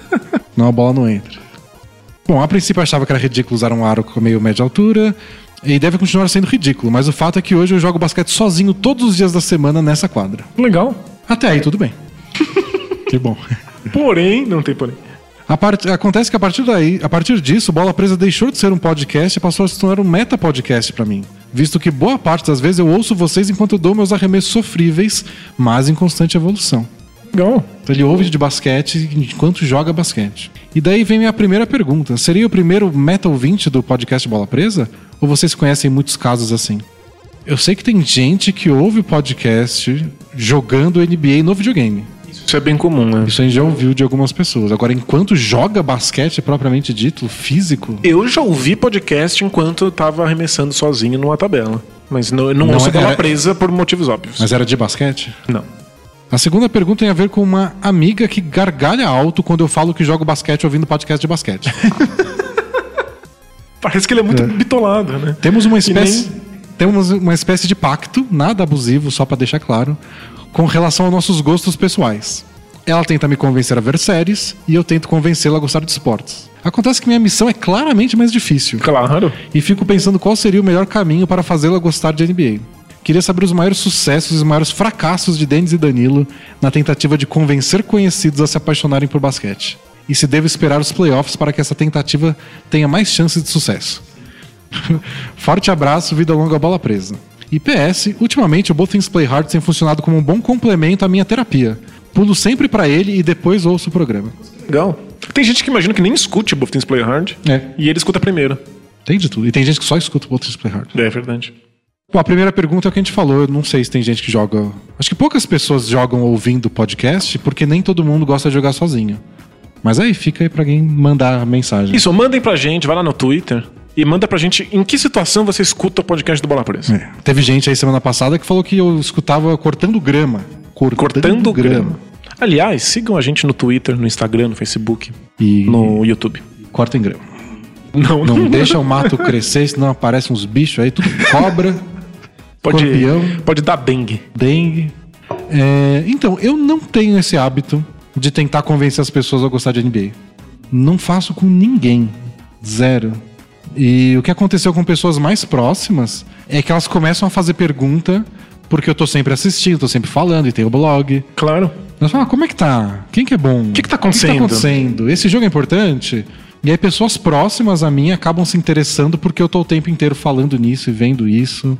não, a bola não entra. Bom, a princípio eu achava que era ridículo usar um aro com meio média altura. E deve continuar sendo ridículo, mas o fato é que hoje eu jogo basquete sozinho todos os dias da semana nessa quadra. Legal. Até aí, tudo bem. que bom. Porém, não tem porém. Part- Acontece que a partir daí, a partir disso, Bola Presa deixou de ser um podcast e passou a se tornar um meta podcast pra mim. Visto que boa parte das vezes eu ouço vocês enquanto eu dou meus arremessos sofríveis, mas em constante evolução. Legal. Então ele ouve de basquete enquanto joga basquete. E daí vem minha primeira pergunta: seria o primeiro Metal 20 do podcast Bola Presa? Ou vocês conhecem muitos casos assim? Eu sei que tem gente que ouve o podcast jogando NBA no videogame. Isso é bem comum, né? Isso a gente já ouviu de algumas pessoas. Agora, enquanto joga basquete propriamente dito, físico, Eu já ouvi podcast enquanto eu tava arremessando sozinho numa tabela. Mas não, não, Não ouço era- bola presa por motivos óbvios. mas era de basquete? Não. A segunda pergunta tem a ver com uma amiga que gargalha alto quando eu falo que jogo basquete ouvindo podcast de basquete. Parece que ele é muito bitolado, né? Temos uma espécie, temos uma espécie de pacto, nada abusivo, só pra deixar claro, com relação aos nossos gostos pessoais. Ela tenta me convencer a ver séries e eu tento convencê-la a gostar de esportes. Acontece que minha missão é claramente mais difícil. Claro. E fico pensando qual seria o melhor caminho para fazê-la gostar de NBA. Queria saber os maiores sucessos e os maiores fracassos de Denis e Danilo na tentativa de convencer conhecidos a se apaixonarem por basquete. E se devo esperar os playoffs para que essa tentativa tenha mais chances de sucesso. Forte abraço, vida longa, bola presa. E PS, ultimamente o Both Things Play Hard tem funcionado como um bom complemento à minha terapia. Pulo sempre pra ele e depois ouço o programa. Legal. Tem gente que imagina que nem escute o Both Things Play Hard. É. E ele escuta primeiro. Tem de tudo. E tem gente que só escuta o Both Things Play Hard. É verdade. Bom, a primeira pergunta é o que a gente falou. Eu não sei se tem gente que joga. Acho que poucas pessoas jogam ouvindo podcast, porque nem todo mundo gosta de jogar sozinho. Mas aí fica aí pra alguém mandar mensagem. Isso, mandem pra gente, vai lá no Twitter e manda pra gente em que situação você escuta o podcast do Bola Presa. É. Teve gente aí semana passada que falou que eu escutava cortando grama. Cortando, Cortando grama. Aliás, sigam a gente no Twitter, no Instagram, no Facebook, E no YouTube. cortem grama. Não, Não deixa o mato crescer, senão aparecem uns bichos aí, tudo cobra, pode, escorpião. pode dar dengue. dengue. É, então, eu não tenho esse hábito de tentar convencer as pessoas a gostar de NBA. Não faço com ninguém. Zero. E o que aconteceu com pessoas mais próximas é que elas começam a fazer pergunta porque eu tô sempre assistindo, tô sempre falando e tem o blog. Claro. Elas falam, ah, como é que tá? Quem que é bom? O que que tá O que acontecendo? tá acontecendo? Esse jogo é importante? E aí pessoas próximas a mim acabam se interessando porque eu tô o tempo inteiro falando nisso e vendo isso.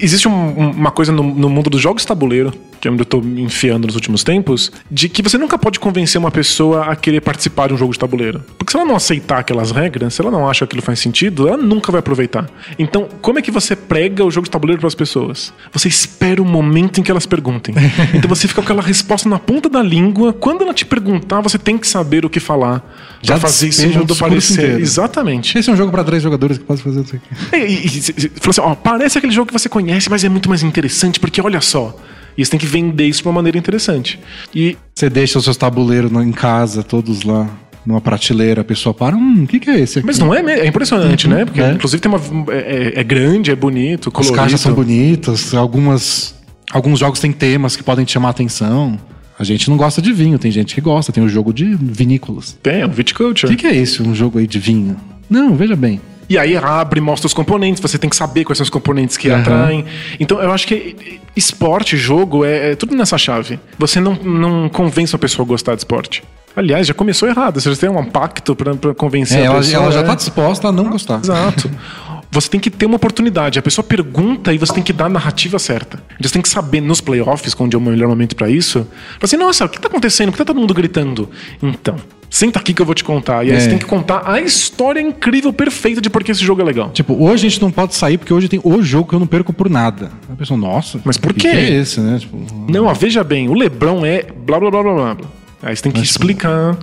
Existe um- uma coisa no, no mundo dos jogos tabuleiro, que é onde eu tô me enfiando nos últimos tempos, de que você nunca pode convencer uma pessoa a querer participar de um jogo de tabuleiro. Porque se ela não aceitar aquelas regras, se ela não acha que aquilo faz sentido, ela nunca vai aproveitar. Então, como é que você prega o jogo de tabuleiro para as pessoas? Você espera o momento em que elas perguntem. Então você fica com aquela resposta na ponta da língua. Quando ela te perguntar, você tem que saber o que falar. Já fazer esse despeja o mundo parecer. inteiro. Exatamente. Esse é um jogo pra três jogadores que pode fazer isso aqui. É, E, e, e, e- falou assim, ó, parece aquele jogo que você conhece, mas é muito mais interessante, porque olha só. E você tem que vender isso de uma maneira interessante. E Você deixa os seus tabuleiros em casa, todos lá, numa prateleira, a pessoa para, hum, o que, que é esse aqui? mas não é, é impressionante, né? Porque é. inclusive tem uma é, é- é grande, é bonito, As colorido. caixas são bonitas, algumas, alguns jogos têm temas que podem te chamar a atenção. A gente não gosta de vinho, tem gente que gosta, tem o jogo de vinícolas. Tem, é um O viticulture. que, que é esse, um jogo aí de vinho? Não, veja bem. E aí abre, mostra os componentes, você tem que saber quais são os componentes que Aham. atraem. Então eu acho que esporte, jogo, é, é tudo nessa chave. Você não, não convence a pessoa a gostar de esporte. Aliás, já começou errado. Você tem um pacto pra, pra convencer É, a ela, pessoa. ela já é. tá disposta a não gostar. Exato. Você tem que ter uma oportunidade. A pessoa pergunta e você tem que dar a narrativa certa. Você tem que saber nos playoffs, onde é o melhor momento pra isso. Fala assim, nossa, o que tá acontecendo? Por que tá todo mundo gritando? Então, senta aqui que eu vou te contar. E aí É. você tem que contar a história incrível, perfeita de por que esse jogo é legal. Tipo, hoje a gente não pode sair porque hoje tem o jogo que eu não perco por nada. A pessoa, nossa. Mas por quê? que é esse, né? Tipo, Não, ó, veja bem, o Lebron é blá blá blá blá blá. blá. Aí você tem que explicar.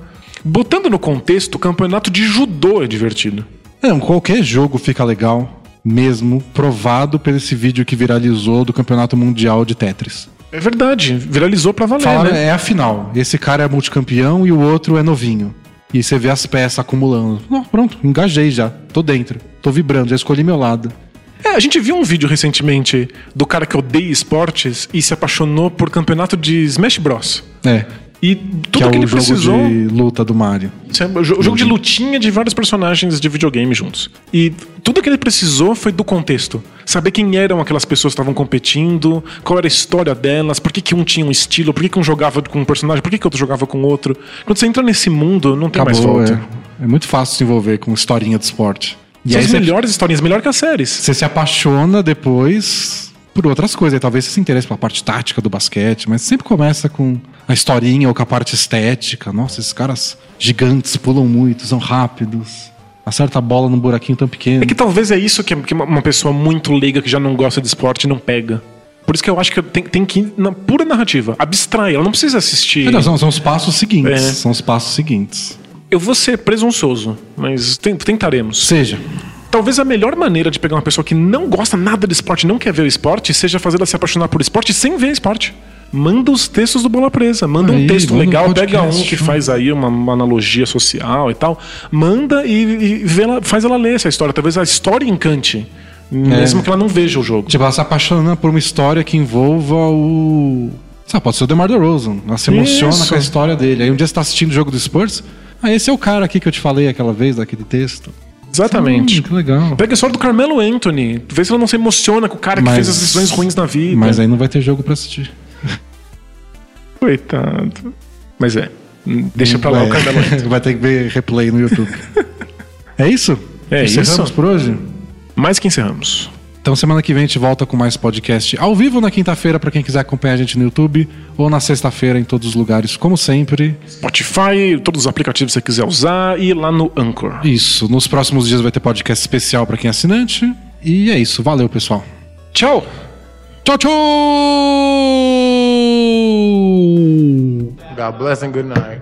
Botando no contexto, o campeonato de judô é divertido. Não, qualquer jogo fica legal, mesmo provado por esse vídeo que viralizou do Campeonato Mundial de Tetris. É verdade, viralizou pra valer, Falaram, né? é a final. Esse cara é multicampeão e o outro é novinho. E você vê as peças acumulando. Não, pronto, engajei já. Tô dentro. Tô vibrando, já escolhi meu lado. É, a gente viu um vídeo recentemente do cara que odeia esportes e se apaixonou por campeonato de Smash Bros. É. E que tudo é que, o ele jogo precisou. de luta do Mario. É o jo- o jogo de lutinha de vários personagens de videogame juntos. E tudo que ele precisou foi do contexto. Saber quem eram aquelas pessoas que estavam competindo, qual era a história delas, por que, que um tinha um estilo, por que, que um jogava com um personagem, por que, que outro jogava com outro. Quando você entra nesse mundo, não tem mais Acabou, volta. é. É muito fácil se envolver com historinha de esporte. E São as você, melhores historinhas, melhor que as séries. você se apaixona depois por outras coisas. Aí talvez você se interesse pela parte tática do basquete, mas sempre começa com a historinha ou com a parte estética. Nossa, esses caras gigantes pulam muito, são rápidos. Acerta a bola num buraquinho tão pequeno. É que talvez é isso que uma- pessoa muito leiga que já não gosta de esporte não pega. Por isso que eu acho que tem, tem que ir na pura narrativa. Abstrai, ela não precisa assistir. Não, são, são os passos seguintes. É. São os passos seguintes. Eu vou ser presunçoso, mas ten- tentaremos. Seja, Talvez a melhor maneira de pegar uma pessoa que não gosta nada de esporte, não quer ver o esporte, seja fazê-la se apaixonar por esporte sem ver esporte. Manda os textos do Bola Presa. Manda Aí, um texto legal, pega um que faz aí uma, uma analogia social e tal. Manda e, e ela- faz ela ler essa história. Talvez a história encante. Mesmo que ela não veja o jogo. Tipo, ela se apaixona por uma história que envolva o. Sabe, pode ser o DeMar DeRozan. Ela se emociona Isso. com a história dele. Aí um dia você tá assistindo o jogo do Spurs. Ah, esse é o cara aqui que eu te falei aquela vez, daquele texto. Exatamente. Hum, que legal. Pega a história do Carmelo Anthony. Vê se ela não se emociona com o cara que Mas- fez as decisões ruins na vida. Mas aí não vai ter jogo pra assistir. Coitado. Mas é. Deixa pra lá o É, Carmelo Anthony. vai ter que ver replay no YouTube. é isso? É Encerramos isso. por hoje? Mais que encerramos. Então semana que vem a gente volta com mais podcast ao vivo na quinta-feira pra quem quiser acompanhar a gente no YouTube ou na sexta-feira em todos os lugares, como sempre. Spotify, todos os aplicativos que você quiser usar e lá no Anchor. Isso, nos próximos dias vai ter podcast especial pra quem é assinante. E é isso, valeu pessoal. Tchau! Tchau, tchau! God bless and good night.